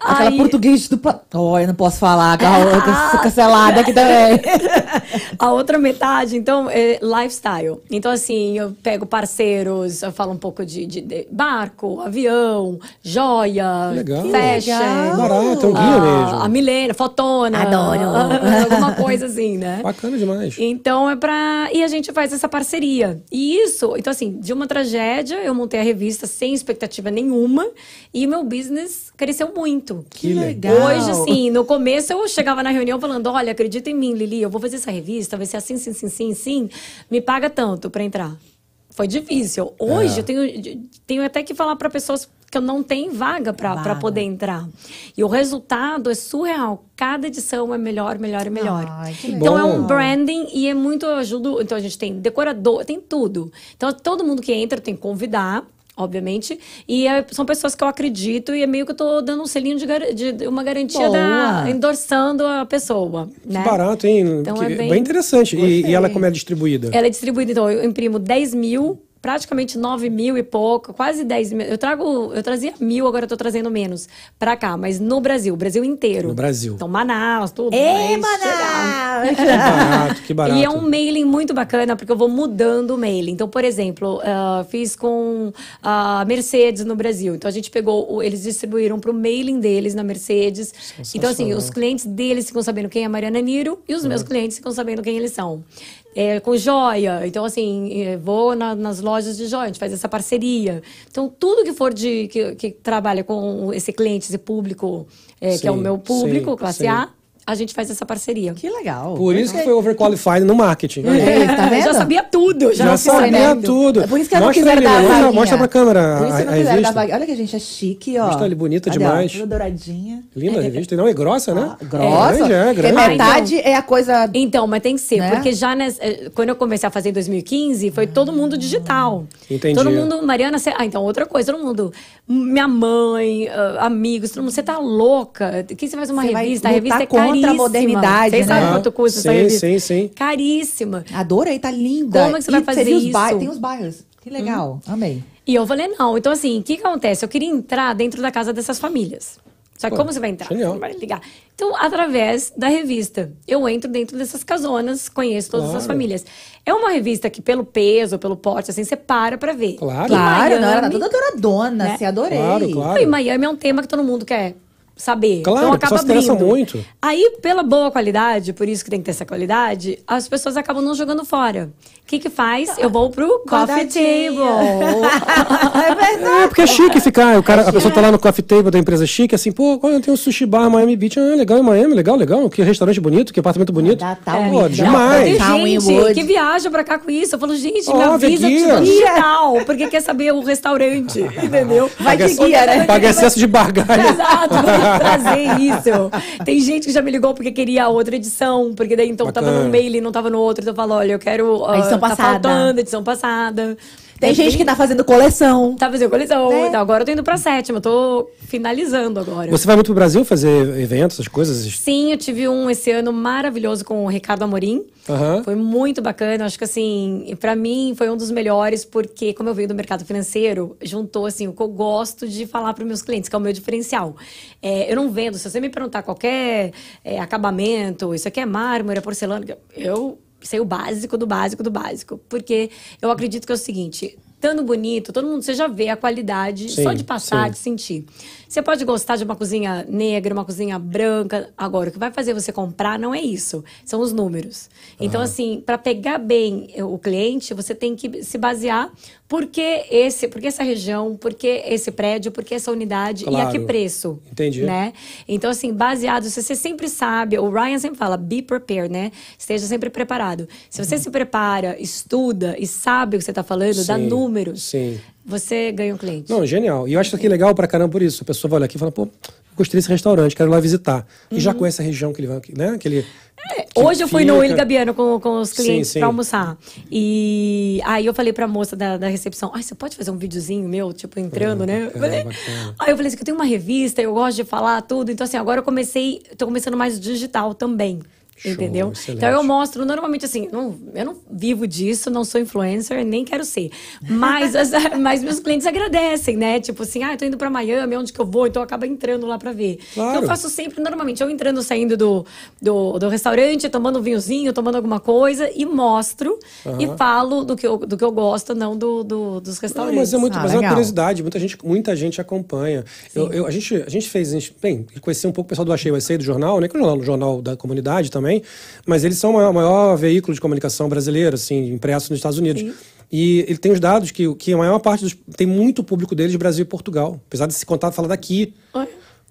É, é. Aquela Aí- português do. Oh, eu não posso falar, aquela outra cancelada aqui também. A outra metade, então, é lifestyle. Então, assim, eu pego parceiros, eu falo um pouco de, de- de barco, avião, joia, Legal. fashion. legal. Barato, é um guia ah, mesmo. A Milena, fotona. Adoro. Alguma coisa assim, né? Bacana demais. Então é pra. E a gente faz essa parceria. E isso, então assim, de uma tragédia, eu montei a revista sem expectativa nenhuma e meu business cresceu muito. Que legal. Hoje, assim, no começo eu chegava na reunião falando: olha, acredita em mim, Lili, eu vou fazer essa revista, vai ser assim, sim, sim, sim, sim. Me paga tanto pra entrar. Foi difícil. Hoje É. eu tenho, tenho até que falar pra pessoas que eu não tenho vaga Vaga. poder entrar. E o resultado é surreal. Cada edição é melhor, melhor e melhor. Ai, que então é legal. um branding e é muito eu ajudo. Então a gente tem decorador, tem tudo. Então todo mundo que entra tem que convidar. Obviamente, e é- são pessoas que eu acredito e é meio que eu tô dando um selinho de, gar- de uma garantia da, Boa. endossando a pessoa, né? Que barato, hein? Então Que- é bem... bem- interessante. E, e ela como é distribuída? Ela é distribuída, então, eu imprimo 10 mil, praticamente 9 mil e pouco, quase 10 mil. Eu trago, eu trazia mil, agora eu tô trazendo menos pra cá, mas no Brasil, Brasil inteiro. No Brasil. Então, Manaus, tudo. Ei. Manaus! Que barato, que barato. E é um mailing muito bacana, porque eu vou mudando o mailing. Então, por exemplo, ah, fiz com a Mercedes no Brasil. Então, a gente pegou, eles distribuíram para o mailing deles na Mercedes. Então, assim, os clientes deles ficam sabendo quem é a Mariana Niro e os meus clientes ficam sabendo quem eles são. É, com joia. Então, assim, eh, vou na- nas lojas de joia, a gente faz essa parceria. Então, tudo que for de. que, que trabalha com esse cliente, esse público, eh, que é o Sim, meu público, sim, classe sim. A, a gente faz essa parceria. Que legal. Por isso que foi overqualified no marketing. É, tá Eu vendo? já sabia tudo, já, Já não sabia tudo. É Por isso que eu não Mostra quiseram ali, dar a mostra- vaguinha. mostra pra câmera Por isso que eu não a quiseram dar vaguinha. Olha que a gente é chique, ó. Revista ali bonita Cadê, ó? demais. Toda douradinha. Linda a revista. Não, é grossa, né? Ah, grossa. É grande, é Porque grande. metade é a coisa... Então, mas tem que ser, Né? porque já nessa- eh, quando eu comecei a fazer em 2015, foi todo mundo digital. Entendi. Todo mundo, Mariana, você, ah, então outra coisa, todo mundo, minha mãe, ah, amigos, todo mundo, você tá louca? Que você faz uma Você revista? A revista é lutar contra a caríssima. modernidade, Vocês né? sabem quanto custa essa sim, revista? sim, sim. Caríssima. Adorei, tá linda. Como é que você E vai fazer os isso? ba- Tem os bairros. Que legal. Amei. E eu falei, não. Então, assim, o que, que acontece? Eu queria entrar dentro da casa dessas famílias. Só que Pô, como você vai entrar? genial. Você não vai ligar. Então, através da revista. Eu entro dentro dessas casonas, conheço todas Claro. as famílias. É uma revista que, pelo peso, pelo porte, assim, você para pra ver. Claro. Claro, não, ela tá Miami- toda douradona, né? se adorei. Claro, claro. E Miami é um tema que todo mundo quer saber. Claro, então a pessoa acaba abrindo. muito. Aí, pela boa qualidade, por isso que tem que ter essa qualidade, as pessoas acabam não jogando fora. O que que faz? Eu vou pro coffee Guardadinha. table. é verdade. É, porque é chique ficar. O cara, a pessoa tá lá no coffee table da empresa chique, assim, pô, olha, tem um sushi bar Miami Beach. Ah, legal, em Miami, legal, legal. Que restaurante bonito, que apartamento bonito. Da Pô, Townwood. demais. Tem gente que viaja pra cá com isso. Eu falo, gente, me Óbvio, avisa guia. digital, porque quer saber o restaurante, entendeu? Vai de Paga- guia, né? Paga excesso de barganha. Exato, trazer isso. Tem gente que já me ligou porque queria a outra edição, porque daí então tava Bacana. no mail e não tava no outro. Então eu falo, olha, eu quero. A edição tá passada. faltando a edição passada. Tem É gente bem- que tá fazendo coleção. Tá fazendo colisão. Né? Então, agora eu tô indo pra sétima, tô finalizando agora. Você vai muito pro Brasil fazer eventos, essas coisas? Sim, eu tive um esse ano maravilhoso com o Ricardo Amorim. Aham. Foi muito bacana. Acho que assim, pra mim foi um dos melhores, porque, como eu venho do mercado financeiro, juntou assim o que eu gosto de falar para meus clientes, que é o meu diferencial. É, eu não vendo, se você me perguntar qualquer é, acabamento, isso aqui é mármore, é porcelana, eu sei o básico do básico do básico. Porque eu acredito que é o seguinte. Estando bonito, todo mundo você já vê a qualidade Sim, só de passar, sim. de sentir. Você pode gostar de uma cozinha negra, uma cozinha branca. Agora, o que vai fazer você comprar não é isso, são os números. Então, assim, para pegar bem o cliente, você tem que se basear por que esse, por que essa região, por que esse prédio, por que essa unidade e a que Claro. preço. Entendi. Né? Então, assim, baseado, se você sempre sabe, o Ryan sempre fala, be prepared, né? Esteja sempre preparado. Se você se prepara, estuda e sabe o que você está falando, dá Sim, números, sim. você ganha um cliente. Não, genial. E eu acho isso aqui legal pra caramba por isso. A pessoa vai olhar aqui e fala, pô, gostei desse restaurante, quero ir lá visitar. E já conhece a região que ele vai, né? Que ele, que Uhum. É, Hoje eu fui no. Willy Gabiano com, com os clientes pra almoçar. E aí eu falei pra moça da, da recepção: Ai, você pode fazer um videozinho meu, tipo, entrando, né? Eu bacana, falei- bacana. Aí eu falei assim: que eu tenho uma revista, eu gosto de falar tudo. Então, assim, agora eu comecei, tô começando mais digital também. Show, entendeu? excelente. Então eu mostro normalmente assim, não, eu não vivo disso, não sou influencer, nem quero ser. Mas, as- mas meus clientes agradecem, né? Tipo assim, ah, eu tô indo pra Miami, onde que eu vou? Então acaba entrando lá pra ver. Claro. Então eu faço sempre, normalmente, eu entrando, saindo do, do, do restaurante, tomando um vinhozinho, tomando alguma coisa e mostro e falo do que eu, do que eu gosto, não do, do- dos Não, restaurantes. mas é muito, Ah, mas é uma legal. curiosidade, muita gente, muita gente acompanha. Eu, eu- a, gente, a gente fez, a gente, bem, conheci um pouco o pessoal do Achei Vai Ser, do jornal, né? Que é jornal, um jornal da comunidade também, mas eles são o maior, maior veículo de comunicação brasileiro, assim, impresso nos Estados Unidos. Sim. E ele tem os dados que, que a maior parte dos. tem muito público deles de Brasil e Portugal. Apesar de se contar falar daqui. Oi?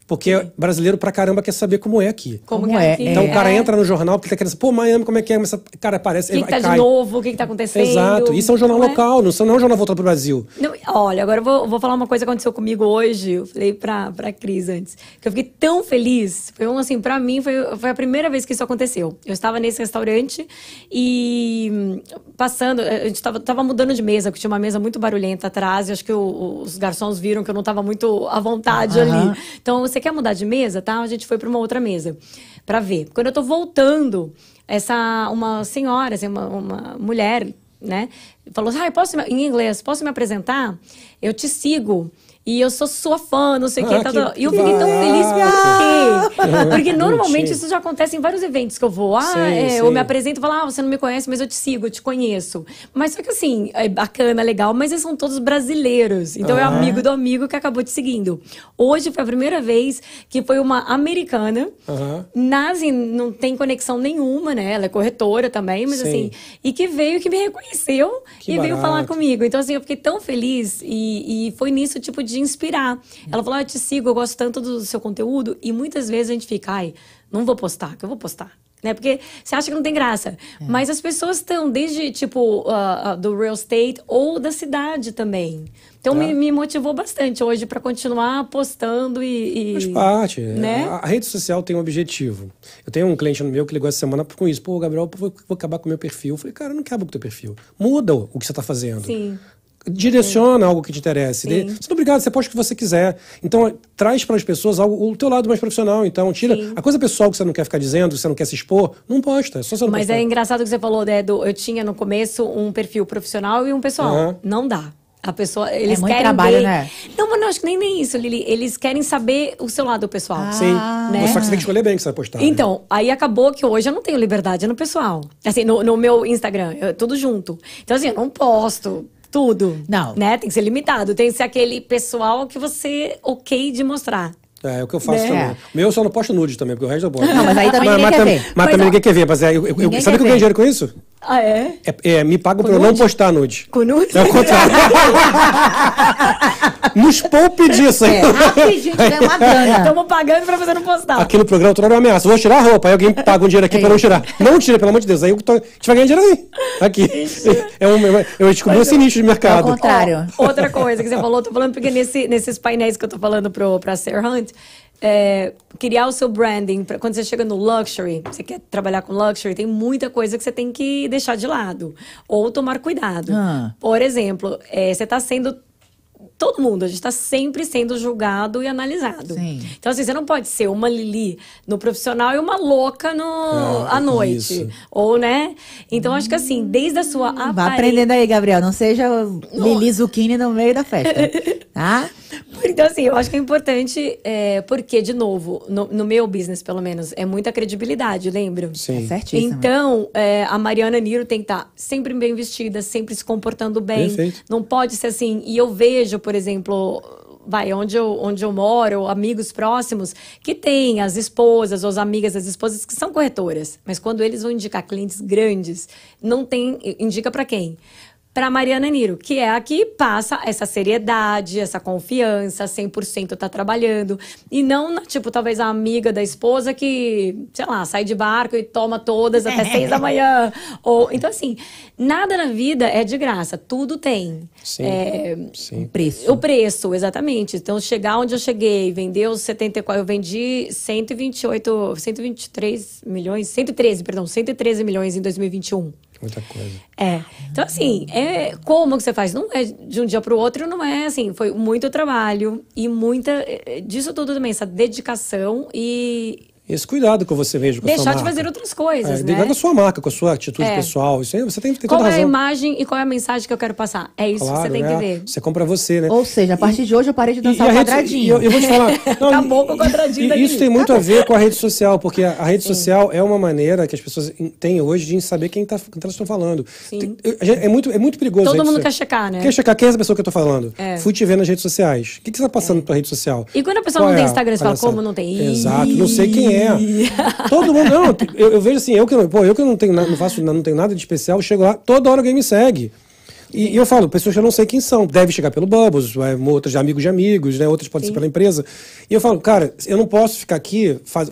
Porque brasileiro pra caramba quer saber como é aqui. Como, Como que é? aqui? Então o cara É. entra no jornal porque tá querendo saber, pô, Miami, como é que é? Mas, cara, aparece. O que, que tá cai. de novo? O que, que tá acontecendo? Exato. Isso é um jornal Não é? local, não, são- não é um jornal voltado pro Brasil. Não, olha, agora eu vou, vou falar uma coisa que aconteceu comigo hoje. Eu falei pra, pra Cris antes. Que eu fiquei tão feliz. Foi um, assim, pra mim, foi, foi a primeira vez que isso aconteceu. Eu estava nesse restaurante e passando, a gente tava, tava mudando de mesa, porque tinha uma mesa muito barulhenta atrás. E acho que o- os garçons viram que eu não tava muito à vontade Aham. ali. Então, você quer mudar de mesa, tá? A gente foi pra uma outra mesa pra ver. Quando eu tô voltando, essa uma senhora, assim, uma, uma mulher, né? Falou ah, posso em inglês, posso me apresentar? Eu te sigo. E eu sou sua fã, não sei o Ah, que- tal, tal. E eu que fiquei tão feliz por quê? Porque normalmente isso já acontece em vários eventos que eu vou. Ah, Sim, é, sim. eu me apresento e falo, ah, você não me conhece, mas eu te sigo, eu te conheço. Mas só que assim, é bacana, legal, mas eles são todos brasileiros. Então é Aham. amigo do amigo que acabou te seguindo. Hoje foi a primeira vez que foi uma americana. Aham. Nazi não tem conexão nenhuma, né? Ela é corretora também, mas Sim. assim, e que veio, que me reconheceu Que e veio barato. falar comigo. Então, assim, eu fiquei tão feliz e, e foi nisso, tipo, de inspirar. Ela falou: ah, eu te sigo, eu gosto tanto do seu conteúdo. E muitas vezes a gente fica, ai, não vou postar, que eu vou postar. Né? Porque você acha que não tem graça. É. Mas as pessoas estão, desde, tipo, ah, ah, do real estate ou da cidade também. Então, Tá. me, me motivou bastante hoje para continuar postando e. e- Faz parte. Né? A, a rede social tem um objetivo. Eu tenho um cliente meu que ligou essa semana com isso. Pô, Gabriel, vou, vou acabar com o meu perfil. Eu falei, cara, não acaba com o teu perfil. Muda o que você está fazendo. Sim. Direciona algo que te interesse. Sim. Dê- Você não é obrigado, você posta o que você quiser. Então, traz para as pessoas algo, o teu lado mais profissional. Então, tira Sim. a coisa pessoal que você não quer ficar dizendo, que você não quer se expor, não posta. É só você não Mas postar. é engraçado que você falou, né? Do, eu tinha no começo um perfil profissional e um pessoal. Aham. Não dá. A pessoa, eles muito querem trabalho, ver... né? Não, mas não acho que nem, nem isso, Lili. Eles querem saber o seu lado pessoal. Ah. Sim. né? Só que você tem que escolher bem o que você vai postar. né? Então, aí acabou que hoje eu não tenho liberdade no pessoal. Assim, no, no meu Instagram, eu- tudo junto. Então, assim, eu não posto tudo. Não. Né? Tem que ser limitado. Tem que ser aquele pessoal que você ok de mostrar. É, é o que eu faço Né? também. O meu eu só não posto nude também, porque o resto eu boto. Não, mas aí também ninguém quer tam- ver. Mas, Mas, também ó, ninguém quer ver. Mas é, eu, eu, ninguém sabe quer que eu ganho dinheiro com isso? Ah, é? É, é, me pagam pra eu não postar nude. Com nude? É o contrário. Nos poupe disso, hein? É, rapidinho ganha uma grana. Estamos pagando pra você não postar. Aqui no programa, toda hora eu ameaço. Vou tirar a roupa. Aí alguém paga um dinheiro aqui pra eu não tirar. Não tira, pelo amor de Deus. Aí eu tô, a gente vai ganhar dinheiro aí. Aqui. É um, eu descobri esse nicho de Ao mercado. contrário. Ó, outra coisa que você falou, tô falando porque nesse, nesses painéis que eu tô falando pro, pra Sarah Hunt, é, criar o seu branding, pra, quando você chega no luxury, você quer trabalhar com luxury, tem muita coisa que você tem que deixar de lado. Ou tomar cuidado. Ah. Por exemplo, é, você está sendo todo mundo, a gente está sempre sendo julgado e analisado. Sim. Então, assim, você não pode ser uma Lili no profissional e uma louca no, Ah, à noite. isso. Ou, né? Então, acho que assim, desde a sua Vá aparência. aprendendo aí, Gabriel. Não seja Lili Zucchini no meio da festa. Tá? Então, assim, eu acho que é importante, é, porque, de novo, no, no meu business, pelo menos, é muita credibilidade, lembra? Sim. É certíssimo. Então, é, a Mariana Niro tem que estar sempre bem vestida, sempre se comportando bem. Perfeito. Não pode ser assim. E eu vejo, por exemplo, vai, onde eu, onde eu moro, amigos próximos, que tem as esposas ou as amigas das esposas que são corretoras. Mas quando eles vão indicar clientes grandes, não tem. Indica para quem? Para Mariana Niro, que é a que passa essa seriedade, essa confiança, 100% tá trabalhando. E não, tipo, talvez a amiga da esposa que, sei lá, sai de barco e toma todas até seis da manhã. Ou, então, assim, nada na vida é de graça, tudo tem. Sim. É, Sim. Preço. o preço, exatamente. Então, chegar onde eu cheguei, vender os 74, eu vendi 128, 123 milhões, 113, perdão, 113 milhões em 2021. Muita coisa. É. Então, assim, é, como que você faz? Não é de um dia para o outro, não é assim. Foi muito trabalho e muita. é, Disso tudo também, essa dedicação e Esse cuidado que você veja com a sua deixar de marca. fazer outras coisas, É, né? com a sua marca, com a sua atitude É. pessoal. Isso aí você tem, tem Qual toda é a razão. imagem e qual é a mensagem que eu quero passar? É isso Claro, que você tem é. que ver. Você compra você, né? Ou seja, a partir de hoje eu parei de E- dançar e o a rede- quadradinho. e eu, eu vou te falar. Acabou com o quadradinho e, e Isso tem muito a ver com a rede social, porque a, a rede social é uma maneira que as pessoas têm hoje de saber quem, tá, quem elas estão falando. Sim. Tem- a é, muito, é muito perigoso. Todo a rede mundo social. quer checar, né? Quer checar quem é essa pessoa que eu tô falando. É. Fui te ver nas redes sociais. O que, que você tá passando pra rede social? E quando a pessoa Qual não é tem a Instagram, você fala, como não tem? Exato, não sei quem é. Todo mundo, não, eu, eu vejo assim, eu que, não- pô, eu que não tenho, não faço, não tenho nada de especial, eu chego lá, toda hora alguém me segue. E, e eu falo, pessoas que eu não sei quem são, deve chegar pelo Bubbles, é, outras de amigos de amigos, né? Outras podem ser pela empresa. E eu falo, cara, eu não posso ficar aqui faz-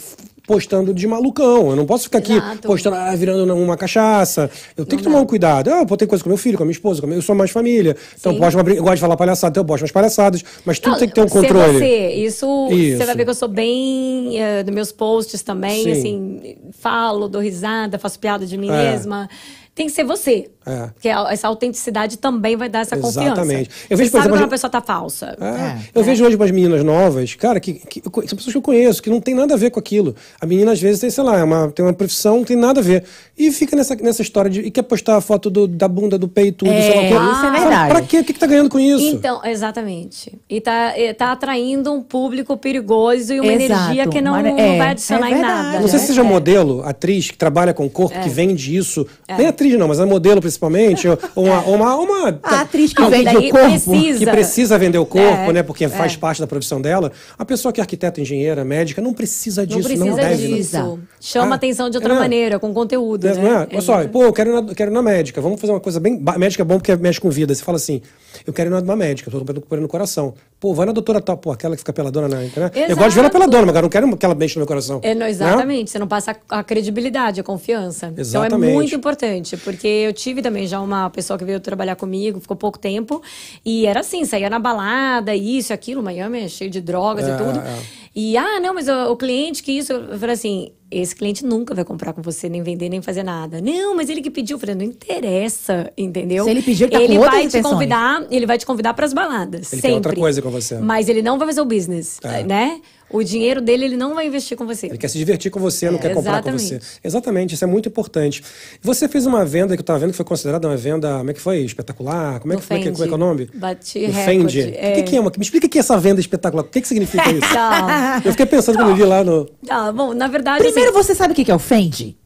postando de malucão. Eu não posso ficar aqui Exato. postando, ah, virando uma cachaça. Eu tenho que tomar um cuidado. Ah, eu botei coisa com meu filho, com a minha esposa, com a minha- eu sou mais família. Então eu, posto uma eu gosto de falar palhaçada, então eu posto umas palhaçadas. Mas tudo Não, tem que ter um ser controle. Você. Isso, Isso. você vai ver que eu sou bem eh, dos meus posts também, Sim. assim, falo, dou risada, faço piada de mim É. mesma. Tem que ser você. É. Porque essa autenticidade também vai dar essa confiança. Exatamente. Eu vejo, você por sabe exemplo, quando a uma pessoa tá falsa. É. É, eu é. vejo hoje umas meninas novas, cara, que, que são pessoas que eu conheço, que não tem nada a ver com aquilo. A menina, às vezes, tem, sei lá, é uma, tem uma profissão, não tem nada a ver. E fica nessa, nessa história de. E quer postar a foto do- da bunda, do peito, do É, sei lá o quê. isso é verdade. Pra quê? O que, que tá ganhando com isso? Então, exatamente. E tá, tá atraindo um público perigoso e uma Exato. energia que não, Mas- não é, vai adicionar é em nada. não sei né? se seja É. modelo, atriz, que trabalha com corpo, que vende isso. Nem atriz, não, mas é modelo principalmente. ou uma, uma, uma- A atriz que vende o corpo. precisa. que precisa vender o corpo, É, né? Porque faz parte da profissão dela. A pessoa que é arquiteta, engenheira, médica, não precisa disso, Não precisa não deve. não. disso. Chama Ah, atenção de outra é. maneira, com conteúdo. Né? né? Não é? Olha só, pô, eu quero ir, na, quero ir na médica. Vamos fazer uma coisa bem. Médica é bom porque mexe com vida. Você fala assim: eu quero ir numa médica, eu tô com no coração. Pô, vai na doutora tal, pô, aquela que fica peladona na internet. Eu gosto de ver ela Exato. peladona, mas eu não quero que ela mexa no meu coração. É, não, Né? exatamente, você não passa a credibilidade, a confiança. Então Exatamente. é muito importante, porque eu tive também já uma pessoa que veio trabalhar comigo, ficou pouco tempo, e era assim, saía na balada, isso, aquilo, Miami é cheio de drogas É, e tudo. é. E, ah, não, mas o, o cliente que isso, eu falei assim, esse cliente nunca vai comprar com você, nem vender, nem fazer nada. Não, mas ele que pediu, eu falei, não interessa, entendeu? Se ele pediu, ele tá ele vai te convidar, ele vai te convidar para as baladas, Ele quer sempre. outra coisa com você. Mas ele não vai fazer o business, É. né? O dinheiro dele ele não vai investir com você. Ele quer se divertir com você, não quer comprar com você. exatamente. Exatamente, isso é muito importante. Você fez uma venda que eu estava vendo que foi considerada uma venda, como é que foi? Espetacular? Como é No que, como é que, como é, que é o nome? Bati Fendi. O é. que, que é? uma- Me explica o que é essa venda espetacular. O que, que significa isso? Tá. eu fiquei pensando quando eu vi lá no Ah, bom, na verdade, Primeiro, assim, você sabe o que é o Fendi?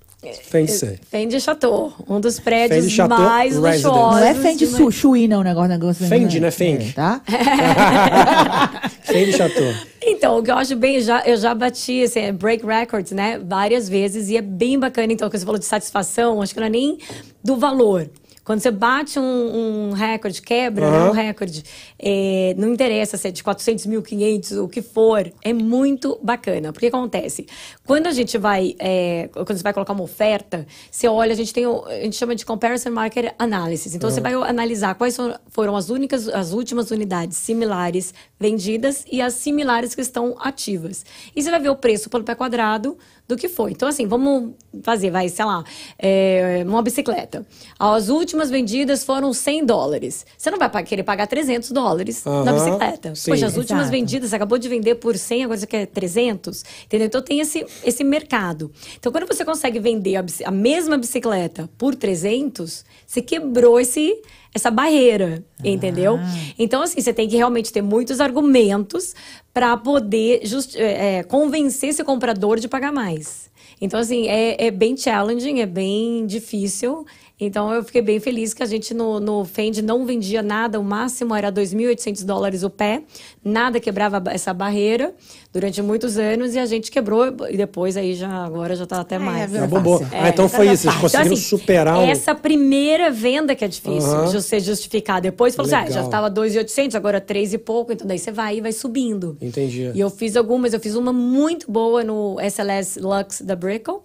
Fendi, sei. Fendi Chateau, um dos prédios Fendi Chateau mais Residence. luxuosos. Não é Fendi de- Su, Chui, não, o negócio. negócio Fendi, né? Fendi. É, tá? Fendi Chateau. Então, o que eu acho bem, já, eu já bati assim, break records, né, várias vezes, e é bem bacana, então, que você falou de satisfação, acho que não é nem do valor. Quando você bate um, um recorde, quebra né, Aham. um recorde, é, não interessa se é de 400 mil, 500, o que for, é muito bacana. Porque acontece? Quando a gente vai, é, quando você vai colocar uma oferta, você olha, a gente tem, o, a gente chama de Comparison Market Analysis. Então, você vai analisar quais foram as únicas, as últimas unidades similares vendidas e as similares que estão ativas. E você vai ver o preço pelo pé quadrado do que foi. Então, assim, vamos fazer, vai, sei lá, é, uma bicicleta. As últimas vendidas foram 100 dólares. Você não vai querer pagar 300 dólares na Aham, bicicleta. sim. Poxa, as últimas Exato. vendidas, você acabou de vender por 100, agora você quer 300. Entendeu? Então, tem esse, esse mercado. Então, quando você consegue vender a, a mesma bicicleta por 300, você quebrou esse, essa barreira, entendeu? Então, assim, você tem que realmente ter muitos argumentos para poder just- é, é, convencer esse comprador de pagar mais. Então, assim, é, é bem challenging, é bem difícil. Então, eu fiquei bem feliz que a gente no, no Fendi não vendia nada, o máximo era 2.800 dólares o pé, nada quebrava essa barreira durante muitos anos e a gente quebrou e depois aí já, agora já tá até É, mais. bombou. fácil. Ah, então foi isso. Vocês Então, conseguiram assim, superar um... Essa primeira venda que é difícil Aham. de você justificar. Depois falou assim: ah, já estava 2,800, agora 3 e pouco. Então daí você vai e vai subindo. Entendi. E eu fiz algumas. Eu fiz uma muito boa no SLS Lux da Brickle.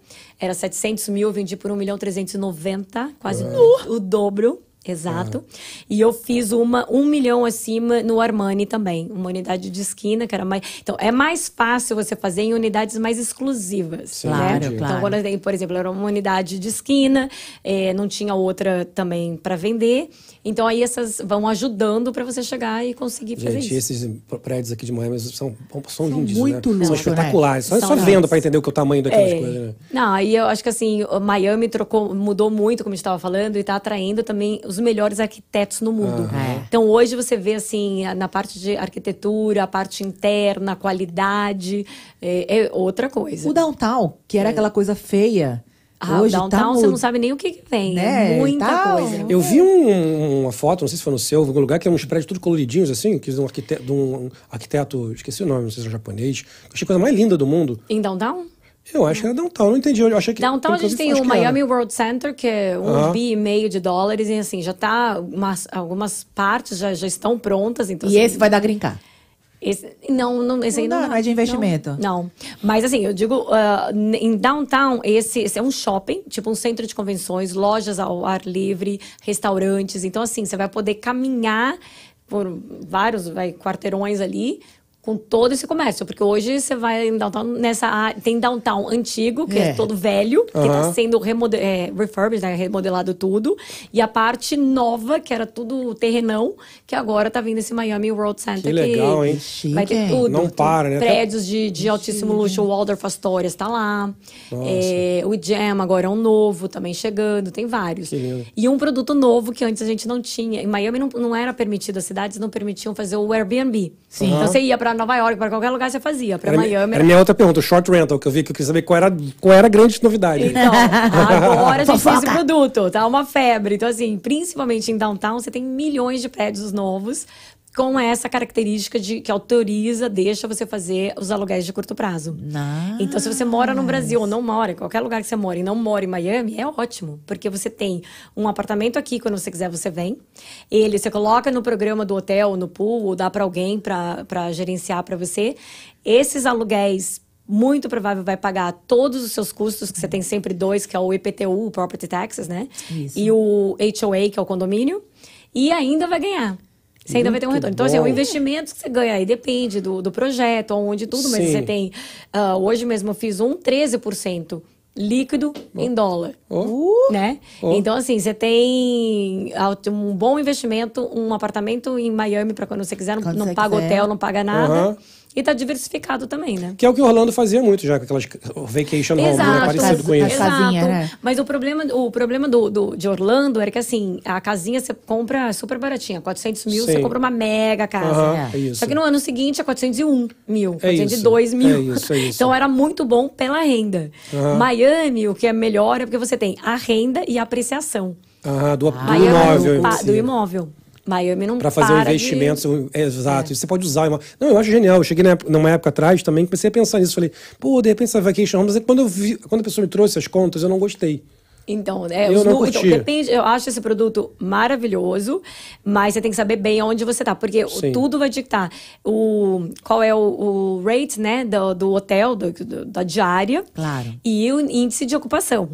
Era 700 mil, eu vendi por 1 milhão 390, quase o dobro. Exato. E eu fiz uma um milhão acima no Armani também. Uma unidade de esquina, que era mais. Então, é mais fácil você fazer em unidades mais exclusivas. Sim, né? Claro, entendi. claro. Então, quando tem, por exemplo, era uma unidade de esquina, eh, não tinha outra também para vender. Então, aí essas vão ajudando para você chegar e conseguir fazer Gente, isso. esses prédios aqui de Miami são, são lindos, muito né? luxo, São espetaculares. Só, São só vendo pra entender o que é o tamanho daquelas É. coisas, né? Não, aí eu acho que assim, Miami trocou, mudou muito, como a gente estava falando, e está atraindo também os melhores arquitetos no mundo. Aham. Então hoje você vê assim, na parte de arquitetura, a parte interna, a qualidade, é, é outra coisa. O downtown, que era aquela coisa feia. Ah, hoje o downtown tá você não sabe nem o que, que vem. Né? É muita Tá- coisa. Eu vi um- uma foto, não sei se foi no seu, em algum lugar, que é uns prédios tudo coloridinhos, assim, que de um arquiteto, de um arquiteto, esqueci o nome, não sei se é japonês. Eu achei a coisa mais linda do mundo. Em downtown? Eu acho que era downtown, não entendi. Eu achei que. Downtown a gente tem o que era. Miami World Center, que é um Aham. bi e meio de dólares, e assim, já tá. Umas, algumas partes já, já estão prontas. Então, E assim, esse vai dar grincar. Esse, não, não, esse Não não, dá, dá. não é de investimento. Não, não. Mas assim, eu digo, ah, n- em downtown, esse, esse é um shopping, tipo um centro de convenções, lojas ao ar livre, restaurantes. Então, assim, você vai poder caminhar por vários vai, quarteirões ali. Com todo esse comércio, porque hoje você vai em downtown nessa área, tem downtown antigo, que é, É. todo velho, que Aham. está sendo remode é, refurbished, né, remodelado tudo, e a parte nova, que era tudo terrenão, que agora tá vindo esse Miami World Center. Que legal, hein? Vai ter tudo. Não tudo. para, né? Prédios de, de altíssimo luxo. O Waldorf Astoria está lá. É, o Jam agora é um novo, também chegando. Tem vários. Que. E um produto novo que antes a gente não tinha. Em Miami não, não era permitido, as cidades não permitiam fazer o Airbnb. Sim. Então você ia para Nova York, para qualquer lugar você fazia. Para Miami era minha outra pergunta, o short rental, que eu vi que eu queria saber qual era, qual era a grande novidade. Então, agora a gente fez o produto, tá uma febre. Então, assim, principalmente em downtown, você tem milhões de prédios novos com essa característica de que autoriza, deixa você fazer os aluguéis de curto prazo. Nice. Então, se você mora no Brasil ou não mora, em qualquer lugar que você mora e não mora em Miami, é ótimo. Porque você tem um apartamento aqui, quando você quiser, você vem. Ele, você coloca no programa do hotel, no pool, ou dá para alguém para gerenciar para você. Esses aluguéis muito provável vai pagar todos os seus custos, que você tem sempre dois, que é o IPTU, o Property Taxes, né? Isso. E o HOA, que é o condomínio. E ainda vai ganhar. Você ainda vai ter um Muito retorno. Então, assim, bom. o investimento que você ganha aí depende do, do projeto, onde tudo, mas Sim. você tem. ah, hoje mesmo eu fiz um 13% líquido em dólar. Oh. Né? Oh. Então, assim, você tem um bom investimento, um apartamento em Miami para quando você quiser, não, paga quiser. hotel, não paga nada. Aham. E tá diversificado também, né? Que é o que o Orlando fazia muito já, com aquelas vacation home, né? Exato, Parecido com isso. casas. casinha, né? Mas o problema, o problema do, do- de Orlando era que, assim, a casinha você compra super baratinha. 400 mil, Sim. você compra uma mega casa. É. é isso. Só que no ano seguinte é 401 mil, É 402 isso, mil. é isso, é isso. Então era muito bom pela renda. Miami, o que é melhor é porque você tem a renda e a apreciação. Aham, do, do Miami imóvel. si. do imóvel. Miami não Pra fazer um para de- investimento, é, exato. E Você pode usar. Uma... Não, eu acho genial. Eu cheguei na época- numa época atrás também, comecei a pensar nisso. Falei, pô, de repente essa vacation home, mas aí quando, eu vi, quando a pessoa me trouxe as contas, eu não gostei. Então, é, Eu não nu- então, depende, eu acho esse produto maravilhoso, mas você tem que saber bem onde você tá, porque Sim. tudo vai dictar o, qual é o, o rate, né, do, do hotel, do- do- da diária. Claro. E o índice de ocupação.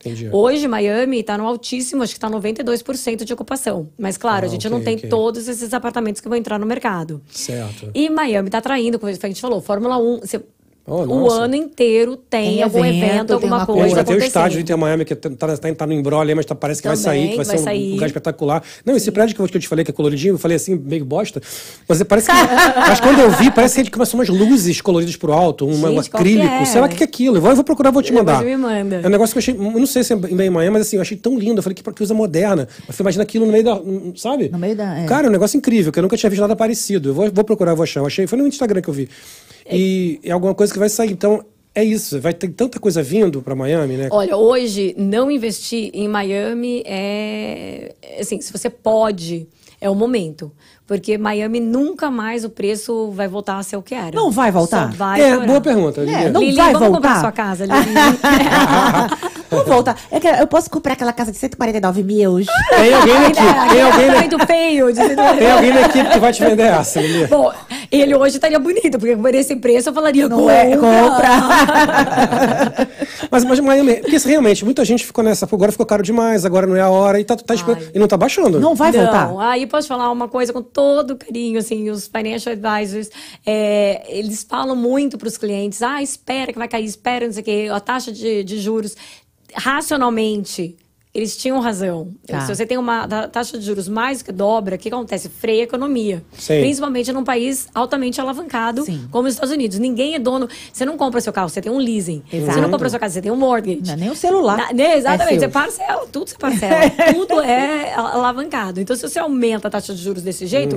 Entendi. Hoje, Miami está no altíssimo, acho que está 92% de ocupação. Mas, claro, Ah, a gente ok, não tem ok. todos esses apartamentos que vão entrar no mercado. Certo. E Miami está atraindo, como a gente falou, Fórmula 1. você- Oh, o ano inteiro tem, Tem algum evento, evento, tem alguma uma coisa. Vai ter o estádio de Inter Miami, que tá, tá, tá no embrolho, mas tá- parece que vai Também, sair, que vai, vai ser um sair. lugar espetacular. Não, esse prédio que eu, te falei que é coloridinho, eu falei assim, meio bosta. Mas parece que. mas quando eu vi, parece que começou umas luzes coloridas pro alto, um, um Gente, qual acrílico. é? Sei lá o que é aquilo. Eu vou, eu vou procurar, vou te mandar. me manda. É um negócio que eu achei. Eu não sei se é em Miami, mas assim, eu achei tão lindo. Eu falei que, que usa moderna. Eu falei, imagina aquilo no meio da. um, Sabe? No meio da- é. Cara, é um negócio incrível, que eu nunca tinha visto nada parecido. Eu vou, vou procurar, vou achar. Eu achei, foi no Instagram que eu vi. E é alguma coisa que vai sair. Então, é isso. Vai ter tanta coisa vindo pra Miami, né? Olha, hoje, não investir em Miami é. Assim, se você pode, é o momento. Porque Miami nunca mais o preço vai voltar a ser o que era. Não vai voltar? Só vai é, piorar. boa pergunta. Lilian. não Lili, vai vamos comprar voltar? sua casa, Lili. Vamos voltar. É que eu posso comprar aquela casa de 149 mil. Tem alguém na equipe. Tem alguém, na, muito feio. de- tem alguém na equipe que vai te vender essa, Lilian. Bom, ele hoje estaria bonito, porque por esse preço eu falaria Não é? compra. Mas, mas Miami, porque assim, realmente, muita gente ficou nessa, agora ficou caro demais, agora não é a hora, e, tá, tá e não tá baixando. Não vai não, voltar. aí posso falar uma coisa com todo carinho, assim, os financial advisors, é, eles falam muito para os clientes, ah, espera que vai cair, espera, não sei o quê, a taxa de, de juros, racionalmente, eles tinham razão. Tá. Se você tem uma ta- taxa de juros mais do que dobra, o que acontece? Freia a economia. Sim. Principalmente num país altamente alavancado, Sim. como os Estados Unidos. Ninguém é dono. Você não compra seu carro, você tem um leasing. Você Exato. não compra sua casa, você tem um mortgage. Não é nem o celular. Na- né, exatamente, É você parcela, tudo você parcela. tudo é alavancado. Então, se você aumenta a taxa de juros desse jeito,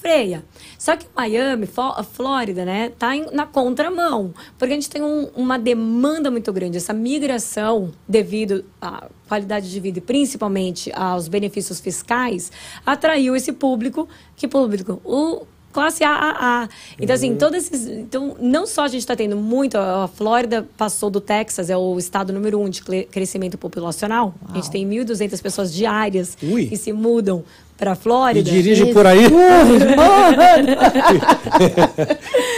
freia. Só que Miami, a Flórida, né, tá em- na contramão. Porque a gente tem um- uma demanda muito grande. Essa migração, devido à qualidade de vida e principalmente aos benefícios fiscais, atraiu esse público. Que público? O classe AAA. Então, assim, todos esses. Então, não só a gente está tendo muito. A Flórida passou do Texas, é o estado número um de crescimento populacional. A gente tem 1.200 pessoas diárias Ui. que se mudam para a E Flórida. dirige por aí,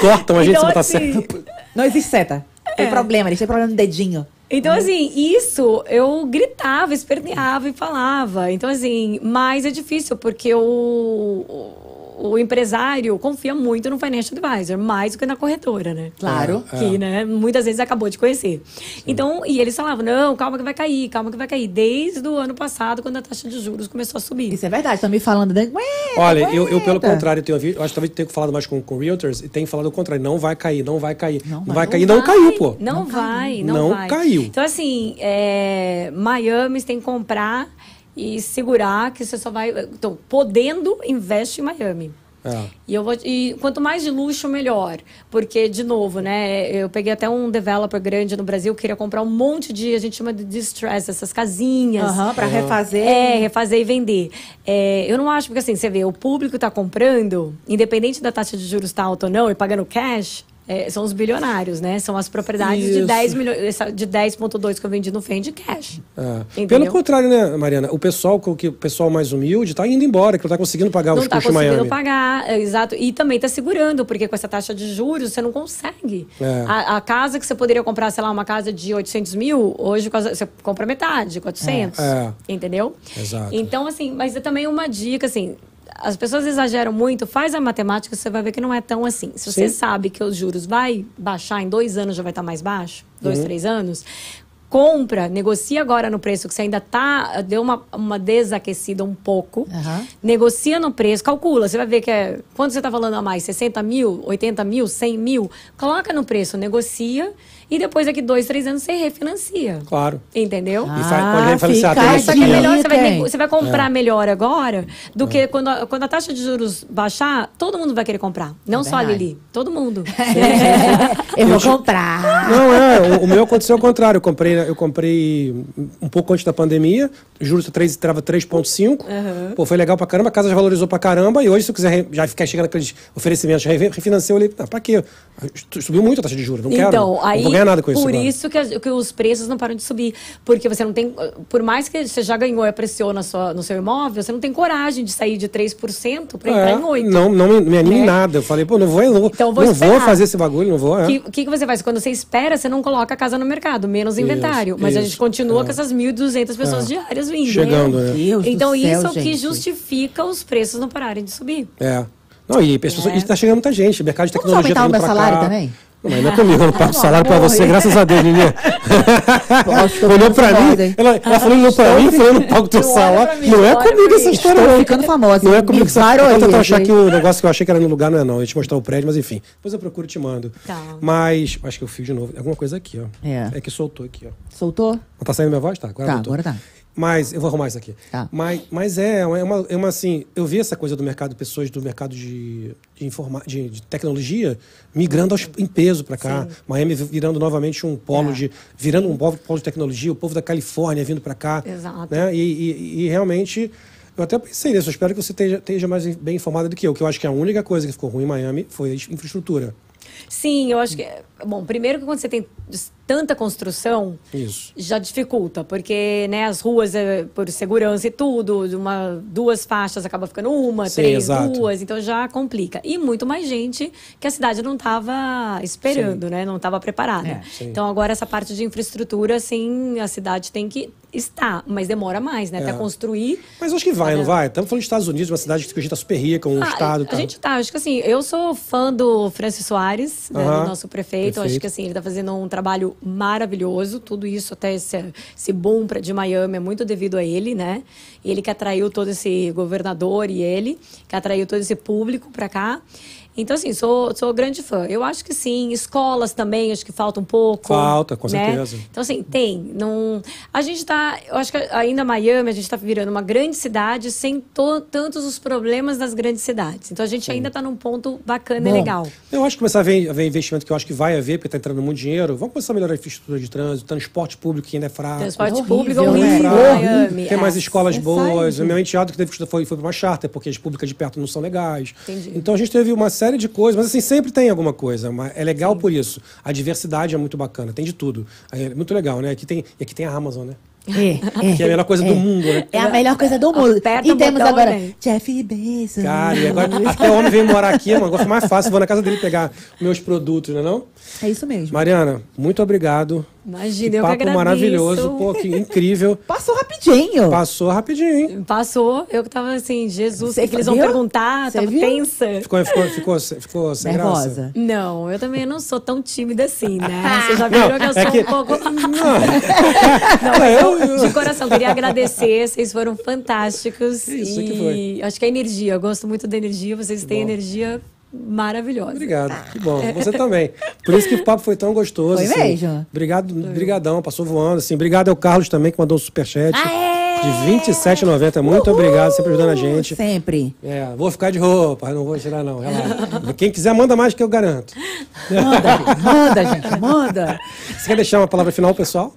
cortam a gente Então, se botar assim, certo. Não existe seta. Tem É. problema, eles têm problema no dedinho. Então, assim, isso eu gritava, esperneava e falava. Então, assim, mas é difícil, porque o, o, empresário confia muito no financial advisor, mais do que na corretora, né? Claro. Que, né, muitas vezes acabou de conhecer. Então, e eles falavam, não, calma que vai cair, calma que vai cair. Desde o ano passado, quando a taxa de juros começou a subir. Isso é verdade, estão me falando. né? Olha, eu, eu, pelo contrário, tenho ouvido, acho que talvez tenha falado mais com, com realtors e tenho falado o contrário. Não vai cair, não vai cair. Não, vai, cair, não, caiu, pô. Não, vai, não, Não vai. caiu. Então, assim, é, Miami tem que comprar e segurar que você só vai. Então, podendo, investe em Miami. É. E, eu vou, e quanto mais de luxo, melhor. Porque, de novo, né? Eu peguei até um developer grande no Brasil, queria comprar um monte de, a gente chama de distress, essas casinhas. Aham, pra refazer. É, refazer e vender. É, eu não acho, porque assim, você vê, o público está comprando, independente da taxa de juros estar alta ou não, e pagando cash, é, são os bilionários, né? São as propriedades de Isso. 10 milhões, de 10,2 que eu vendi no Fendi cash. É. Pelo contrário, né, Mariana? O pessoal, que, o pessoal mais humilde tá indo embora, que não tá conseguindo pagar os não está custos de conseguindo Miami. pagar, é, exato. E também está segurando, porque com essa taxa de juros você não consegue. É. A, a casa que você poderia comprar, sei lá, uma casa de 800 mil, hoje você compra metade, 400. É. Entendeu? Exato. Então, assim, mas é também uma dica, assim. As pessoas exageram muito, faz a matemática, você vai ver que não é tão assim. Se você Sim. sabe que os juros vai baixar em dois anos, já vai estar mais baixo, dois, Uhum. três anos, compra, negocia agora no preço que você ainda tá, deu uma, uma desaquecida um pouco. Aham. Negocia no preço, calcula, você vai ver que é. Quanto você está falando a mais? 60 mil, 80 mil, 100 mil? Coloca no preço, negocia e depois daqui dois, três anos você refinancia. Claro. Entendeu? E fa- pode refinanciar fica até a isso Só que é melhor, você vai, você vai comprar melhor agora do que quando a, quando a taxa de juros baixar, todo mundo vai querer comprar. Não só a. Lili, todo mundo. eu vou comprar. Não, é, o, o meu aconteceu ao contrário. Eu comprei, eu comprei um pouco antes da pandemia, juros 3 estava 3,5. Pô, foi legal pra caramba, a casa já valorizou pra caramba. E hoje, se eu quiser já ficar chegando aqueles oferecimentos, re- refinanciar, eu olhei, ah, pra quê? Subiu muito a taxa de juros, não quero. Então, aí, vou ganhar nada com isso. por agora. isso que, que os preços não param de subir. Porque você não tem, por mais que você já ganhou e apreciou na sua, no seu imóvel, você não tem coragem de sair de 3% para entrar É, em 8%. não, não me, me anime em né? nada. Eu falei, pô, não vou, não, Então, vou não vou fazer esse bagulho, não vou. É. O que, que, que você faz? Quando você espera, você não coloca a casa no mercado, menos inventário. Mas a isso, gente continua é. com essas 1.200 pessoas diárias vindo. Chegando, Meu né? Deus Então, do isso céu, é o que gente. justifica os preços não pararem de subir. É. Não, e, pessoas, É. chegando muita gente. Mercado de Vamos tecnologia tá aumentar o meu salário cá. também? Não, mas não é comigo, eu não pago salário pra amor. você, graças a Deus, Lili. Acho que eu olhou pra mim, ela, ela falou, olhou pra mim, falou, eu não pago teu salário. Não é comigo essa história, Estou ficando famosa. Não é comigo que você varou Eu tentando achar que o negócio que eu achei que era no lugar não é, não. Eu ia te mostrar o prédio, mas enfim. Depois eu procuro e te mando. Tá. Mas, acho que eu fiz de novo. Alguma coisa aqui, ó. É. que soltou aqui, ó. Soltou? Não tá saindo minha voz? Tá, agora Tá, voltou. agora tá. Mas, eu vou arrumar isso aqui. Tá. Mas, mas é, é uma, é uma, assim, eu vi essa coisa do mercado, pessoas do mercado de, de, informa, de, de tecnologia migrando aos, em peso para cá. Miami virando novamente um polo É. de. virando um polo de tecnologia, o povo da Califórnia vindo para cá. Exato. Né? E, e- e realmente. Eu até pensei nisso, eu espero que você esteja, esteja mais bem informada do que eu, que eu acho que a única coisa que ficou ruim em Miami foi a infraestrutura. Sim, eu acho que. Bom, primeiro que quando você tem tanta construção, Isso. já dificulta, porque né, as ruas, é, por segurança e tudo, uma, duas faixas acaba ficando uma, Sim, três, exato. duas, então já complica. E muito mais gente que a cidade não estava esperando, né? Não estava preparada. É, então agora essa parte de infraestrutura, sim, a cidade tem que estar, mas demora mais, né? É. Até construir. Mas acho que vai, não vendo? vai? Estamos falando dos Estados Unidos, uma cidade que a gente está super rica, um Ah, estado. A tá. gente tá, acho que assim, eu sou fã do Francis Soares, né, Aham, do nosso prefeito. Acho perfeito. que assim, ele tá fazendo um trabalho maravilhoso. Tudo isso, até esse, esse boom pra, de Miami, é muito devido a ele, né? Ele que atraiu todo esse governador e ele, que atraiu todo esse público pra cá. Então, assim, sou, sou grande fã. Eu acho que sim. Escolas também, acho que falta um pouco. Falta, com né? certeza. Então, assim, tem. Não... A gente tá. Eu acho que ainda Miami, a gente tá virando uma grande cidade sem to- tantos os problemas das grandes cidades. Então, a gente ainda tá num ponto bacana e Bom. legal. Eu acho que começar a ver, a ver investimento que eu acho que vai haver, porque está entrando muito dinheiro. Vamos começar a melhorar a infraestrutura de trânsito, transporte público que ainda é fraco. Transporte horrível, público é horrível, Fraco. Miami. Tem mais é. escolas É boas. O meu enteado que teve que estudar foi, foi para uma charter, porque as públicas de perto não são legais. Entendi. Então a gente teve uma série de coisas, mas assim, sempre tem alguma coisa. mas É legal por isso. A diversidade é muito bacana, tem de tudo. É muito legal, né? Aqui tem, e aqui tem a Amazon, né? É, é. Que é a melhor coisa do mundo, né? É a melhor coisa do mundo. Aperta e temos botão agora vem. Jeff Bezos. Cara, e agora até o homem veio morar aqui, mano. Agora foi mais fácil. Vou na casa dele pegar meus produtos, não é não? É isso mesmo. Mariana, muito obrigado. Imagina, que eu que papo agradeço. maravilhoso, pô, que incrível. Passou rapidinho. Passou rapidinho, hein? Passou, eu que tava assim, Jesus, o que, que eles vão perguntar? Você tava viu? tensa. Ficou, ficou, ficou, ficou sem graça. Nervosa. Não, eu também não sou tão tímida assim, né? Você já viram que eu sou é que- um pouco. Não, Não, eu- eu, de coração, queria agradecer, vocês foram fantásticos. Isso, e que foi. acho que a energia, eu gosto muito da energia, vocês têm bom. energia maravilhosa. Obrigado, que bom. Você também. Por isso que o papo foi tão gostoso. Foi assim. mesmo? Obrigado, brigadão, passou voando. Assim. Obrigado ao Carlos também, que mandou um superchat Aê! de R$ 27,90. Muito Uhul! obrigado, sempre ajudando a gente. Sempre. É, vou ficar de roupa, não vou tirar não, relaxa. Quem quiser, manda mais que eu garanto. Manda. Manda, gente. Manda. Você quer deixar uma palavra final, pessoal?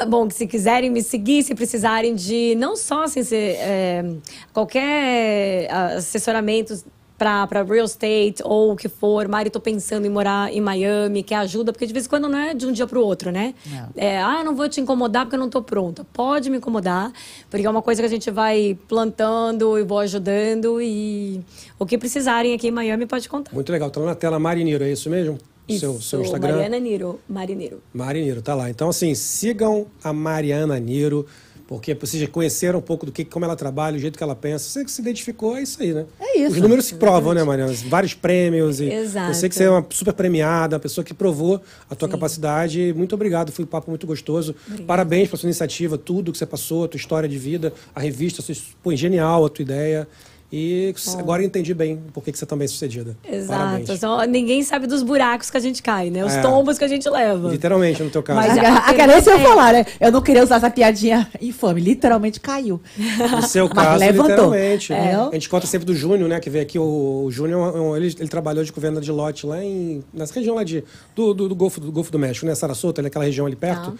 Ah, Bom, que se quiserem me seguir, se precisarem de não só assim, se, é, qualquer ah, assessoramento para real estate ou o que for, Mari, tô pensando em morar em Miami, quer ajuda, porque de vez em quando não é de um dia para o outro, né? É, ah, não vou te incomodar porque eu não tô pronta. Pode me incomodar, porque é uma coisa que a gente vai plantando e vou ajudando e o que precisarem aqui em Miami pode contar. Muito legal. Tá lá na tela Mariniro, é isso mesmo? seu, Isso, seu Instagram? Mariana Niro, Mariniro. Mariniro, tá lá. Então, assim, sigam a Mariana Niro, porque vocês já conheceram um pouco do que, como ela trabalha, o jeito que ela pensa. Você que se identificou, é isso aí, né? É isso. Os números se provam, né, Mariana? Vários prêmios. E Exato. Eu sei que você é uma super premiada, uma pessoa que provou a tua capacidade. Muito obrigado, foi um papo muito gostoso. Parabéns pela sua iniciativa, tudo que você passou, a tua história de vida, a revista, você, pô, genial a tua ideia. E agora eu entendi bem por que você tá bem sucedida. Exato. Então, ninguém sabe dos buracos que a gente cai, né? Os É. tombos que a gente leva. Literalmente, no teu caso. Mas a a, Carência eu é- falar, né? Eu não queria usar essa piadinha infame. Literalmente caiu. No seu Mas caso, levantou. literalmente. É. A gente conta sempre do Júnior, né? Que veio aqui. O, o Júnior, é ele, ele trabalhou de governo de lote lá em. Nessa região lá de, do, do, do Golfo, do Golfo do México, né? Sarasota, naquela região ali perto. Tá.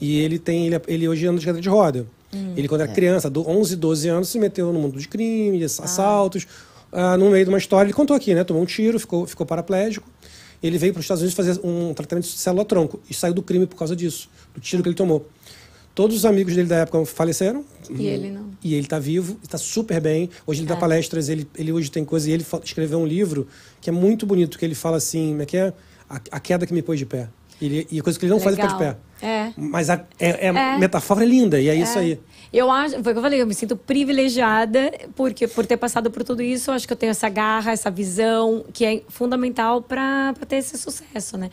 E ele tem. Ele, ele hoje anda de cadeira de roda. Hum. ele, quando É. era criança, do 11, 12 anos, se meteu no mundo de crime, assaltos. ah, no meio de uma história, ele contou aqui, né? Tomou um tiro, ficou, ficou paraplégico. Ele veio para os Estados Unidos fazer um tratamento de célula-tronco e saiu do crime por causa disso, do tiro que ele tomou. Todos os amigos dele da época faleceram. E ele não. E ele está vivo, está super bem. Hoje ele dá É. palestras, ele, ele hoje tem coisa. E ele escreveu um livro que é muito bonito, que ele fala assim, como é que é? A, a queda que me pôs de pé. Ele, e coisa que ele não faz ficar de pé. Legal. É. Mas a, é, é- É. metáfora é linda, e é, isso aí. Eu acho, foi o que eu falei, eu me sinto privilegiada porque por ter passado por tudo isso, eu acho que eu tenho essa garra, essa visão que é fundamental para ter esse sucesso, né?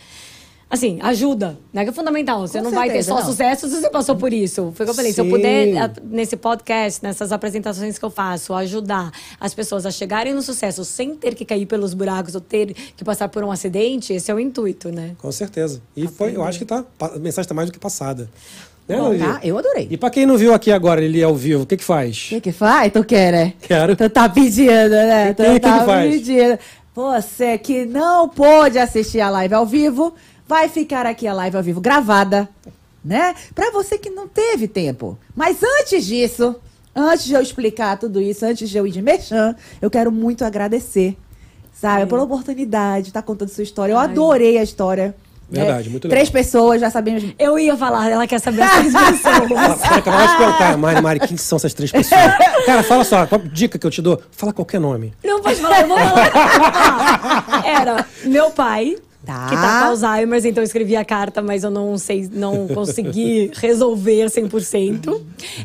Assim, ajuda, né? Que é fundamental. Você Com não vai ter certeza, só não. sucesso se você passou por isso. Foi o que eu falei. Se eu Sim. puder, nesse podcast, nessas apresentações que eu faço, ajudar as pessoas a chegarem no sucesso sem ter que cair pelos buracos ou ter que passar por um acidente, esse é o intuito, né? Com certeza. E foi, eu acho que tá, a mensagem está mais do que passada. Né, Bom, tá? Eu adorei. E para quem não viu aqui agora, ele ao vivo, o que que O faz? que que faz? Tu quer, né? Quero. Tu tá pedindo, né? Tu Que- que tá que faz? pedindo. Você que não pôde assistir a live ao vivo, vai ficar aqui a live ao vivo gravada, né? Pra você que não teve tempo. Mas antes disso, antes de eu explicar tudo isso, antes de eu ir de merchan, eu quero muito agradecer, sabe? Pela oportunidade de estar contando sua história. Eu Ai. adorei a história. Verdade, muito legal. Três pessoas, já sabemos Eu ia falar, ela quer saber as três pessoas. Ela acabou de perguntar, Mari, Mari, quem são essas três pessoas? Cara, fala só, qual dica que eu te dou, fala qualquer nome. Não pode falar, eu vou falar. Era meu pai, Tá. que tá com Alzheimer, então eu escrevi a carta, mas eu não sei, não consegui resolver 100%.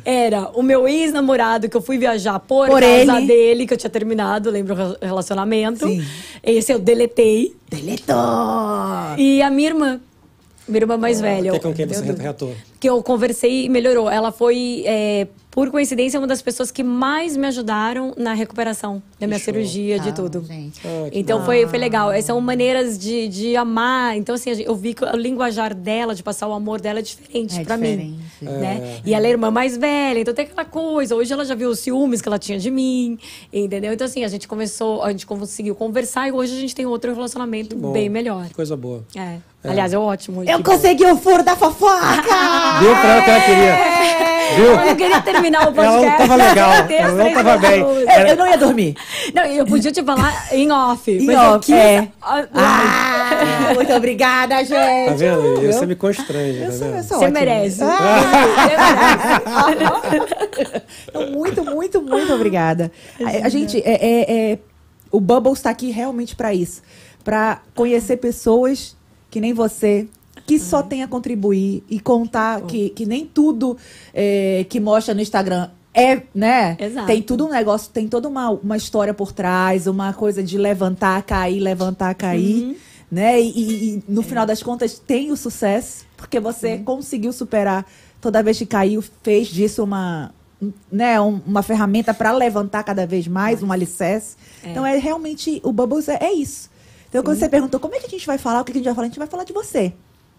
Era o meu ex-namorado, que eu fui viajar por, Por causa ele. dele, que eu tinha terminado, lembra o relacionamento. Sim. Esse eu deletei. Deletou! E a minha irmã, minha irmã mais velha. Que é com quem você Deus. retratou. que eu conversei e melhorou. Ela foi, é, por coincidência, uma das pessoas que mais me ajudaram na recuperação da minha show. cirurgia, de Ah, tudo. gente. Ah, Então foi, foi legal. Essas são maneiras de, de amar. Então, assim, eu vi que o linguajar dela, de passar o amor dela, é diferente É pra mim. Né? E ela é irmã mais velha, então tem aquela coisa. Hoje ela já viu os ciúmes que ela tinha de mim, entendeu? Então, assim, a gente começou, a gente conseguiu conversar e hoje a gente tem outro relacionamento bem melhor. Que coisa boa. É. Aliás, é ótimo. Eu Que consegui o furo da fofoca! Deu pra ela o que ela queria. Viu? Eu não queria terminar o podcast. Ela não tava legal, ela não tava bem. Eu, eu não ia dormir. Não, eu podia te falar em off. Em mas eu off, quis- é. Ah, Ah, muito obrigada, gente. Tá vendo? Viu? Você me constrange, tá Eu sou, eu vendo? sou Você merece. Ah, Você merece. então, muito, muito, muito obrigada. A, a gente, é, é- é- o Bubbles está aqui realmente para isso. Para conhecer pessoas que nem você, que só tem a contribuir e contar que, que nem tudo é, que mostra no Instagram é, né? Exato. Tem tudo um negócio, tem toda uma, uma história por trás, uma coisa de levantar, cair, levantar, cair. Né? E, e- no final das contas tem o sucesso, porque você conseguiu superar toda vez que caiu, fez disso uma, né, um- uma ferramenta para levantar cada vez mais, um alicerce. Então é realmente, o Bubbles é, é isso. Então quando você perguntou como é que a gente vai falar, o que a gente vai falar, a gente vai falar de você.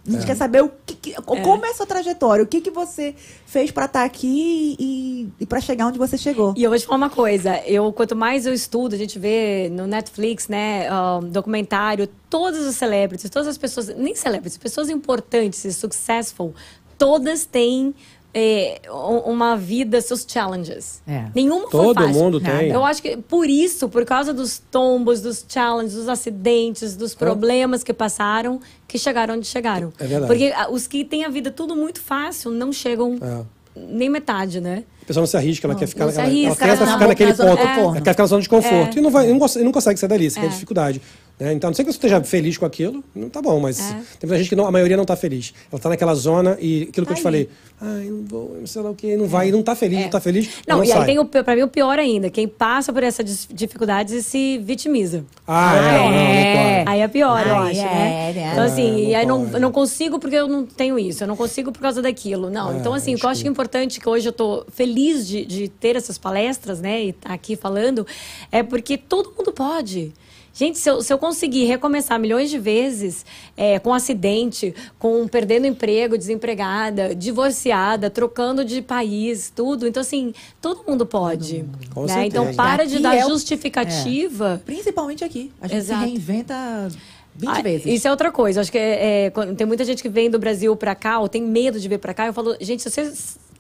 A gente quer saber o que, que- como é a sua trajetória, o que, que você fez para estar aqui e, e para chegar onde você chegou. E eu vou te falar uma coisa, eu quanto mais eu estudo, a gente vê no Netflix, né, ahn, documentário, todas as celebrities, todas as pessoas, nem celebrities, pessoas importantes e successful, todas têm é, uma vida, seus challenges. É. Nenhuma foi Todo fácil. mundo tem. Eu acho que por isso, por causa dos tombos, dos challenges, dos acidentes, dos problemas que passaram, que chegaram onde chegaram. É verdade. Porque ah, os que têm a vida tudo muito fácil não chegam É. nem metade, né? A pessoa não se arrisca, ela quer ficar, não se ela, ela arrisca, tenta na ficar bo- naquele ponto. de conforto. Ela quer ficar na zona de conforto. É. E não, vai, não, cons- não consegue sair dali, isso que é É. dificuldade. Né? Então, não sei que você esteja feliz com aquilo, não tá bom, mas É. tem muita gente que não, a maioria não tá feliz. Ela tá naquela zona e aquilo que eu Tá te ali. falei, ai, não vou, não sei lá o que, não vai, e não tá feliz, É. não tá feliz, Não, não e aí sai. tem o, pra mim o pior ainda, quem passa por essas dificuldades e se vitimiza. Ah, é, não, não É. pode. Aí é pior, eu acho, é, né? né? Então, assim, Ah, e aí não não, pode. eu não consigo porque eu não tenho isso, eu não consigo por causa daquilo. Não, É, então, assim, o que eu acho que é importante, que hoje eu tô feliz de, de ter essas palestras, né, e estar tá aqui falando, é porque todo mundo pode. Gente, se eu, se eu conseguir recomeçar milhões de vezes é, com acidente, com perdendo emprego, desempregada, divorciada, trocando de país, tudo. Então, assim, todo mundo pode. Com né? Então, para de dar é justificativa. Principalmente aqui. A gente Exato. se reinventa 20 Ah, vezes. Isso é outra coisa. Acho que é, é, tem muita gente que vem do Brasil pra cá ou tem medo de vir pra cá. Eu falo, gente, se você s- se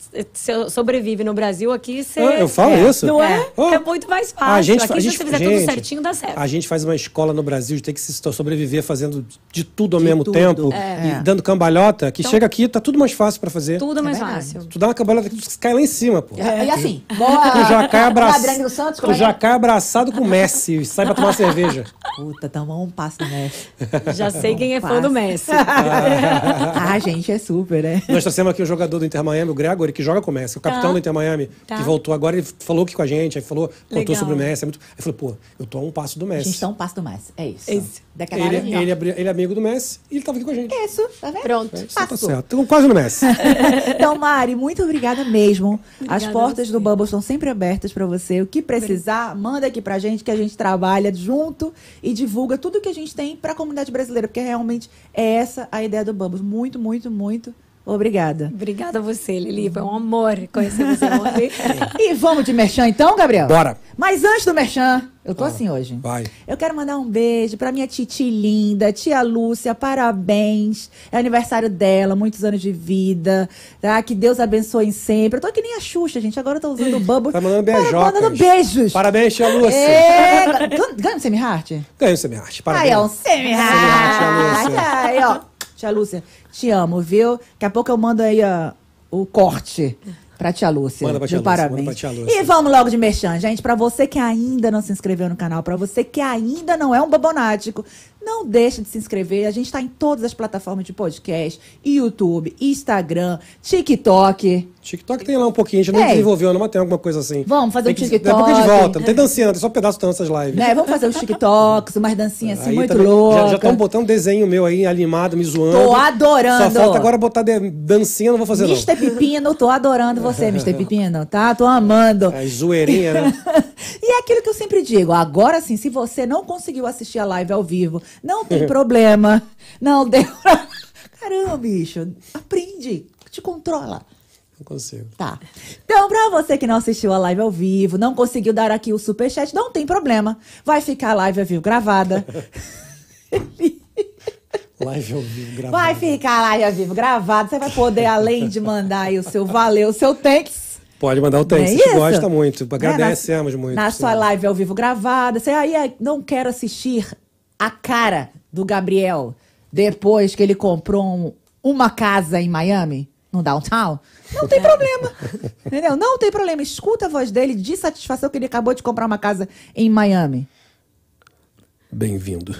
sobrevive no Brasil aqui, você. Ah, eu falo é, isso. Não é? Oh. É muito mais fácil. A gente, aqui, a se gente, você fizer gente, tudo certinho, dá certo. A gente faz uma escola no Brasil de ter que se sobreviver fazendo de tudo ao De mesmo tudo. tempo É. e dando cambalhota, que Então- chega aqui, tá tudo mais fácil pra fazer. Tudo é mais fácil. Tu dá uma cambalhota que tu cai lá em cima, pô. E assim, Tu já cai dos Santos, Tu é já é? cai abraçado com o Messi e sai pra tomar cerveja. Puta, tamo a um passo do Messi. Já sei quem é fã do Messi. ah, gente, é super, né? Nós trouxemos aqui um jogador do Inter Miami, o Gregory, que joga com o Messi, o capitão Tá. do Inter Miami, Tá. que voltou agora, ele falou aqui com a gente, aí falou, contou Legal. sobre o Messi. É muito... Aí falou, pô, eu tô a um passo do A Messi. gente tá um passo do Messi. É isso. Isso. Daquela Ele, ó. ele, é ele é amigo do Messi e ele tava aqui com a gente. Isso, tá vendo? Pronto. Então tá Passou. certo. Tô quase no Messi. Então, Mari, muito obrigada mesmo. As Obrigada a portas do Bubble estão sempre abertas para você. O que precisar, manda aqui pra gente, que a gente trabalha junto e divulga tudo que a gente tem pra comunidade brasileira, porque realmente é essa a ideia do Bubbles. Muito, muito, muito obrigada. Obrigada a você, Lili. Foi um amor conhecer você ontem. E vamos de merchan então, Gabriel? Bora. Mas antes do merchan, eu tô assim hoje. Vai. Eu quero mandar um beijo pra minha titi linda, tia Lúcia, parabéns. É aniversário dela, muitos anos de vida, tá? Que Deus abençoe sempre. Eu tô que nem a Xuxa, gente. Agora eu tô usando o Bubble. Tá mandando Para- beijocas. Mandando beijos. Parabéns, tia Lúcia. É, ganha- ganha um semi-heart? Ganhou o semi-arte. Aí, Parabéns. ó, um Semi-heart, semi-heart. tia Lúcia. Aí, ó. Tia Lúcia, te amo, viu? Daqui a pouco eu mando aí ó, o corte pra tia Lúcia. Manda pra tia Viu? Lúcia, Parabéns. manda pra tia Lúcia. E vamos logo de merchan, gente. Pra você que ainda não se inscreveu no canal, pra você que ainda não é um babonático, não deixe de se inscrever. A gente tá em todas as plataformas de podcast, YouTube, Instagram, TikTok. TikTok tem lá um pouquinho, a gente não desenvolveu, não, mas tem alguma coisa assim. Vamos fazer Tem um que- TikTok. Daqui a pouco a gente volta. Não tem dancinha, tem só um pedaço das nossas lives. Né? Vamos fazer os TikToks, umas dancinhas assim Aí muito também- loucas. Já- estão botando desenho meu aí, animado, me zoando. Tô adorando. Só falta agora botar de- dancinha, não vou fazer Mr. Pepino, tô adorando você, Mr. Pepino, tá? Tô amando. não. É zoeirinha, né? e é aquilo que eu sempre digo, agora sim, se você não conseguiu assistir a live ao vivo, não tem problema. Não deu. Caramba, bicho, aprende, te controla. Não consigo. Tá. Então, pra você que não assistiu a live ao vivo, não conseguiu dar aqui o superchat, não tem problema. Vai ficar a live ao vivo gravada. Live ao vivo, gravado. Vai ficar a live ao vivo gravada. Você vai poder, além de mandar aí o seu valeu, o seu thanks. Pode mandar o thanks, é a gente isso? gosta muito. Né? Agradecemos na, muito. Na sua live ao vivo gravada. Você aí não quero assistir a cara do Gabriel depois que ele comprou um- uma casa em Miami, no downtown. Não tem problema. entendeu? Não tem problema. Escuta a voz dele de satisfação que ele acabou de comprar uma casa em Miami. Bem-vindo.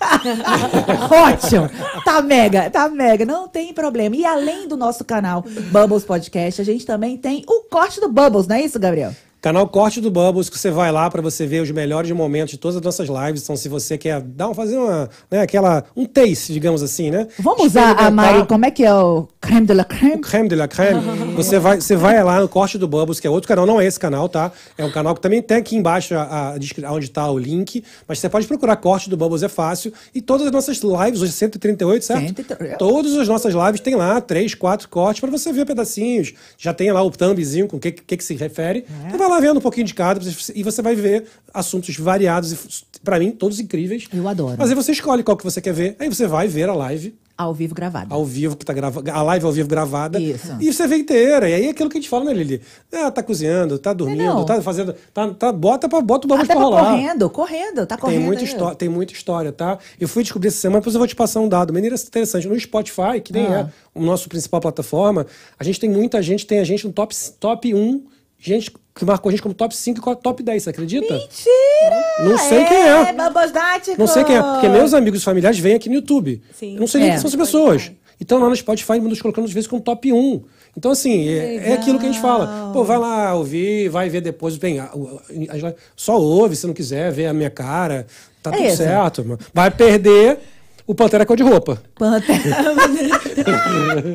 Ótimo! Tá mega, tá mega, não tem problema. E além do nosso canal Bubbles Podcast, a gente também tem o corte do Bubbles, não é isso, Gabriel? Canal Corte do Bubbles, que você vai lá para você ver os melhores momentos de todas as nossas lives. Então, se você quer dar um, fazer uma, né, aquela, um taste, digamos assim, né? Vamos usar a Mari, como é que é o creme de la creme? o creme de la creme. você, vai, você vai lá no Corte do Bubbles, que é outro canal, não é esse canal, tá? É um canal que também tem aqui embaixo a, a, onde tá o link. Mas você pode procurar Corte do Bubbles, é fácil. E todas as nossas lives, hoje 138, certo? 138. Todas as nossas lives tem lá três, quatro cortes para você ver pedacinhos. Já tem lá o thumbzinho com o que, que, que se refere. É. Você vai lá vendo um pouquinho de cada e você vai ver assuntos variados e, para mim, todos incríveis. Eu adoro. Mas aí você escolhe qual que você quer ver. Aí você vai ver a live Ao vivo gravado. ao vivo, que tá gravada, a live ao vivo gravada. Isso. E você vê inteira. E aí é aquilo que a gente fala, né, Lili? Ah, tá cozinhando, tá dormindo, não. tá fazendo. Tá, tá, bota, pra, bota o Até pra rolar. correndo, correndo, tá correndo. Tem muita, aí. histó- tem muita história, tá? Eu fui descobrir essa semana, depois eu vou te passar um dado. Maneira interessante. No Spotify, que nem Ah. é o nosso principal plataforma, a gente tem muita gente, tem a gente no top, top 1, gente que marcou a gente como top 5 e top 10, você acredita? Mentira! Não sei quem é. Babosdático! Não sei quem é, porque meus amigos e familiares vêm aqui no YouTube. Sim. Eu não sei nem É. quem são as pessoas. Então lá no Spotify nos colocando às vezes como top 1. Então, assim, é, é aquilo que a gente fala. Pô, vai lá ouvir, vai ver depois. Bem, a- o- a- a- só ouve se não quiser ver a minha cara. Tá É tudo isso. certo. mano. Vai perder o Pantera cor de roupa. Pantera.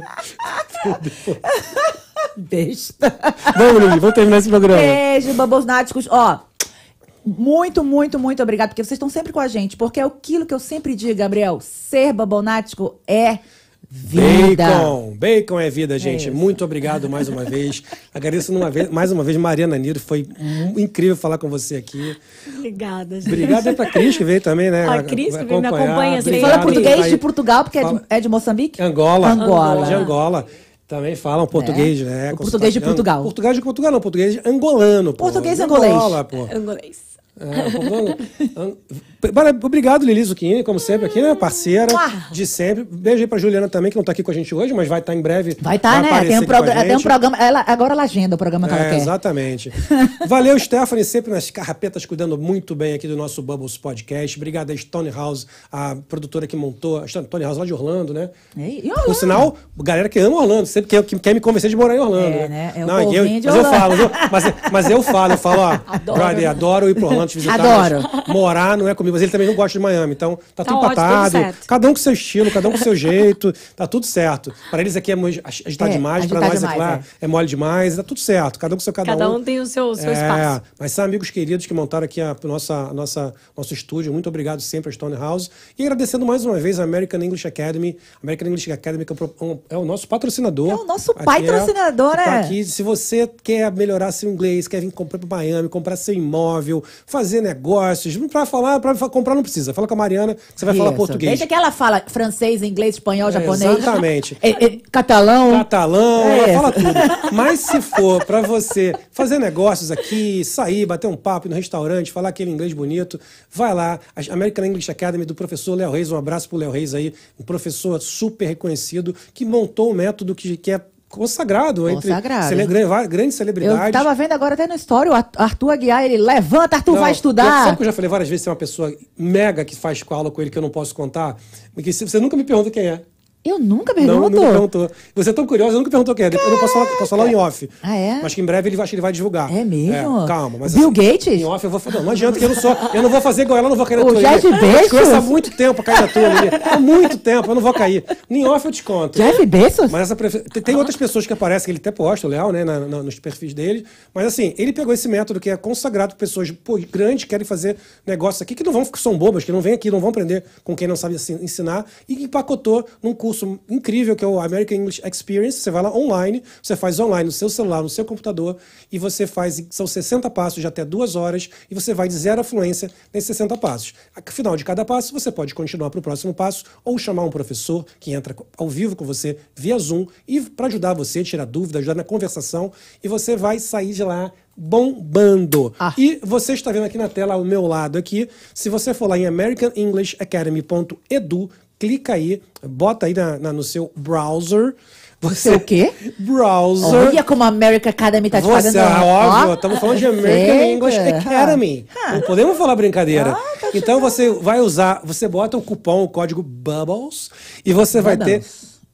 Besta. Vamos, Lili, vamos terminar esse programa. Beijo, Bubbles Náticos. Ó, muito, muito, muito obrigado, porque vocês estão sempre com a gente. Porque é aquilo que eu sempre digo, Gabriel: ser babonático é vida. Bacon! Bacon é vida, gente. isso. Muito obrigado mais uma vez. Agradeço numa vez, mais uma vez, Mariana Niro. Foi incrível falar com você aqui. Obrigada, gente. Obrigado aí pra Cris, que veio também, né? A Cris, que veio me acompanha Ele sempre. fala português de Portugal, porque é de, Fala- é de Moçambique? Angola. Angola. De Angola. Também falam português, né? O português de Portugal. Português de Portugal, não. Português angolano, pô. Português De angolês. Angola, pô. Angolês. É, Obrigado, Lili Zucchini, como sempre, aqui, né? Parceira Mua. de sempre. Beijo aí pra Juliana também, que não tá aqui com a gente hoje, mas vai estar em breve. Vai estar, né? aparecer Tem um, tem um programa. Ela, agora ela agenda o programa que ela É, quer. exatamente. Valeu, Stephanie, sempre nas carrapetas, cuidando muito bem aqui do nosso Bubbles Podcast. Obrigado a Stone House, a produtora que montou, a Stone House lá de Orlando, né? E- e Por Orlando? sinal, galera que ama Orlando, sempre quer, que quer me convencer de morar em Orlando. É, né? né? É o Não, eu, mas eu Orlando. falo, eu- mas, mas eu falo, eu falo, ó, Adoro. brother, adoro ir pro Orlando te visitar. Adoro. Morar não é comigo, mas ele também não gosta de Miami, então tá, Tá tudo ótimo, tudo empatado. certo. Cada um com seu estilo, cada um com seu jeito, tá tudo certo. Para eles aqui é muito agitado É, demais, para agitado nós é demais, claro, é. mole demais, tá tudo certo. Cada um com seu cada, Cada um tem o seu, seu é, espaço. Mas são amigos queridos que montaram aqui a nossa, nossa, nosso estúdio. Muito obrigado sempre a Stone House. E agradecendo mais uma vez a American English Academy. American English Academy que é o um- é o nosso patrocinador. É o nosso patrocinador, que tá né? aqui. Se você quer melhorar seu inglês, quer vir comprar para Miami, comprar seu imóvel, fazer negócios, para falar, para comprar não precisa. Fala com a Mariana que você vai falar Isso. português. Deixa que ela fala francês, inglês, espanhol, É, japonês. exatamente. É, é, catalão. Catalão, É ela isso. fala tudo. Mas se for pra você fazer negócios aqui, sair, bater um papo no restaurante, falar aquele inglês bonito, vai lá. A American English Academy do professor Léo Reis, um abraço pro Léo Reis aí, um professor super reconhecido que montou um método que, que é consagrado, entre Consagrado. cele- gran- grandes Eu celebridades. tava vendo agora até no story o Ar- Arthur Aguiar, ele levanta, Arthur, Não, vai eu- estudar. Sabe que eu já falei várias vezes, tem uma pessoa mega que faz aula com ele que eu não posso contar? Porque se- você nunca me pergunta quem é. Eu nunca Não, pergunto. nunca perguntou. Você é tão curiosa, nunca perguntou quem é. Depois eu não posso falar, posso falar em off. Ah, é? Mas que em breve ele vai, acho que ele vai divulgar. É mesmo? calma. Mas Bill assim, Gates? Em off eu vou falar. Não, não adianta que eu não sou. Eu não vou fazer igual ela, eu não vou cair na tua Jeff. Eu te Bezos? conheço há muito tempo a cair na tua ilha. Há muito tempo, eu não vou cair. Em off eu te conto. Jeff Bezos? Mas essa prefe- tem, outras pessoas que aparecem, que ele até posta, o Léo, né, na- na- nos perfis dele. Mas assim, ele pegou esse método que é consagrado para pessoas pô, grandes que querem fazer negócios aqui, que não vão que são bobas, que não vêm aqui, não vão aprender com quem não sabe assim, ensinar, e empacotou num curso incrível que é o American English Experience. Você vai lá online, você faz online no seu celular, no seu computador, e você faz. São 60 passos de até duas horas, e você vai de zero à fluência nesses 60 passos. Ao final de cada passo, você pode continuar para o próximo passo, ou chamar um professor que entra ao vivo com você via Zoom, e para ajudar você, tirar dúvida, ajudar na conversação, e você vai sair de lá bombando. Ah. E você está vendo aqui na tela ao meu lado aqui, se você for lá em americanenglishacademy.edu, clica aí, bota aí na- na- no seu browser. Você Seu quê? Browser. Olha como a American Academy tá te Você, fazendo. ah, óbvio, estamos falando de American. English Academy. Ah. Não podemos falar brincadeira. Ah, tá então você vai usar, você bota o cupom, o código BUBBLES, e você vai ter.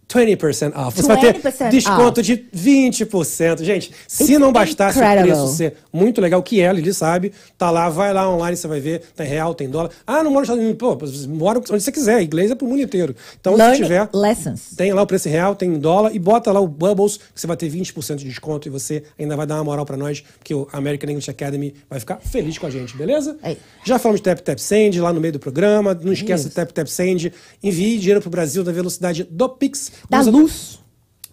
20% off. Você vai ter 20% desconto off. de 20%. Gente, se It's não bastasse o incredible. preço ser muito legal, que é, ele sabe, tá lá, vai lá online, você vai ver, tem real, tem dólar. Ah, não mora nos Estados Unidos. Pô, mora onde você quiser, inglês é pro mundo inteiro. Então, Learning se tiver... lessons. Tem lá o preço real, tem em dólar e bota lá o Bubbles, que você vai ter 20% de desconto e você ainda vai dar uma moral pra nós, porque o American English Academy vai ficar feliz com a gente, beleza? Aí. Já falamos de Tap Tap Send lá no meio do programa. Não esquece Isso. do Tap Tap Send. Envie dinheiro pro Brasil na velocidade do Pix. Da Usa- luz.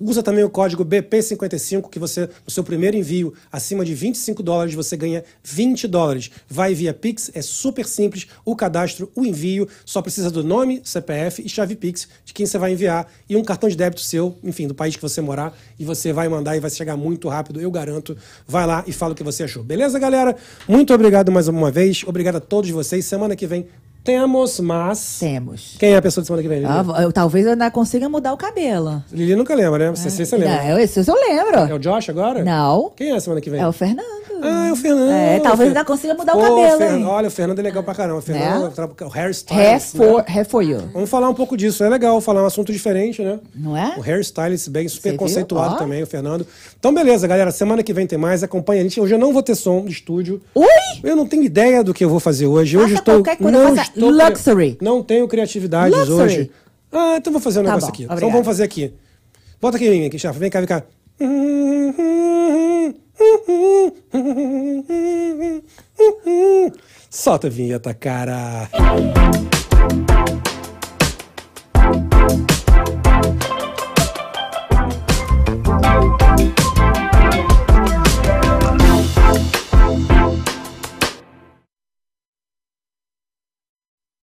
Usa também o código BP55, que você, no seu primeiro envio acima de 25 dólares, você ganha 20 dólares. Vai via Pix, é super simples. O cadastro, o envio, só precisa do nome, CPF e chave Pix de quem você vai enviar e um cartão de débito seu, enfim, do país que você morar, e você vai mandar e vai chegar muito rápido, eu garanto. Vai lá e fala o que você achou. Beleza, galera? Muito obrigado mais uma vez. Obrigado a todos vocês. Semana que vem temos, mas. Temos. Quem é a pessoa de semana que vem? Lili? Ah, eu, talvez eu ainda consiga mudar o cabelo. Lili nunca lembra, né? Você, você lembra. Não, esse eu lembro. É o Josh agora? Não. Quem é a semana que vem? É o Fernando. Ah, é o Fernando. É, talvez ainda consiga mudar o Pô, cabelo, Fer- hein? Olha, o Fernando é legal pra caramba. O Fernando Né? tra- o hairstyle. Hair for, hair for you. Vamos falar um pouco disso. É legal falar um assunto diferente, né? Não é? O hairstylist bem super Você conceituado também, o Fernando. Então, beleza, galera. Semana que vem tem mais. Acompanha a gente. Hoje eu não vou ter som de estúdio. Ui! Eu não tenho ideia do que eu vou fazer hoje. Faça hoje estou. não estou luxury. Não tenho criatividades Luxury. hoje. Ah, então vou fazer um Tá negócio bom, aqui. Então obrigada. vamos fazer aqui. Bota aqui em mim, aqui, chefe. Vem cá, vem cá. Solta a vinheta, cara.